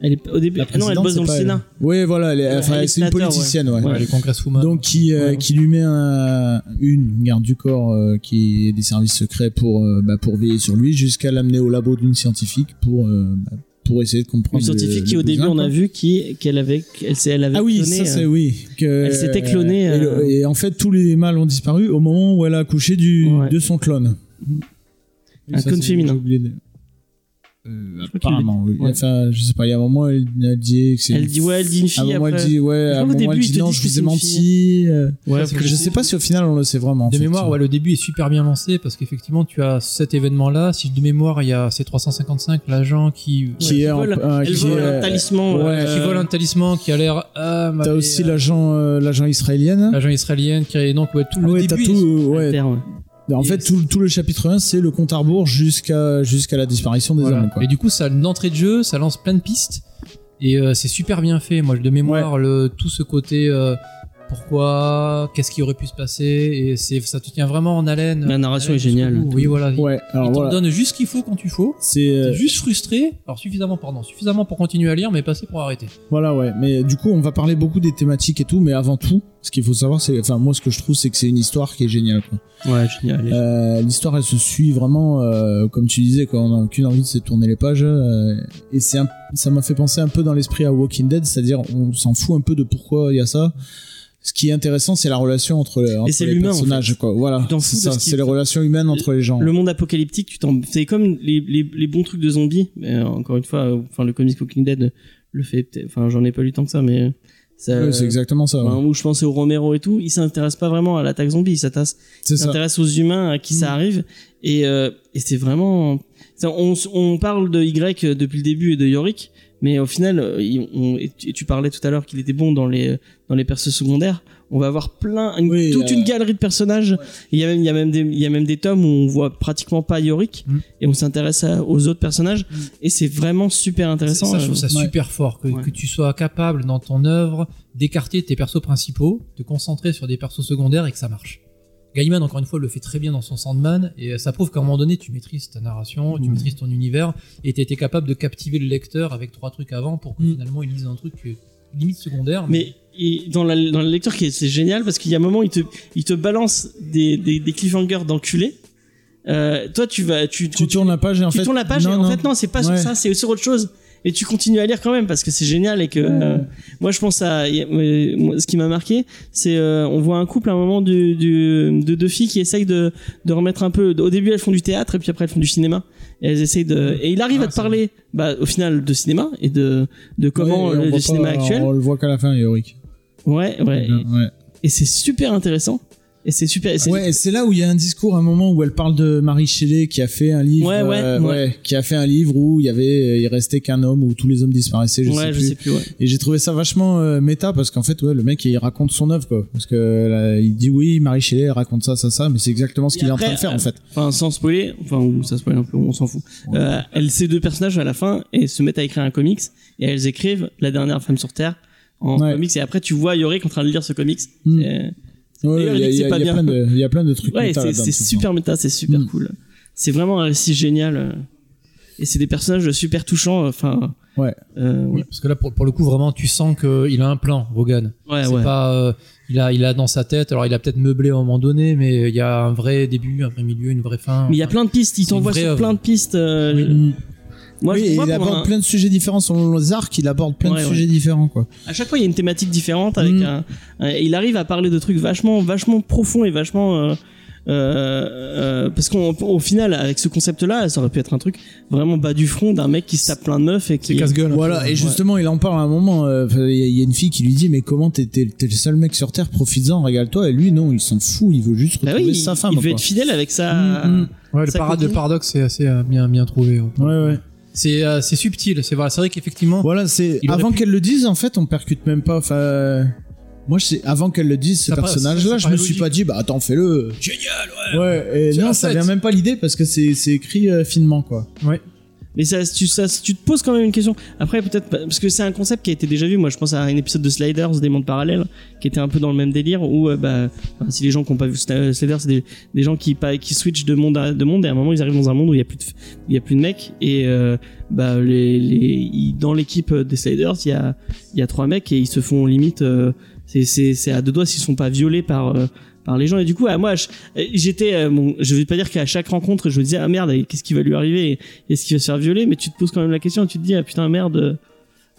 Elle est au début. Ah non, elle bosse dans le elle. Sénat. Oui, voilà, elle est, enfin, c'est une politicienne, ouais. Ouais. Ouais, les. Donc qui, euh, Ouais. qui lui met un- une garde du corps euh, qui est des services secrets pour, euh, bah, pour veiller sur lui jusqu'à l'amener au labo d'une scientifique pour, euh, bah, pour essayer de comprendre. Une scientifique le- qui le au début on a vu qui qu'elle avait elle, s'est- elle avait Ah oui, cloné, ça c'est euh, oui. Que, Elle s'était clonée, Et, le- euh, et en fait, tous les mâles ont disparu au moment où elle a accouché du, Ouais. de son clone. Un Ça, clone féminin. j'ai oublié de- Euh, apparemment, oui. Ouais. Enfin, je sais pas, il y a un moment, elle, elle dit que c'est. Elle dit ouais, elle dit une À un fille moment, après. elle dit, ouais, à un moment, début, elle dit te non, je vous ai menti. euh, Ouais, Parce que je sais pas si au final on le sait vraiment. en De mémoire, ouais, le début est super bien lancé parce qu'effectivement, tu as cet événement-là. Si de mémoire, il y a C355, l'agent qui, Qui Ouais, est vole- euh, elle qui vole est- un talisman. ouais, euh, qui vole un talisman qui a l'air. Ah, T'as aussi euh, l'agent, euh, l'agent israélienne. l'agent israélienne qui est donc ouais, tout le Ouais, t'as début. ouais. En fait, tout, tout le chapitre 1, c'est le compte à rebours jusqu'à jusqu'à la disparition des Voilà. hommes. Quoi. Et du coup, ça a une entrée de jeu, ça lance plein de pistes. Et euh, c'est super bien fait. Moi, de mémoire, le, tout ce côté euh, pourquoi, qu'est-ce qui aurait pu se passer, et c'est, ça te tient vraiment en haleine. La narration haleine est géniale. Oui, voilà. Ouais, Il alors voilà. donne juste ce qu'il faut quand tu faut. C'est euh, juste frustré. Alors suffisamment, pardon, suffisamment pour continuer à lire, mais passer pour arrêter. Voilà, ouais. Mais du coup, on va parler beaucoup des thématiques et tout, mais avant tout, ce qu'il faut savoir, c'est, enfin, moi, ce que je trouve, c'est que c'est une histoire qui est géniale. Quoi. Ouais, génial. Euh, l'histoire, elle se suit vraiment, euh, comme tu disais, quoi. On n'a aucune envie de se tourner les pages. euh, et c'est, un- ça m'a fait penser un peu dans l'esprit à Walking Dead, c'est-à-dire, on s'en fout un peu de pourquoi il y a ça. Ce qui est intéressant, c'est la relation entre, entre les en personnages, fait. quoi. Voilà, c'est ça. C'est les relations humaines entre les gens. Le monde apocalyptique, tu t'en, c'est comme les, les, les bons trucs de zombies. Mais euh, encore une fois, euh, enfin le comics Walking Dead le fait. Enfin, j'en ai pas lu tant que ça, mais ça. Ouais, c'est exactement ça. ouais. enfin, où je pensais au Romero et tout, il s'intéresse pas vraiment à l'attaque zombie, il s'intéresse aux humains à qui ça arrive et, euh, et c'est vraiment on, on parle de Y depuis le début et de Yorick mais au final euh, il- on- et tu parlais tout à l'heure qu'il était bon dans les dans les persos secondaires on va avoir plein une- Oui, toute euh, une galerie de personnages il y a même il y a même des il y a même des tomes où on voit pratiquement pas Yorick Mm. et on s'intéresse aux autres personnages et c'est vraiment super intéressant ça, je euh, trouve ça ouais. super fort que, Ouais. que tu sois capable dans ton œuvre d'écarter tes persos principaux, de concentrer sur des persos secondaires et que ça marche. Gaiman, encore une fois, le fait très bien dans son Sandman, et ça prouve qu'à un moment donné, tu maîtrises ta narration, tu Mhm. maîtrises ton univers, et tu été capable de captiver le lecteur avec trois trucs avant pour que Mhm. finalement il lise un truc euh, limite secondaire. Mais et dans, la, dans le lecteur, qui est- c'est génial parce qu'il y a un moment, il te, il te balance des, des, des cliffhangers d'enculé. Euh, toi, tu vas, tu, Tu tournes la page et en tu fait. tournes la page non, et en non. fait, non, c'est pas Ouais. sur ça, c'est sur autre chose. Et tu continues à lire quand même parce que c'est génial et que euh, moi je pense à ce qui m'a marqué c'est euh, on voit un couple à un moment du, du, de deux filles qui essayent de, de remettre un peu au début elles font du théâtre et puis après elles font du cinéma Et elles essayent de et il arrive Ah, à te parler bah au final de cinéma et de de comment le, cinéma actuel. On le voit qu'à la fin, Yorick. Ouais, ouais. Ouais. Et c'est super intéressant. Et c'est super. et c'est- Ouais, c'est là où il y a un discours, un moment où elle parle de Marie Shelley qui a fait un livre, Ouais, ouais, euh, ouais. qui a fait un livre où il y avait, il restait qu'un homme où tous les hommes disparaissaient, je ouais, sais je plus. sais plus. Ouais. Et j'ai trouvé ça vachement euh, méta parce qu'en fait, ouais, le mec il raconte son œuvre quoi, parce que là, il dit oui, Marie Shelley elle raconte ça, ça, ça, mais c'est exactement ce qu'il est en train de faire en euh, fait. Enfin, sans spoiler, enfin, ou ça spoil un peu, on s'en fout. Euh, elles, ces deux personnages à la fin, et se mettent à écrire un comics, et elles écrivent La dernière femme sur Terre en Ouais. comics, et après tu vois Yorick en train de lire ce comics. Mm. Il y a, plein de, trucs Ouais, c'est super méta, c'est super Mm. cool. C'est vraiment un récit génial. euh, Et c'est des personnages super touchants, enfin. Ouais. euh, Oui, ouais, parce que là, pour, pour le coup, vraiment, tu sens qu'il a un plan, Vaughan. ouais. c'est ouais. pas, euh, il a, il a dans sa tête. Alors, il a peut-être meublé à un moment donné, mais il y a un vrai début, un vrai milieu, une vraie fin. Mais il y a Enfin, plein de pistes, il t'envoie sur plein de pistes. euh. Moi, oui, je- et moi, il aborde un- plein de sujets différents selon les arcs, il aborde plein Ouais, de ouais. sujets différents quoi. À chaque fois, il y a une thématique différente avec Mm. un, il arrive à parler de trucs vachement, vachement profonds et vachement, euh, euh, euh, parce qu'au au final, avec ce concept-là, ça aurait pu être un truc vraiment bas du front d'un mec qui se tape plein de meufs et qui. C'est casse-gueule. un Voilà, peu. et justement, il en parle à un moment. euh, Il y, a- il y a une fille qui lui dit Mais comment t'es t'es- t'es le seul mec sur Terre, profites-en, régale-toi. Et lui, non, il s'en fout, il veut juste Bah retrouver oui, sa il, femme. il veut quoi. être fidèle avec sa. Mm, mm. Ouais, le parade de paradoxe, c'est assez euh, bien, bien trouvé. ouais. Ouais, ouais. C'est, euh, c'est subtil. C'est voilà, c'est vrai qu'effectivement. Voilà, c'est avant pu- qu'elle le dise, en fait, on percute même pas. Enfin, moi, je sais, avant qu'elle le dise, ce Ça personnage-là, je me suis pas dit, bah attends, fais-le. Génial, ouais. Ouais, et non, ça fait. vient même pas l'idée parce que c'est c'est écrit euh, finement, quoi. Mais ça, tu, ça, tu te poses quand même une question. Après, peut-être pas- parce que c'est un concept qui a été déjà vu. Moi, je pense à un épisode de Sliders, des mondes parallèles, qui était un peu dans le même délire. Où, euh, bah, si les gens qui n'ont pas vu Sli- Sliders, c'est des, gens qui, qui switchent de monde à de monde, et à un moment, ils arrivent dans un monde où il y a plus de, il y a plus de mecs. Et euh, bah, les, les, dans l'équipe des Sliders, il y a, il y a trois mecs et ils se font limite. euh, c'est, c'est, à deux doigts s'ils sont pas violés par. Euh, par les gens. Et du coup à moi je- j'étais euh, bon je vais pas dire qu'à chaque rencontre je me disais ah merde qu'est-ce qui va lui arriver est-ce qu'il va se faire violer mais tu te poses quand même la question tu te dis ah putain merde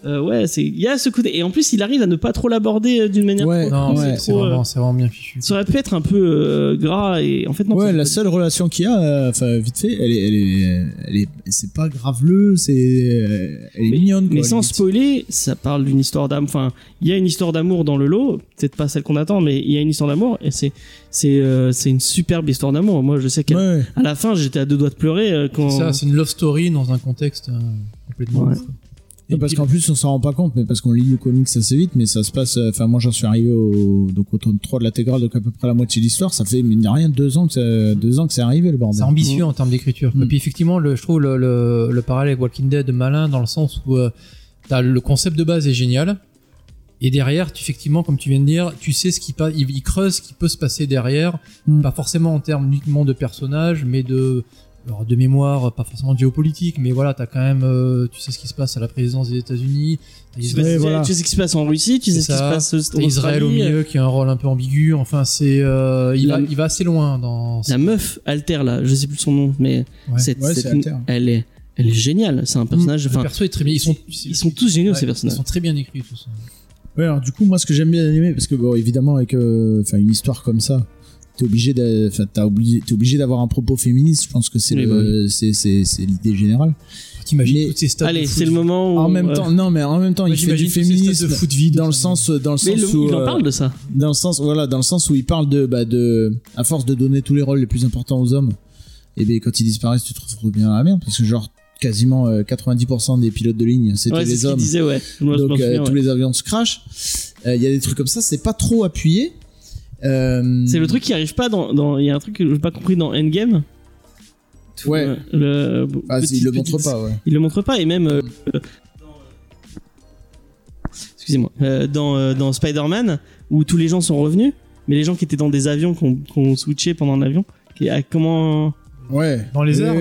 euh, ouais c'est il y a ce côté et en plus il arrive à ne pas trop l'aborder euh, d'une manière Ouais, trop- Non, ouais. c'est trop, euh, vraiment, c'est vraiment bien fichu. ça aurait pu être un peu euh, gras et en fait non ouais, la seule relation qu'il y a, euh, enfin, vite fait, elle est, elle est, elle est, c'est pas graveleux, c'est, euh, elle est mais, mignonne, quoi. mais sans limite. spoiler ça parle d'une histoire d'amour enfin il y a une histoire d'amour dans le lot peut-être pas celle qu'on attend mais il y a une histoire d'amour et c'est c'est euh, c'est une superbe histoire d'amour moi je sais qu'à Ouais. à la fin j'étais à deux doigts de pleurer euh, quand Ça, c'est une love story dans un contexte euh, complètement Ouais. Et parce qu'en plus, on s'en rend pas compte, mais parce qu'on lit le comics assez vite, mais ça se passe, euh, enfin, moi, j'en suis arrivé au, donc au tome 3 de l'intégrale, donc à peu près la moitié de l'histoire, ça fait, mine de rien, deux ans que ça- deux ans que c'est arrivé, le bordel. C'est ambitieux en termes d'écriture. Mm. Et puis effectivement, le, je trouve le, le, le parallèle avec Walking Dead malin dans le sens où euh, t'as le concept de base est génial. Et derrière, tu, effectivement, comme tu viens de dire, tu sais ce qui passe, il, il creuse ce qui peut se passer derrière, Mm. pas forcément en termes uniquement de personnages, mais de alors de mémoire, pas forcément géopolitique, mais voilà, t'as quand même, euh, tu sais ce qui se passe à la présidence des États-Unis, t'as Tu sais, Israël, Ouais, voilà. tu sais ce qui se passe en Russie, tu sais ce qui se passe en Israël au milieu qui a un rôle un peu ambigu. Enfin, c'est, euh, il, La- va, il va assez loin dans. La meuf Alter là, je sais plus son nom, mais Ouais. cette, Ouais, cette- Alter. elle est, elle est géniale. C'est un personnage. Le perso est très bien. Ils sont, ils sont tous géniaux Ouais, ces personnages. Ils sont très bien écrits tous. Ouais, alors du coup, moi, ce que j'aime bien aimer, parce que bon, évidemment, avec, euh, enfin, une histoire comme ça, t'es obligé de, enfin, t'as obligé, t'es obligé d'avoir un propos féministe. Je pense que c'est Oui, le, bah c'est, c'est, c'est l'idée générale. T'imagines Mais- toutes ces stades Allez, de c'est foot le moment où. En même euh, temps, non, mais en même temps, Moi, il fait du féminisme de foot vide, dans le sens, dans le Mais sens le- où, il en euh, parle de ça. dans le sens, voilà, dans le sens où il parle de, bah, de, à force de donner tous les rôles les plus importants aux hommes, et ben quand ils disparaissent, tu te retrouves bien à la merde, parce que genre quasiment euh, 90% des pilotes de ligne, c'était Ouais, c'est les ce qu'il hommes. disait, ouais. Moi, je m'en Donc euh, tous ouais. les avions se crashent. Euh, Il y a des trucs comme ça, c'est pas trop appuyé. Euh, C'est le truc qui arrive pas dans. dans- Il y a un truc que j'ai pas compris dans Endgame. Ouais. euh, Le, Ah, il le montre pas, ouais. Il le montre pas et même. euh, euh, Excusez-moi. dans dans Spider-Man où tous les gens sont revenus, mais les gens qui étaient dans des avions qu'on qu'on switché pendant l'avion, ah, comment Ouais. Dans les airs,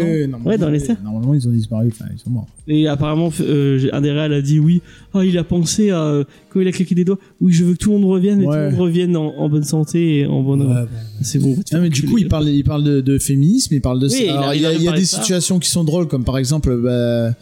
Ouais, dans les airs. Normalement, ils ont disparu, enfin, ils sont morts. Et apparemment, euh, un des réals a dit oui. Ah, il a pensé à euh, quand il a claqué des doigts. Oui, je veux que tout le monde revienne, et Ouais. tout le monde revienne en, en bonne santé et en bonne. Ouais, C'est bon. te Ah, mais du coup, il parle, il parle de, de féminisme, il parle de. Oui, il Alors, il y a, à il y a parler des de ça. situations qui sont drôles, comme par exemple, bah,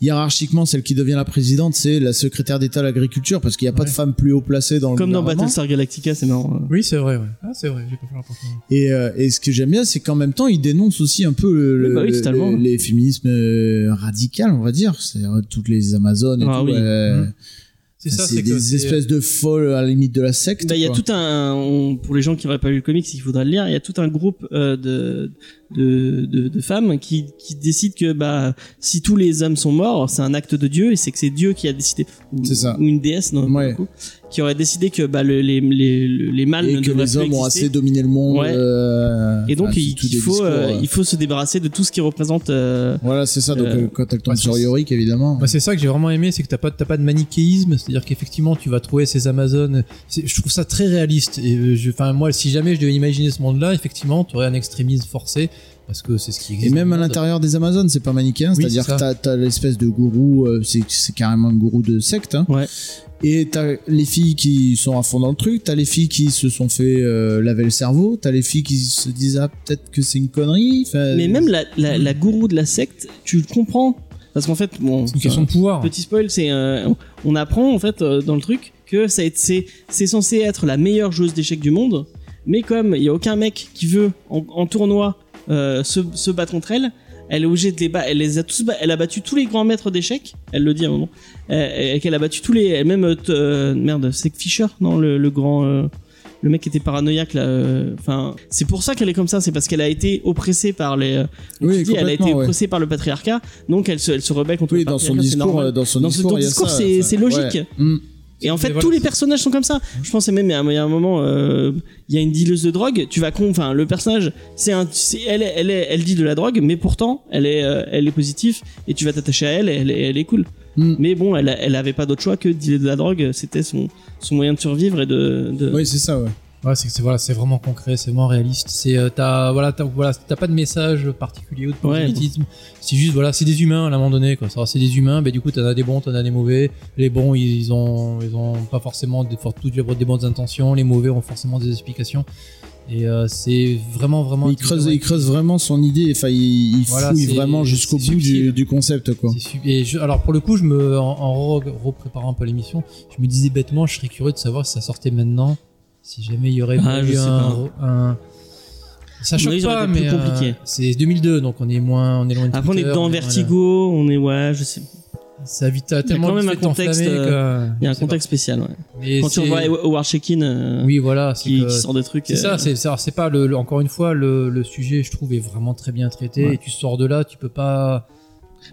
hiérarchiquement, celle qui devient la présidente, c'est la secrétaire d'État à l'agriculture, parce qu'il n'y a pas de femme plus haut placée dans le Comme dans. Battlestar Galactica, c'est marrant. Oui, c'est vrai, ouais. Ah, c'est vrai, j'ai pas fait. Et, euh, et ce que j'aime bien, c'est qu'en même temps, il dénonce aussi un peu le, Oui, bah oui, le- les féminismes euh, radicaux, on va dire. C'est-à-dire toutes les Amazones et Ah tout. oui. euh, Mhm. C'est ça, c'est des espèces de folles à la limite de la secte. Bah, il y a tout un, on- pour les gens qui n'auraient pas lu le comics, il faudra le lire. Il y a tout un groupe euh, de, de, de, de femmes qui, qui décident que bah si tous les hommes sont morts, c'est un acte de Dieu et c'est que c'est Dieu qui a décidé. Ou, C'est ça. Ou une déesse, non Ouais. Qui aurait décidé que bah le- les les les mâles et ne que devraient les plus hommes ont assez dominé le monde. Ouais. euh, Et donc enfin, il, faut discours, euh, euh. il faut se débarrasser de tout ce qui représente. euh, Voilà, c'est ça. Donc quand elle tombe ouais, sur Yorick, évidemment. Moi, c'est ça que j'ai vraiment aimé, c'est que t'as pas, t'as pas de manichéisme, c'est-à-dire qu'effectivement, tu vas trouver ces Amazones. Je trouve ça très réaliste. Et enfin, moi, si jamais je devais imaginer ce monde-là, effectivement, tu aurais un extrémisme forcé, parce que c'est ce qui existe. Et même à l'intérieur des Amazones, c'est pas manichéen, Oui, c'est-à-dire c'est que t'as, t'as l'espèce de gourou, euh, c'est, carrément un gourou de secte. Hein. Ouais. Et t'as les filles qui sont à fond dans le truc, t'as les filles qui se sont fait euh, laver le cerveau, t'as les filles qui se disent ah peut-être que c'est une connerie. Enfin, Mais même la, la, la gourou de la secte, tu le comprends parce qu'en fait bon. C'est une question de pouvoir. Petit spoil, c'est euh, on apprend en fait euh, dans le truc que ça c'est c'est censé être la meilleure joueuse d'échecs du monde, mais comme il y a aucun mec qui veut en, en tournoi euh, se, se battre contre elle, elle est obligée de les battre. Elle les a tous, elle a battu tous les grands maîtres d'échecs. Elle le dit à un moment. Euh, et qu'elle a battu tous les, même euh, euh, merde, c'est Fischer, non le, le grand. euh, le mec qui était paranoïaque là, enfin, c'est pour ça qu'elle est comme ça, c'est parce qu'elle a été oppressée par les, Oui, dis, elle a été ouais. oppressée par le patriarcat, donc elle se, elle se rebelle contre oui, le dans son patriarcat, discours, dans son Dans discours, c'est- logique. ouais. Mm. Et en fait, voilà, tous les personnages sont comme ça. Je pense que même il y a un, il moment, euh, il y a une dealeuse de drogue. Tu vas con, enfin le personnage, c'est un, c'est- elle, est- elle, est- elle dit de la drogue, mais pourtant elle est, euh, elle est positive et tu vas t'attacher à elle. Et elle, est- elle est cool. Mm. Mais bon, elle, elle avait pas d'autre choix que de dealer de la drogue. C'était son, son moyen de survivre et de. de... Oui, c'est ça, ouais. Ouais, c'est voilà, c'est vraiment concret, c'est vraiment réaliste. C'est euh, t'as voilà, t'as voilà, t'as pas de message particulier ou de Ouais, prosélytisme. C'est juste voilà, c'est des humains à un moment donné quoi. Ça, C'est des humains, mais du coup t'en as des bons, t'en as des mauvais. Les bons ils ont ils ont pas forcément des, toutes des bonnes intentions. Les mauvais ont forcément des explications. Et euh, c'est vraiment vraiment. il creuse, il creuse vraiment son idée. Enfin, il, il Voilà, fouille vraiment jusqu'au bout du, concept, quoi. Et je- alors pour le coup, je me en, en re- repréparant un peu l'émission, je me disais bêtement, je serais curieux de savoir si ça sortait maintenant, si jamais il y aurait Ah, eu un, un- Ça choque aurait pas, mais euh, c'est 2002, donc on est moins, on est loin de Après, on est dans on Vertigo, on est ouais, je sais. Ça vite à tellement quand même un contexte, euh, Il y a un contexte spécial. Ouais. Quand tu revois Howard Shekin, euh, oui, voilà, qui, que- qui sort des trucs. C'est euh, ça, c'est ça, c'est pas le, le- encore une fois le, le sujet, je trouve, est vraiment très bien traité. Ouais. Et tu sors de là, tu peux pas.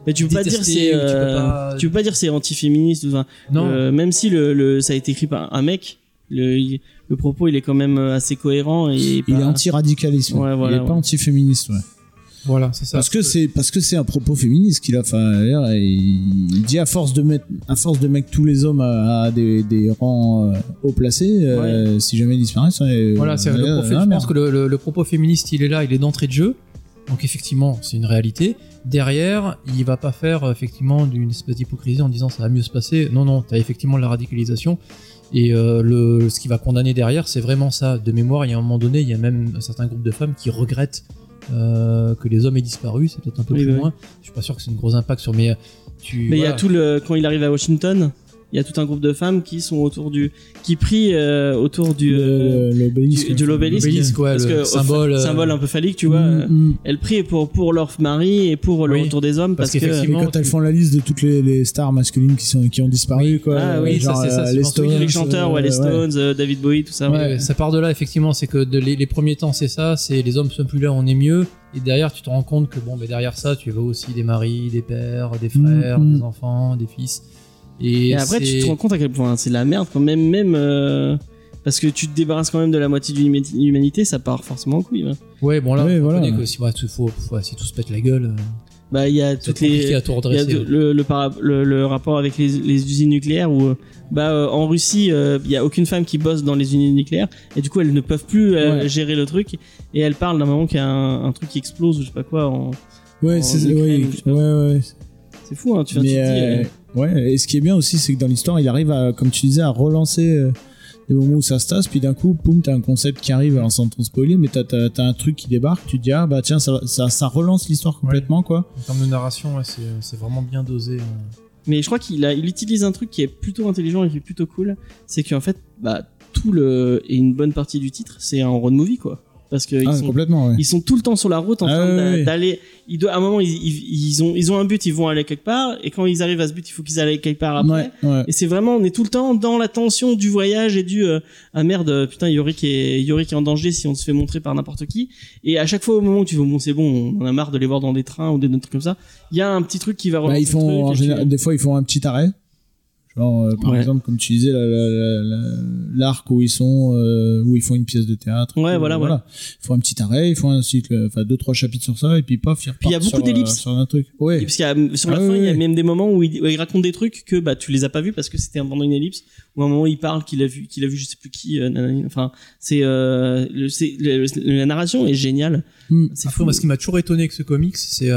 Mais tu peux pas dire c'est ou tu peux euh, pas- tu peux pas dire c'est anti-féministe enfin, Non. euh, même si le, le ça a été écrit par un mec le, il- le propos il est quand même euh, assez cohérent et Il pas- est anti-radicalisme. Ouais, voilà, il est pas ouais. anti-féministe, ouais. Voilà, c'est ça. Parce que c'est parce que c'est un propos féministe qu'il a. Enfin, il dit à force de mettre à force de mettre tous les hommes à, à des, des rangs euh, haut placés, euh, si jamais ils disparaissent. ouais, Voilà, c'est le propos- ah, je pense que le, le- le propos féministe, il est là, il est d'entrée de jeu. Donc effectivement, c'est une réalité. Derrière, il va pas faire effectivement d'une espèce d'hypocrisie en disant ça va mieux se passer. Non, non, t'as effectivement la radicalisation. Et euh, le, ce qui va condamner derrière, c'est vraiment ça. De mémoire, il y a un moment donné, il y a même un certain groupe de femmes qui regrettent euh, que les hommes aient disparu. C'est peut-être un peu Oui, plus oui. loin. Je suis pas sûr que c'est un gros impact sur. Mais euh, tu. mais il y a tout le quand il arrive à Washington il y a tout un groupe de femmes qui sont autour du qui prient euh, autour du euh, l'obélisque. du- de l'obélisque ouais, parce le que symbole, euh, symbole un peu phallique tu vois Mm, mm. elles prient pour pour leur mari et pour le Oui. retour des hommes Parce parce, que qu'effectivement, quand elles font la liste de toutes les, les stars masculines qui sont qui ont disparu, quoi. Ah oui, ça, c'est ça, euh, les Stones, les chanteurs ouais les Stones euh, David Bowie tout ça Ouais, ouais. ça part de là effectivement, c'est que de- les, les premiers temps c'est ça, c'est les hommes sont plus là, on est mieux, et derrière tu te rends compte que bon, mais derrière ça tu vois aussi des maris, des pères, des frères, Mhm. des enfants, des fils, et, Et après, tu te rends compte à quel point c'est de la merde, quand même, même euh, parce que tu te débarrasses quand même de la moitié de l'humani- l'humanité, ça part forcément en couille. hein. ouais bon là, Ouais, on voilà. que si, tout- faut, faut- si tout se pète la gueule, euh, Bah, il y a toutes les, à tout il y a de- le, le, para- le, le rapport avec les, les usines nucléaires où, euh, bah, euh, en Russie, euh, il y a aucune femme qui bosse dans les usines nucléaires et du coup, elles ne peuvent plus euh, Ouais. gérer le truc et elles parlent d'un moment qu'il y a un, un truc qui explose ou je sais pas quoi. en- Ouais, en c'est ouais, ouais, ouais. C'est fou, hein. Tu viens de te dire. Ouais, et ce qui est bien aussi, c'est que dans l'histoire, il arrive à, comme tu disais, à relancer euh, des moments où ça se tasse, puis d'un coup, poum, t'as un concept qui arrive, alors sans trop spoiler, mais t'as, t'as, t'as un truc qui débarque, tu te dis, ah bah tiens, ça, ça, ça relance l'histoire complètement, quoi. En termes de narration, ouais, c'est c'est vraiment bien dosé. hein. Mais je crois qu'il a, il utilise un truc qui est plutôt intelligent et qui est plutôt cool. C'est qu'en fait, bah, tout le, et une bonne partie du titre, c'est un road movie, quoi. Parce que Ah, ils sont, complètement, ouais. ils sont tout le temps sur la route en Ah train d'aller. Ils doivent, à un moment, ils, ils, ils ont, ils ont un but, ils vont aller quelque part. Et quand ils arrivent à ce but, il faut qu'ils aillent quelque part après. Ouais, ouais. Et c'est vraiment, on est tout le temps dans la tension du voyage et du euh, ah merde, putain, Yorick est Yorick est en danger si on se fait montrer par n'importe qui. Et à chaque fois au moment où tu veux bon c'est bon, on en a marre de les voir dans des trains ou des trucs comme ça, il y a un petit truc qui va Bah, ils font, en tu- général, des fois, ils font un petit arrêt. Genre, euh, par Ouais. exemple, comme tu disais, la- la- la- la- l'arc où ils sont, euh, où ils font une pièce de théâtre. Ouais, Euh, voilà, Ils font un petit arrêt, ils font un cycle, enfin deux trois chapitres sur ça, et puis paf, ils Puis il y a repartent beaucoup sur, euh, d'ellipses. sur un truc. Ouais. Parce qu'il y a, sur la Ah fin, oui, il y a même des moments où il, où il raconte des trucs que bah tu les as pas vus parce que c'était pendant une ellipse. Ou à un moment il parle qu'il a vu, qu'il a vu je sais plus qui. euh, nanani. enfin, c'est, euh, le- c'est le- la narration est géniale. C'est Après, fou. moi, ce qui m'a toujours étonné avec ce comics, c'est.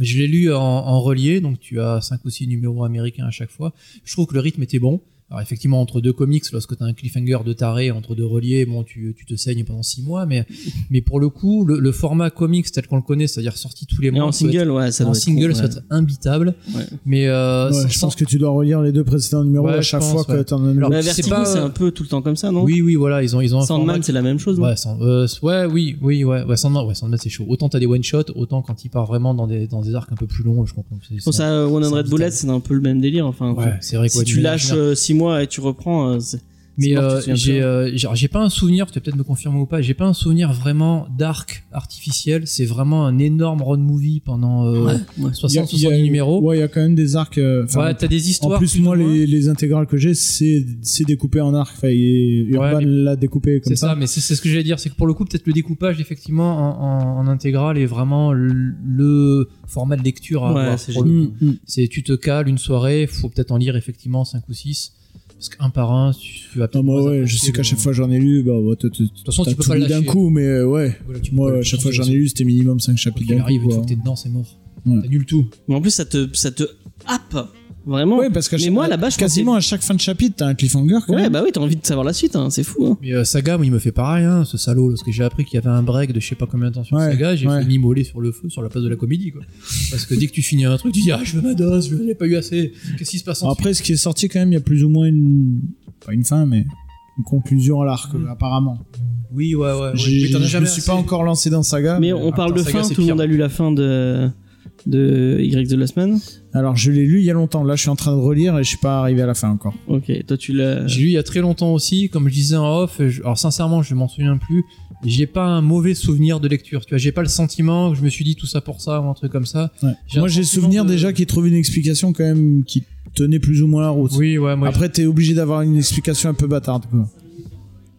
Je l'ai lu en, en relié, donc tu as cinq ou six numéros américains à chaque fois. Je trouve que le rythme était bon. Alors effectivement, entre deux comics, lorsque tu as un cliffhanger de taré, entre deux reliés, bon, tu, tu te saignes pendant six mois, mais, mais pour le coup, le, le format comics tel qu'on le connaît, c'est-à-dire sorti tous les mois, en être- single, ouais, ça en doit être single, con, ça ouais. va être imbitable. Ouais. Mais euh, Ouais, je sans- pense que tu dois relire les deux précédents numéros Ouais, à chaque pense, fois que ouais. t'en as. Alors, c'est pas- c'est un peu tout le temps comme ça, non? Oui, oui, voilà, ils ont, ils ont un Sandman, format c'est la même chose. non? Ouais, Sand- euh, ouais, oui, oui, ouais, ouais, Sandman, ouais, Sandman, c'est chaud. Autant t'as des one shot, autant quand il part vraiment dans des dans des arcs un peu plus longs, je comprends. Pour ça, euh, One c'est Hundred Bullets, c'est un peu le même délire. Enfin, Ouais, c'est vrai que si tu lâches manière- 6 mois et tu reprends, euh, Mais euh, j'ai euh, j'ai pas un souvenir, tu vas peut-être me confirmer ou pas, j'ai pas un souvenir vraiment d'arc artificiel, c'est vraiment un énorme road movie pendant euh, ouais, ouais. Il y a- 60 il y a- 70 numéros. Ouais, il y a quand même des arcs. euh, ouais, t'as des histoires en plus, plus ou moi, moins. les, les intégrales que j'ai, c'est c'est découpé en arcs. Enfin, Urban mais- l'a découpé comme C'est ça. ça, mais c'est c'est ce que j'allais dire, c'est que pour le coup, peut-être le découpage, effectivement, en, en, en intégrale est vraiment le, le format de lecture à Ouais, avoir c'est pour le génial. coup. Mm, mm. C'est tu te cales une soirée, faut peut-être en lire effectivement 5 ou 6 parce qu'un par un, tu, vas Non, moi, moins ouais, je sais qu'à chaque fois j'en ai lu, bah, bah, t'as- t'as- façon, tu peux pas d'un coup, mais euh, ouais. Moi, à chaque fois j'en ai lu, c'était minimum 5 Quand chapitres il d'un arrive, coup. une fois que t'es dedans, c'est mort. Ouais. T'annules tout. Mais en plus, ça te, ça te happe vraiment. Ouais, parce qu'à Mais moi, là-bas, je quasiment à chaque fin de chapitre, t'as un cliffhanger. Quand Ouais, même. bah oui, t'as envie de savoir la suite, hein, c'est fou. Hein. Mais euh, Saga, moi, il me fait pareil, hein, ce salaud. Lorsque j'ai appris qu'il y avait un break de je sais pas combien de temps sur Ouais, Saga, j'ai ouais. fait m'immoler sur le feu, sur la place de la comédie, quoi. Parce que dès que tu finis un truc, tu dis, ah, je veux ma dose, je n'ai pas eu assez. Qu'est-ce qui se passe ensuite Après, ce qui est sorti quand même, il y a plus ou moins une. Pas une fin, mais une conclusion à l'arc, Mm. apparemment. Oui, ouais, ouais. ouais. Mais je me suis assez. pas encore lancé dans Saga. Mais on parle de fin, c'est tout le monde a lu la fin de, de Y de la semaine. Alors, je l'ai lu il y a longtemps. Là, je suis en train de relire et je suis pas arrivé à la fin encore. Ok, toi tu l'as. J'ai lu il y a très longtemps aussi, comme je disais en off. je- alors sincèrement, je m'en souviens plus. J'ai pas un mauvais souvenir de lecture. Tu vois, j'ai pas le sentiment que je me suis dit tout ça pour ça ou un truc comme ça. Ouais. Moi, un j'ai sentiment souvenir de- déjà qu'il trouve une explication quand même qui tenait plus ou moins la route. Oui, ouais. Moi, Après, t'es obligé d'avoir une explication un peu bâtarde, quoi.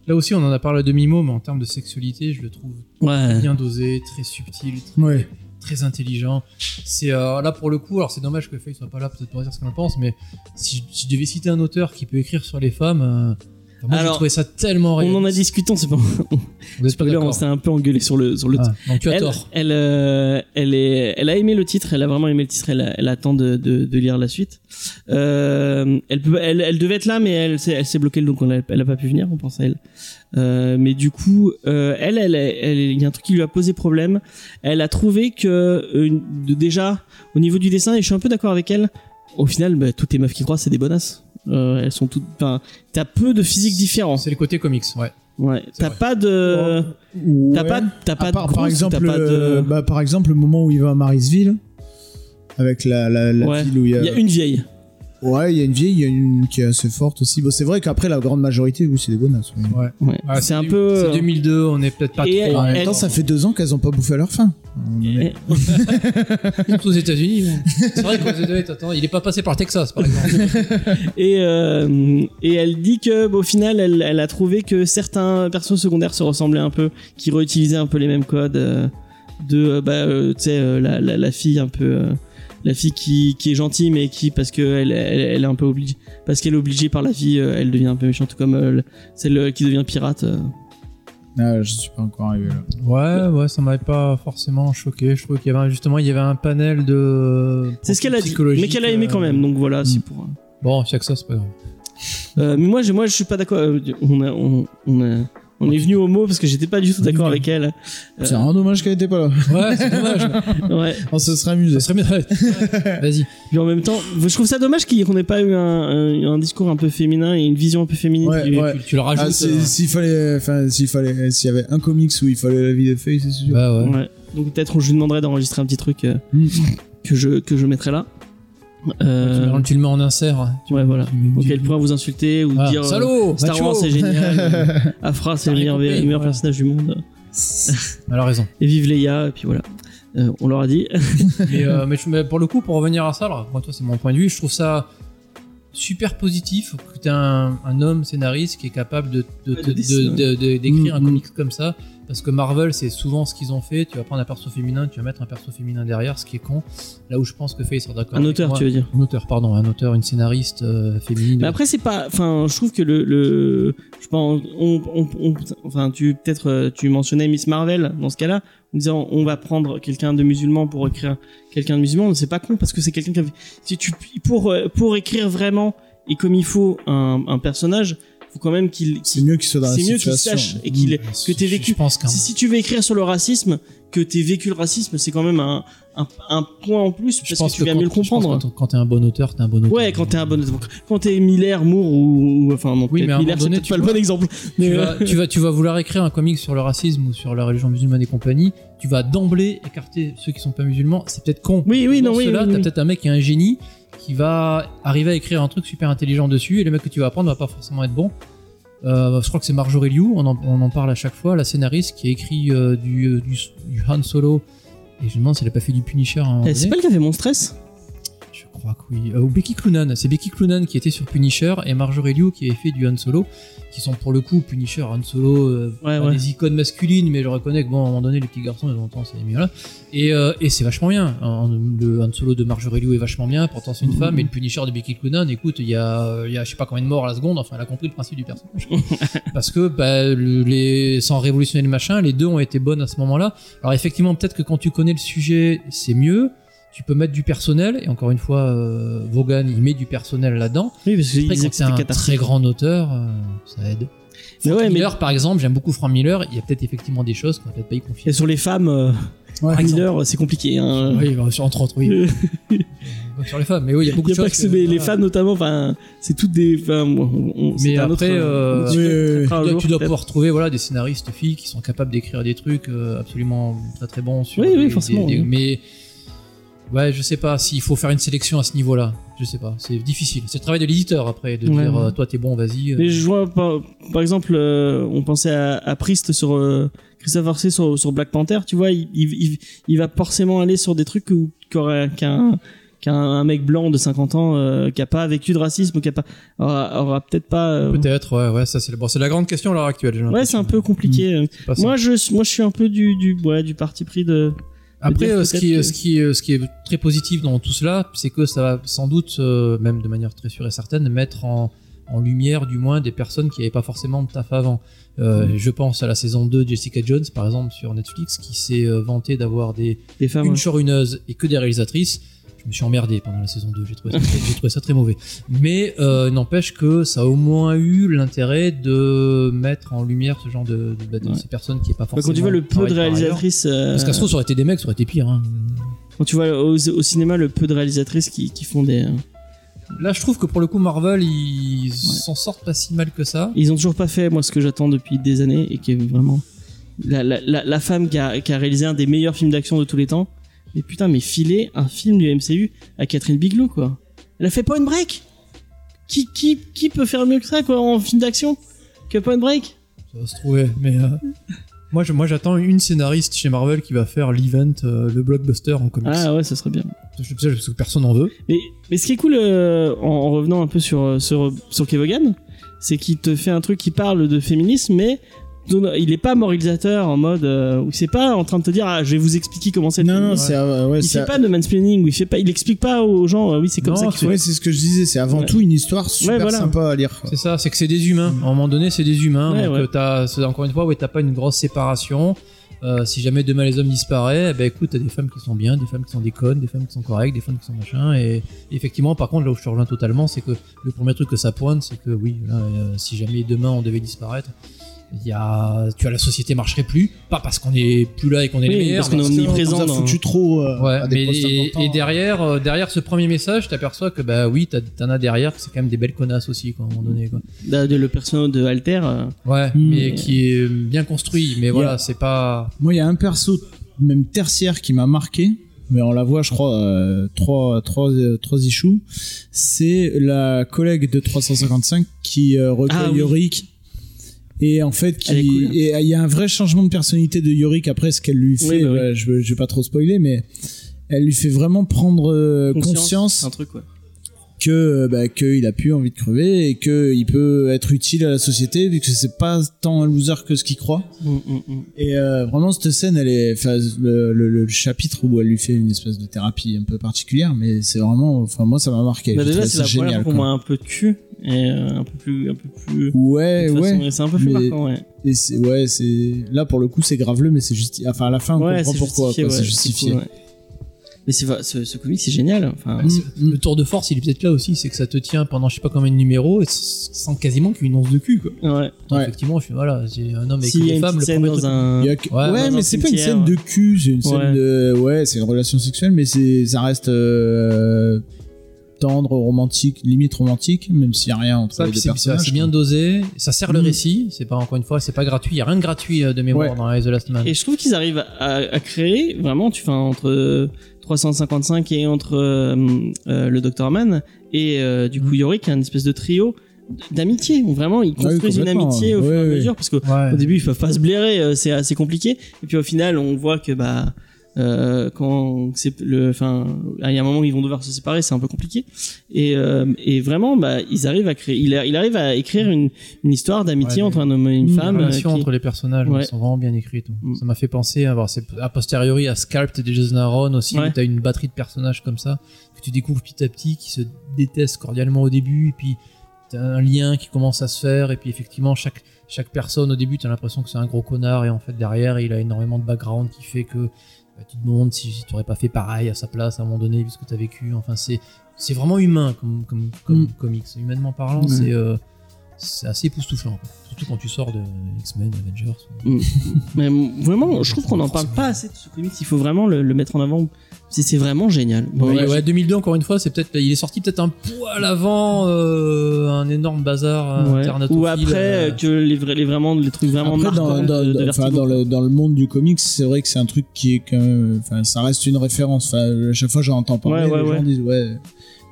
là aussi, on en a parlé à demi-mot, mais en termes de sexualité, je le trouve Ouais. bien dosé, très subtil, Ouais. Très intelligent. C'est euh, là pour le coup, alors c'est dommage que Faye soit pas là peut-être pour dire ce qu'on en pense, mais si, je- si je devais citer un auteur qui peut écrire sur les femmes, euh, moi j'ai Alors, trouvé ça tellement On en a discuté, on s'est pas. Vous êtes pas Spoiler, on d'accord s'est un peu engueulé sur le sur le. Ah, tu as elle, tort. elle, euh, elle est, elle a aimé le titre, elle a vraiment aimé le titre, elle, a- elle attend de, de, de lire la suite. Euh, elle, peut, elle, elle devait être là, mais elle, s'est- elle s'est bloquée, donc on a, elle a pas pu venir. On pense à elle. Euh, mais du coup, euh, elle, elle, elle, il y a un truc qui lui a posé problème. Elle a trouvé que euh, de- déjà au niveau du dessin, et je suis un peu d'accord avec elle. Au final, bah, toutes les meufs qui croient, c'est des bonasses. Euh, elles sont toutes. Enfin, t'as peu de physiques différents. C'est le côté comics, ouais. Ouais. T'as vrai. pas de. Ouais. T'as pas, t'as pas part, de par grosses, exemple, t'as pas de. euh, bah, par exemple, le moment où il va à Marisville, avec la, la, la Ouais. ville où il y a. Il y a une vieille. Ouais, il y a une vieille, il y a une qui est assez forte aussi. Bon, c'est vrai qu'après, la grande majorité, oui, c'est des bonasses. oui. Ouais. Ouais. Ouais, c'est un du- peu. C'est 2002, on est peut-être pas Et trop. En même Elle- temps, ça fait deux ans qu'elles ont pas bouffé à leur faim. Et- Surtout aux États-Unis. C'est vrai qu'aux États-Unis, attends, il est pas passé par le Texas, par exemple. Et, euh, et elle dit que, au final, elle, elle a trouvé que certains personnages secondaires se ressemblaient un peu, qui réutilisaient un peu les mêmes codes euh, de, euh, bah, euh, tu sais, euh, la, la, la fille un peu, euh, la fille qui, qui est gentille, mais qui, parce que elle, elle, elle est un peu obligée, parce qu'elle est obligée par la vie, euh, elle devient un peu méchante, comme euh, celle qui devient pirate. euh. Ah, je suis pas encore arrivé là. Ouais, ouais, ça m'avait pas forcément choqué. Je trouve qu'il y avait un- justement, il y avait un panel de. C'est ce qu'elle a dit, mais qu'elle a aimé quand euh, même. Donc voilà, c'est Mm. pour. euh, Bon, c'est que ça, c'est pas grave. Euh, mais moi, je, moi, je suis pas d'accord. euh, On a, on, on a- on est venu au mot parce que j'étais pas du tout d'accord avec elle. Euh, C'est un dommage qu'elle était pas là. Ouais, c'est dommage. Ouais. On se serait amusé. Ça serait bien. Vas-y. Puis en même temps, je trouve ça dommage qu'on n'ait pas eu un, un, un discours un peu féminin et une vision un peu féminine. Ouais, du- ouais. Tu, tu le rajoutes. Ah, euh, s'il fallait, enfin, s'il fallait, s'il y avait un comics où il fallait la vie de Faye, c'est sûr. bah ouais. Ouais. Donc peut-être je lui demanderai d'enregistrer un petit truc euh, Mm. que je que je mettrai là. Euh, Tu, tu le mets en insert. Tu- ouais, voilà. tu Donc elle pourra vous insulter ou Ah, dire euh, Salaud Star Wars c'est génial. euh, Afra c'est le meilleur, le meilleur voilà. personnage du monde. Elle a raison. Et vive Leia et puis voilà. Euh, on leur a dit. mais, euh, mais, je- mais pour le coup, pour revenir à ça, alors, moi, toi, c'est mon point de vue, je trouve ça super positif que tu un, un homme scénariste qui est capable de, Ouais, d'écrire Mm, un mm. comics comme ça. Parce que Marvel, c'est souvent ce qu'ils ont fait. Tu vas prendre un perso féminin, tu vas mettre un perso féminin derrière, ce qui est con. Là où je pense que Faye sera d'accord. Un auteur, moi. tu veux dire. Un auteur, pardon, un auteur, une scénariste euh, féminine. Mais après c'est pas. Enfin, je trouve que le, le je pense, on, on, on- enfin, tu peut-être euh, tu mentionnais Miss Marvel dans ce cas-là, en disant on va prendre quelqu'un de musulman pour écrire quelqu'un de musulman. C'est pas con parce que c'est quelqu'un qui a. Si tu pour euh, pour écrire vraiment et comme il faut un, un personnage, faut quand même qu'il C'est mieux qu'il soit dans la c'est mieux qu'il sache et qu'il Mm. que t'aies Je- vécu. Je pense Si, si tu veux écrire sur le racisme, que t'aies vécu le racisme, c'est quand même un, un, un point en plus je parce pense que tu vas quand- mieux le je pense comprendre. Quand, t'es un bon auteur, t'es un bon auteur. Ouais, quand t'es un bon quand t'es Miller, Moore ou, ou- enfin non, Oui, mais Miller c'est pas le bon exemple. Mais tu vas, tu, vas, tu vas vouloir écrire un comic sur le racisme ou sur la religion musulmane et compagnie, tu vas d'emblée écarter ceux qui sont pas musulmans. C'est peut-être con. Oui, oui, non, oui, oui, t'as oui. peut-être un mec qui est un génie qui va arriver à écrire un truc super intelligent dessus et le mec que tu vas apprendre va pas forcément être bon. Euh, je crois que c'est Marjorie Liu, on en, on en parle à chaque fois, la scénariste qui a écrit euh, du, euh, du, du Han Solo. Et je me demande si elle a pas fait du Punisher Eh, c'est pas le qui a fait mon stress crois que oui. Euh, ou Becky Cloonan. C'est Becky Cloonan qui était sur Punisher et Marjorie Liu qui avait fait du Han Solo, qui sont pour le coup Punisher, Han Solo, euh, Ouais, pas ouais. des icônes masculines, mais je reconnais que bon, à un moment donné, les petits garçons, ils ont tendance à aimer là. Et, euh, et c'est vachement bien. Le Han Solo de Marjorie Liu est vachement bien, pourtant c'est une Mhm. femme, et le Punisher de Becky Cloonan, écoute, il y a, y a je sais pas combien de morts à la seconde, enfin, elle a compris le principe du personnage. Parce que, bah, le- les, sans révolutionner le machin, les deux ont été bonnes à ce moment-là. Alors effectivement, peut-être que quand tu connais le sujet, c'est mieux. Tu peux mettre du personnel, et encore une fois, euh, Vaughan, il met du personnel là-dedans. Oui, parce Après, que c'est un très grand auteur, euh, ça aide. Mais Frank ouais, mais- Miller, par exemple, j'aime beaucoup Frank Miller. Il y a peut-être effectivement des choses qu'on va peut-être pas y confier. Et sur les femmes, euh, Ouais. Frank Miller, c'est compliqué. Hein. Oui, bah, sur- entre autres, oui. Sur les femmes, mais oui, il y a beaucoup Il y de a pas choses. que c'est- mais les femmes notamment, enfin, c'est toutes des. C'est Mais après, autre, euh, oui, oui. un Tu dois, tu pouvoir trouver voilà, des scénaristes filles qui sont capables d'écrire des trucs absolument très très bons sur Oui, oui, forcément, mais ouais je sais pas s'il faut faire une sélection à ce niveau là je sais pas c'est difficile c'est le travail de l'éditeur après de Ouais, dire ouais. euh, toi t'es bon vas-y euh. Mais je vois, par, par exemple, euh, on pensait à, à Priest sur euh, Christopher C sur, sur Black Panther, tu vois, il, il, il, il va forcément aller sur des trucs qu'un qu'un un mec blanc de 50 ans euh, qui a pas vécu de racisme, qui a pas aura, aura peut-être pas. peut-être ouais ouais ça c'est bon, c'est la grande question à l'heure actuelle ouais, c'est un peu compliqué. ça. Moi, je moi, je suis un peu du du ouais, du parti pris de. Après, euh, ce qui, est, que- ce, qui est, ce qui est très positif dans tout cela, c'est que ça va sans doute, euh, même de manière très sûre et certaine, mettre en, en lumière du moins des personnes qui n'avaient pas forcément de taf avant. Euh, Je pense à la saison 2 de Jessica Jones, par exemple, sur Netflix, qui s'est euh, vanté d'avoir des, Des femmes. une ouais. showrunneuse et que des réalisatrices. Je me suis emmerdé pendant la saison 2, j'ai trouvé, ça- j'ai trouvé ça très mauvais. Mais euh, n'empêche que ça a au moins eu l'intérêt de mettre en lumière ce genre de, de, de Ouais. ces personnes qui n'est pas Bah, forcément. quand tu vois le peu de réalisatrices. euh, Parce qu'à ce trouve, ça aurait été des mecs, ça aurait été pire. Hein. quand tu vois au, au cinéma le peu de réalisatrices qui, qui font des. euh, Là, je trouve que pour le coup, Marvel, ils s'en sortent pas si mal que ça. Ils ont toujours pas fait moi ce que j'attends depuis des années et qui est vraiment la, la, la, la femme qui a, qui a réalisé un des meilleurs films d'action de tous les temps. Mais putain, mais filer un film du MCU à Catherine Bigelow quoi. Elle a fait Point Break. Qui qui qui peut faire mieux que ça quoi en film d'action que Point Break? Ça va se trouver, mais. euh, Moi, je- moi, j'attends une scénariste chez Marvel qui va faire l'event, euh, le blockbuster en comics. Ah ouais, ça serait bien. Je sais parce que personne n'en veut. Mais, mais ce qui est cool euh, en, en revenant un peu sur sur sur Kevogan, c'est qu'il te fait un truc qui parle de féminisme, mais il est pas moralisateur en mode euh, où c'est pas en train de te dire ah je vais vous expliquer comment c'est. le Non, non, c'est euh, ouais, il c'est fait pas de mansplaining, il fait pas, il explique pas aux gens euh, oui c'est comme Non, ça qu'il ouais, c'est ce que je disais. C'est avant Ouais. tout une histoire super Ouais, voilà. sympa à lire. C'est ça, c'est que c'est des humains. À un moment donné, c'est des humains. Ouais, donc, ouais. t'as, encore une fois, ouais, t'as pas une grosse séparation. Euh, si jamais demain les hommes disparaissent, eh ben écoute, t'as des femmes qui sont bien, des femmes qui sont des connes, des femmes qui sont correctes, des femmes qui sont machin. Et effectivement, par contre, là où je te rejoins totalement, c'est que le premier truc que ça pointe, c'est que oui, là, euh, si jamais demain on devait disparaître, il y a, tu vois, la société marcherait plus, pas parce qu'on est plus là et qu'on est Oui, les meilleurs, parce qu'on est On omniprésent a dans- foutu trop euh, Ouais, à des mais et, derrière, euh, derrière ce premier message, t'aperçois que bah oui, t'as- t'en as derrière, que c'est quand même des belles connasses aussi, quoi, à un moment donné, quoi. Là, de- le personnage de Alter. euh, Ouais, Mm. mais qui est bien construit, mais voilà, c'est pas. Moi, il y a un perso, même tertiaire, qui m'a marqué. Mais on la voit, je crois, euh, trois, trois, euh, trois issues. C'est la collègue de 355 qui euh, recueille Ah oui. Yorick. Et en fait, qui, cool. et il y a un vrai changement de personnalité de Yorick après ce qu'elle lui fait. Oui, bah oui. je, je vais pas trop spoiler, mais elle lui fait vraiment prendre euh, conscience Un truc, ouais. Que euh, bah, qu'il a plus envie de crever et que il peut être utile à la société vu que c'est pas tant un loser que ce qu'il croit. Mm, mm, mm. Et euh, vraiment cette scène, elle est, enfin le, le, le chapitre où elle lui fait une espèce de thérapie un peu particulière, mais c'est vraiment, enfin moi ça m'a marqué. Bah, déjà, c'est la génial. quoi. voit un peu de cul et euh, un peu plus, un peu plus. Ouais, ouais. C'est un peu plus mais- marquant, ouais. Et c'est ouais, c'est là pour le coup c'est graveleux, mais c'est juste, enfin à la fin on Ouais, comprend pourquoi. c'est justifié. Mais c'est ce, ce comic, c'est génial. Enfin, c'est- Le tour de force, il est peut-être là aussi, c'est que ça te tient pendant je sais pas combien de numéros et sans quasiment qu'il y ait une once de cul, quoi. ouais. Donc, Ouais. Effectivement, je suis voilà, j'ai un homme avec y a une femmes, petite le scène premier dans truc. un. Il y a que- Ouais, ouais, dans un mais c'est pas une scène de cul, c'est une scène Ouais. de, ouais, c'est une relation sexuelle, mais c'est, ça reste euh, tendre, romantique, limite romantique, même s'il y a rien entre Ça, les deux personnages. c'est bien dosé, ça sert le Mm. récit, c'est pas encore une fois, c'est pas gratuit, il y a rien de gratuit euh, de mémoire Ouais. dans the Last Man. Et je trouve qu'ils arrivent à, à créer vraiment, tu fais entre 355 et entre euh, euh, le Dr Man et euh, du coup Yorick, un espèce de trio d'amitié. où Vraiment, ils oui, construisent une amitié au fur et à mesure parce que au début ils peuvent pas se blairer, c'est assez compliqué. Et puis au final, on voit que bah euh, quand c'est le, enfin, il y a un moment où ils vont devoir se séparer, c'est un peu compliqué. Et, euh, et vraiment, bah, ils arrivent à créer, il, a- il arrive à écrire une, une histoire d'amitié Ouais, entre un homme et une Mm, femme. Les euh, relations qui- entre les personnages Ouais. sont vraiment bien écrites. Mm. Ça m'a fait penser à, voir, c'est a posteriori à Sculpt de Jason Aaron aussi, Ouais. où t'as une batterie de personnages comme ça, que tu découvres petit à petit, qui se détestent cordialement au début, et puis t'as un lien qui commence à se faire, et puis effectivement, chaque, chaque personne au début, t'as l'impression que c'est un gros connard, et en fait, derrière, il a énormément de background qui fait que bah, tu te demandes si, si tu aurais pas fait pareil à sa place à un moment donné, vu ce que t'as vécu. Enfin, c'est, c'est vraiment humain comme, comme, comme Mm. comics. Humainement parlant, c'est, euh, c'est assez époustouflant. quoi. Surtout quand tu sors de X-Men, Avengers. Mais vraiment, je trouve qu'on n'en parle pas assez de ce comics. Il faut vraiment le, le mettre en avant. C'est c'est vraiment génial. Bon, Ouais, ouais, ouais, 2002 encore une fois, c'est peut-être il est sorti peut-être un poil avant euh, un énorme bazar euh, ouais. Ou après euh, que les, vrais, les, vraiment, les trucs vraiment Après, dans, de, de dans- enfin, Vertigo. dans le, dans le monde du comics, c'est vrai que c'est un truc qui est quand même, enfin, ça reste une référence. Enfin, à chaque fois, j'en entends parler, Ouais, ouais, les ouais. gens disent, ouais.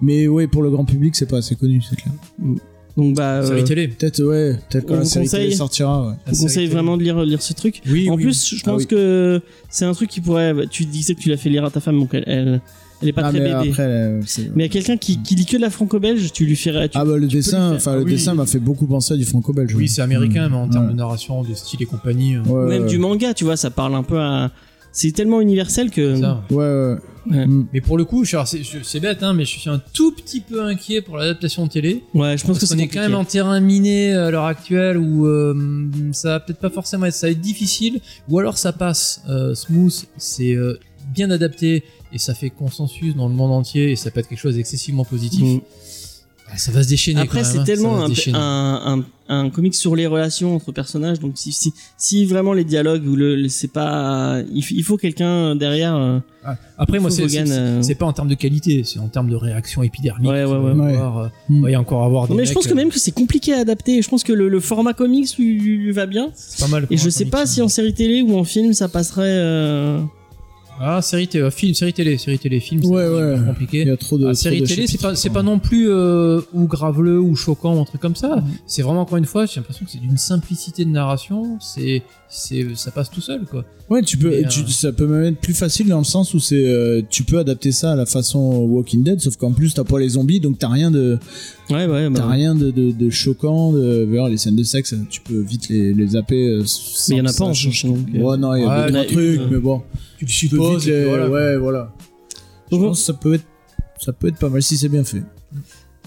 Mais ouais, pour le grand public, c'est pas assez connu, c'est clair. Donc, bah, série euh, télé. Peut-être, ouais, peut-être quand On la série télé conseille sortira, ouais. La je vous conseille télé. vraiment de lire, lire ce truc. Oui, en oui. plus, je Ah pense oui. que c'est un truc qui pourrait. bah, Tu disais que tu l'as fait lire à ta femme, donc elle, elle, elle est pas Ah, très mais BD. après, c'est- Mais a quelqu'un qui, qui lit que de la franco-belge, tu lui ferais. Tu, ah bah le dessin, enfin faire. le Oui. dessin m'a fait beaucoup penser à du franco-belge. Oui, c'est américain, mais en termes Ouais. de narration, de style et compagnie. euh, Ouais, Même ouais, du manga, tu vois, ça parle un peu à. C'est tellement universel que. ça. Ouais, ouais. Ouais. Mm. Mais pour le coup, je suis- alors, c'est bête, hein, mais je suis un tout petit peu inquiet pour l'adaptation télé. Ouais, je pense que qu'on c'est est quand même en terrain miné à l'heure actuelle où euh, ça va peut-être pas forcément être, ça va être difficile, ou alors ça passe euh, smooth, c'est euh, bien adapté et ça fait consensus dans le monde entier et ça peut être quelque chose d'excessivement positif. Mm. Ça va se déchaîner. Après, c'est hein, tellement un, un, un, un comic sur les relations entre personnages. Donc, si, si, si vraiment les dialogues ou le, le- c'est pas, il, faut quelqu'un derrière. euh, Ah, Après, moi, c'est euh, c'est pas en termes de qualité, c'est en termes de réaction épidermique. Ouais, ouais, ouais. Ouais. avoir, euh, encore avoir des Non, mais je pense quand euh, même que c'est compliqué à adapter. Je pense que le, le format comics lui, lui- lui va bien. c'est pas mal. Et je sais comics, pas hein. si en série télé ou en film ça passerait. Ah, série télé, euh, film, série télé, série télé, film, c'est Ouais, ouais. compliqué. Il y a trop de. Ah, série télé, c'est pas, non plus euh, ou graveleux ou choquant ou un truc comme ça. C'est vraiment encore une fois, j'ai l'impression que c'est d'une simplicité de narration. C'est, c'est, ça passe tout seul, quoi. Ouais, tu peux, tu- euh, ça peut même être plus facile dans le sens où c'est, euh, tu peux adapter ça à la façon Walking Dead, sauf qu'en plus t'as pas les zombies, donc t'as rien de, Ouais, ouais, bah, t'as rien de, de, de choquant. De, les scènes de sexe, tu peux vite les, les zapper. euh, sans Mais il y en a pas en donc, euh, Ouais, non, il y a a trucs, euh, mais bon. Tu le les, voilà. ouais, voilà. Je Donc, pense que ça peut être, ça peut être pas mal si c'est bien fait.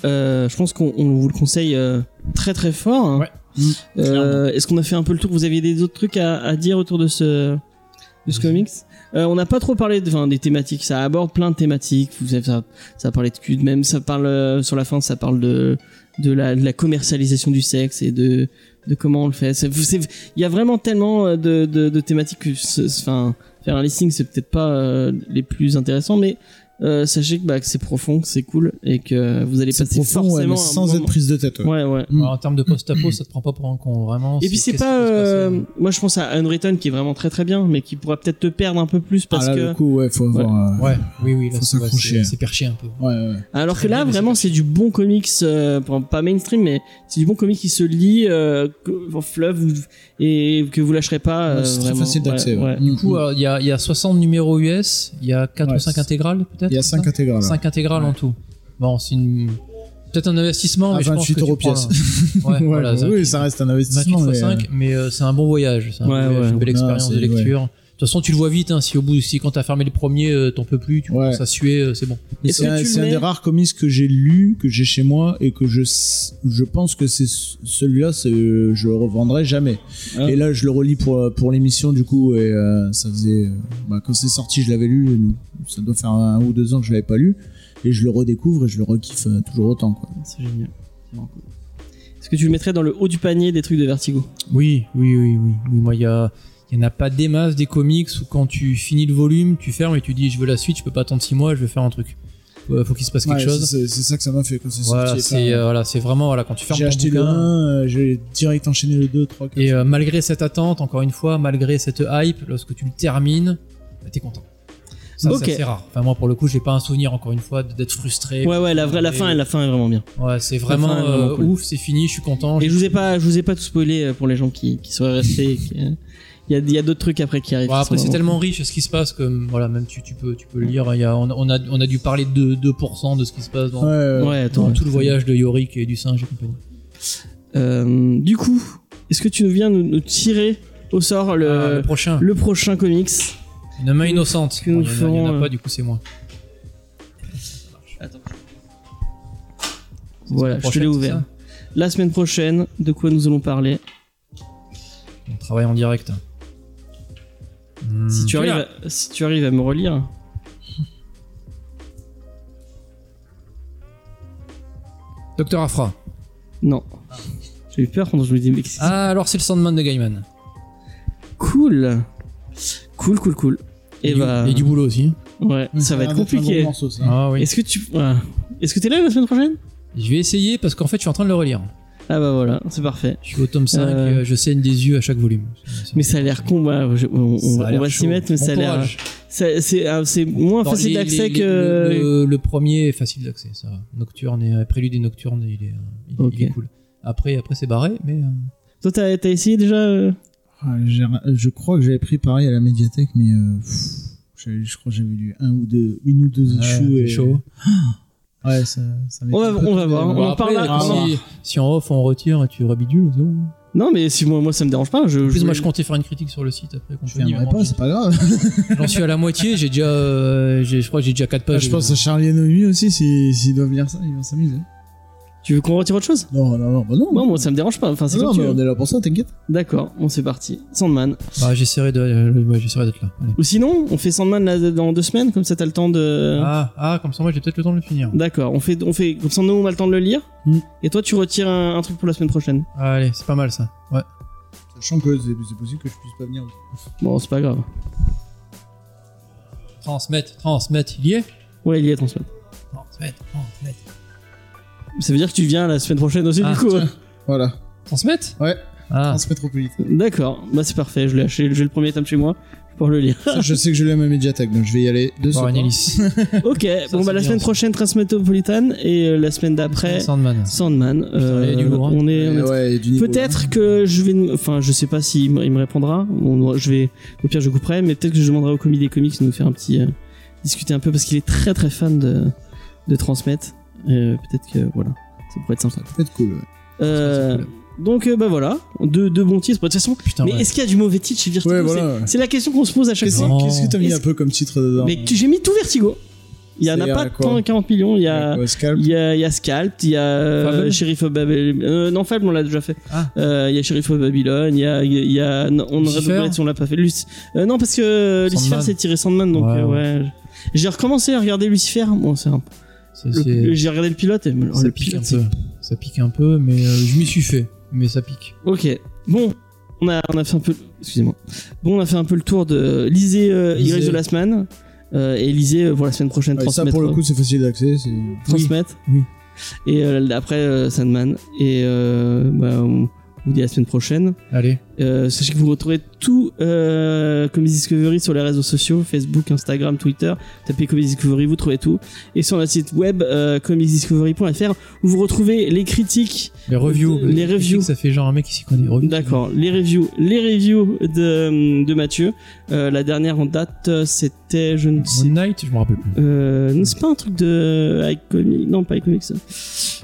euh, je pense qu'on on vous le conseille euh, très très fort. hein. Ouais. Euh, Est-ce qu'on a fait un peu le tour? Vous aviez des autres trucs à, à dire autour de ce de ce comics? Euh, on n'a pas trop parlé de, des thématiques. Ça aborde plein de thématiques. Vous savez, ça, ça parle de cul, même ça parle euh, sur la fin, ça parle de de la, commercialisation du sexe et de de comment on le fait. Il y a vraiment tellement euh, de, de, de thématiques que, enfin, faire un listing, c'est peut-être pas les plus intéressants, mais euh, sachez que, bah, que c'est profond, que c'est cool et que vous allez passer profond, ouais, forcément sans moment- être prise de tête. ouais. Ouais, ouais. Mm. Alors, en termes de post-apo, ça te prend pas pour un con, vraiment. Et puis c'est pas, euh, moi je pense à Unwritten qui est vraiment très très bien, mais qui pourra peut-être te perdre un peu plus parce ah là, que, du coup, ouais, faut avoir. euh, Ouais, oui, oui, là, Faut c'est- ouais, s'accrocher. c'est c'est perché un peu. Ouais, ouais. alors que là vraiment c'est du bon comics, euh, bon, pas mainstream, mais c'est du bon comics qui se lit euh, en fleuve et que vous lâcherez pas. Ouais, euh, c'est très facile d'accès. Ouais, ouais. ouais. Du coup, euh, il y, a, il y a 60 numéros US, il y a 4 Ouais, ou 5 c'est- intégrales peut-être Il y a 5 intégrales. 5 intégrales en tout. Bon, c'est une... peut-être un investissement, À mais je pense 28 que euros pièce. un- Ouais, Ouais, voilà, ça- oui, ça reste un 28 investissement. x mais, 5, euh, mais euh, c'est un bon voyage. C'est un Ouais, ouais. belle Non, expérience de lecture. De toute façon, tu le vois vite. Hein, si au bout, si quand t'as fermé le premier, euh, t'en peux plus, tu Ouais. commences à suer, euh, c'est bon. mais c'est un, des rares comics que j'ai lu, que j'ai chez moi, et que je, je pense que c'est ce- celui-là, c'est- je le revendrai jamais. Ah. Et là, je le relis pour, pour l'émission, du coup, et euh, ça faisait. euh, bah, quand c'est sorti, je l'avais lu, ça doit faire un ou deux ans que je l'avais pas lu, et je le redécouvre et je le rekiffe euh, toujours autant, quoi. C'est génial. C'est vraiment cool. Est-ce que tu le mettrais dans le haut du panier des trucs de Vertigo? Oui, oui, oui, oui. oui moi, il y a. Il n'y en a pas des masses des comics où quand tu finis le volume, tu fermes et tu dis je veux la suite, je peux pas attendre 6 mois, je veux faire un truc. Ouais, faut qu'il se passe quelque Ouais, chose. c'est ça que ça m'a fait quand c'est Voilà, sorti. c'est euh, voilà, c'est vraiment voilà quand tu fermes j'ai acheté le bouquin. 1, euh, j'ai direct enchaîné le 2, 3, 4. Et euh, malgré cette attente, encore une fois, malgré cette hype, lorsque tu le termines, bah, t'es content. Ça, c'est rare. Enfin, moi, pour le coup, j'ai pas un souvenir, encore une fois, d'être frustré. Ouais, ouais, la vraie, la Et- fin, la fin est vraiment bien. Ouais, c'est vraiment, fin est vraiment euh, cool. ouf, c'est fini, je suis content. Et je vous ai pas, je vous ai pas tout spoilé euh, pour les gens qui, qui seraient restés. qui, euh, Il y a, y a d'autres trucs après qui arrivent. Bon, après, c'est tellement riche ce qui se passe que voilà, même tu, tu peux, tu peux le lire. Il y a, on, on a, on a dû parler de 2% de ce qui se passe dans, Ouais, ouais. cool. Ouais, attends. dans ouais. tout le voyage de Yorick et du singe et compagnie. Euh, du coup, est-ce que tu viens nous, nous tirer au sort le, Ah, le prochain, le prochain comics une main innocente. que nous Bon, Il y, en a- en a euh, pas, du coup, c'est moi. Attends. Voilà, je te l'ai ouvert. La semaine prochaine, de quoi nous allons parler? On travaille en direct. Hmm, si, tu es arrives à, si tu arrives à me relire. Docteur Afra. Non. J'ai eu peur quand je me dis, mais Ah, alors c'est le Sandman de Gaiman. Cool. Cool, cool, cool. Et, du- bah, et du boulot aussi. hein. ouais, ça va être compliqué. Ah oui. Est-ce que tu, ouais. est-ce que t'es là la semaine prochaine? Je vais essayer parce qu'en fait, je suis en train de le relire. Ah bah voilà, c'est parfait. Je suis au tome 5 Euh, et euh, je saigne des yeux à chaque volume. Mais ça a l'air con, bah, je- on, on- Ça a on l'air va s'y mettre, mais ça a l'air. C'est ah, c'est moins Dans facile d'accès que. Le, le- le premier est facile d'accès, ça. Nocturne et euh, Prélude et Nocturne, il est, il, est cool. Après, après c'est barré, mais. Toi, t'as essayé déjà Ah, je crois que j'avais pris pareil à la médiathèque, mais euh, pff, je crois que j'avais lu un ou deux, une ou deux c'est et... chaud. Ouais, ça, ça On va- on voir. Bon, après, parle là. Ah, si, si en off on retire et tu rebidules, c'est bon. Non, mais si moi, moi ça me dérange pas. Je, En plus, je- moi je comptais faire une critique sur le site après. Je viendrai pas, c'est pas grave. J'en suis à la moitié, j'ai déjà. euh, je crois que j'ai déjà 4 pages. je pense à Charlie et Noémie aussi, s'ils s'ils doivent lire ça, ils vont s'amuser. Tu veux qu'on retire autre chose? Non, non, non, bah non. Non, moi ça me dérange pas. Enfin, c'est non, comme tu mais veux. on est là pour ça, t'inquiète. D'accord, bon, c'est parti. Sandman. Bah, j'essaierai de, euh, ouais, j'essaierai d'être là. Allez. Ou sinon, on fait Sandman là, dans deux semaines, comme ça t'as le temps de. Ah, ah, comme ça, moi j'ai peut-être le temps de le finir. D'accord, on fait, on fait, comme ça nous on a le temps de le lire. Mm. Et toi tu retires un, un truc pour la semaine prochaine. Ah, allez, c'est pas mal ça. Ouais. Sachant que c'est c'est possible que je puisse pas venir aussi. Bon, c'est pas grave. Transmettre, transmettre, il y est? Ouais, il y est transmettre. Transmettre, transmettre. Ça veut dire que tu viens la semaine prochaine aussi, Ah, du coup. tiens. Voilà. Transmettre Ouais, Ah, transmettre au plus vite. D'accord, bah c'est parfait. Je l'ai acheté, j'ai le premier tome chez moi pour le lire. Ça, je sais que je l'ai à ma médiathèque, donc je vais y aller de ce voir une pas. hélice. ok, bon c'est bah la bien, semaine ça. prochaine Transmetropolitan et euh, la semaine d'après Sandman. Sandman. il y a du lourd, hein. on est, on est ouais, du niveau, Peut-être que je vais, enfin, je sais pas s'il me, il me répondra. On- je vais, au pire, je couperai, mais peut-être que je demanderai au comité des comics de nous faire un petit, euh, discuter un peu parce qu'il est très très fan de, de transmettre. Euh, peut-être que voilà, ça pourrait être sympa. Ça peut être cool. ouais. Euh, c'est donc euh, bah voilà, deux, deux bons titres. De toute façon, Putain, mais ouais. est-ce qu'il y a du mauvais titre chez Vertigo Ouais, voilà, C'est- la question qu'on se pose à chaque fois. Qu'est-ce que t'as mis Est-ce- un peu comme titre dedans Mais tu- j'ai mis tout Vertigo. Il y en a pas euh, tant 40 millions. Il y a, il y a, il y a Scalp, il y a euh, Sheriff of Babylon. Euh, non, Fable, on l'a déjà fait. Ah. Euh, il y a Sheriff of Babylon, il y a, il y a, non, on aurait Lucifer doublé si on l'a pas fait. Luc- euh, non, parce que Lucifer Sandman. c'est tiré Sandman, donc Ouais, euh, ouais. J'ai recommencé à regarder Lucifer. Bon, c'est un- c'est- j'ai regardé le pilote et oh, ça le pique un peu. Ça pique un peu, mais euh, je m'y suis fait. Mais ça pique. Ok. Bon, on a, on a fait un peu. Excusez-moi. Bon, on a fait un peu le tour de. Lisez euh, Lisez. Heroes de la semaine. euh, et lisez euh, pour la semaine prochaine Ouais, ça, transmettre. pour le coup, c'est facile d'accès. c'est- transmettre. Oui. Et euh, après euh, Sandman. Et euh, bah, on vous dit à la semaine prochaine. Allez. Euh, sachez que vous retrouvez tout euh, Comedy Discovery sur les réseaux sociaux Facebook, Instagram, Twitter. Tapez Comedy Discovery, vous trouvez tout. Et sur notre site web euh, comedydiscovery.fr où vous retrouvez les critiques. Les reviews. Les reviews. Ça fait genre un mec qui s'y connaît. D'accord, les reviews, les reviews de, de Mathieu. Euh, la dernière en date, euh, c'était je ne sais Moon Knight, je me rappelle plus. C'est pas un truc de iComics, non pas iComics. ça.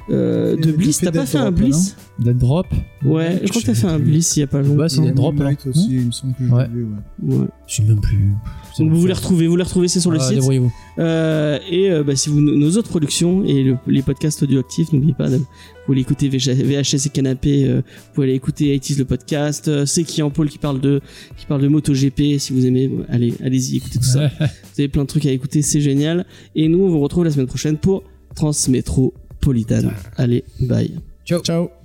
De Bliss, t'as pas fait un Bliss? Dead Drop? Ouais, je crois que t'as fait un. Bliss il y a pas longtemps. Bah, c'est Moon Drop, Knight alors. aussi, il me semble que je Ouais. vu, ouais. Ouais. Je sais même plus. Donc vous les retrouvez, vous les retrouvez, c'est sur le Ah, site. Débrouillez-vous. Euh, et euh, bah, si vous nos autres productions et le- les podcasts audioactifs, n'oubliez pas, de, vous pouvez écouter VHS et Canapé, euh, vous pouvez aller écouter 80 le podcast, euh, c'est qui en Paul qui parle de qui parle de MotoGP, si vous aimez, allez, allez-y, écoutez tout ça. Vous avez plein de trucs à écouter, c'est génial. Et nous, on vous retrouve la semaine prochaine pour Transmétropolitane. Allez, bye. Ciao. Ciao.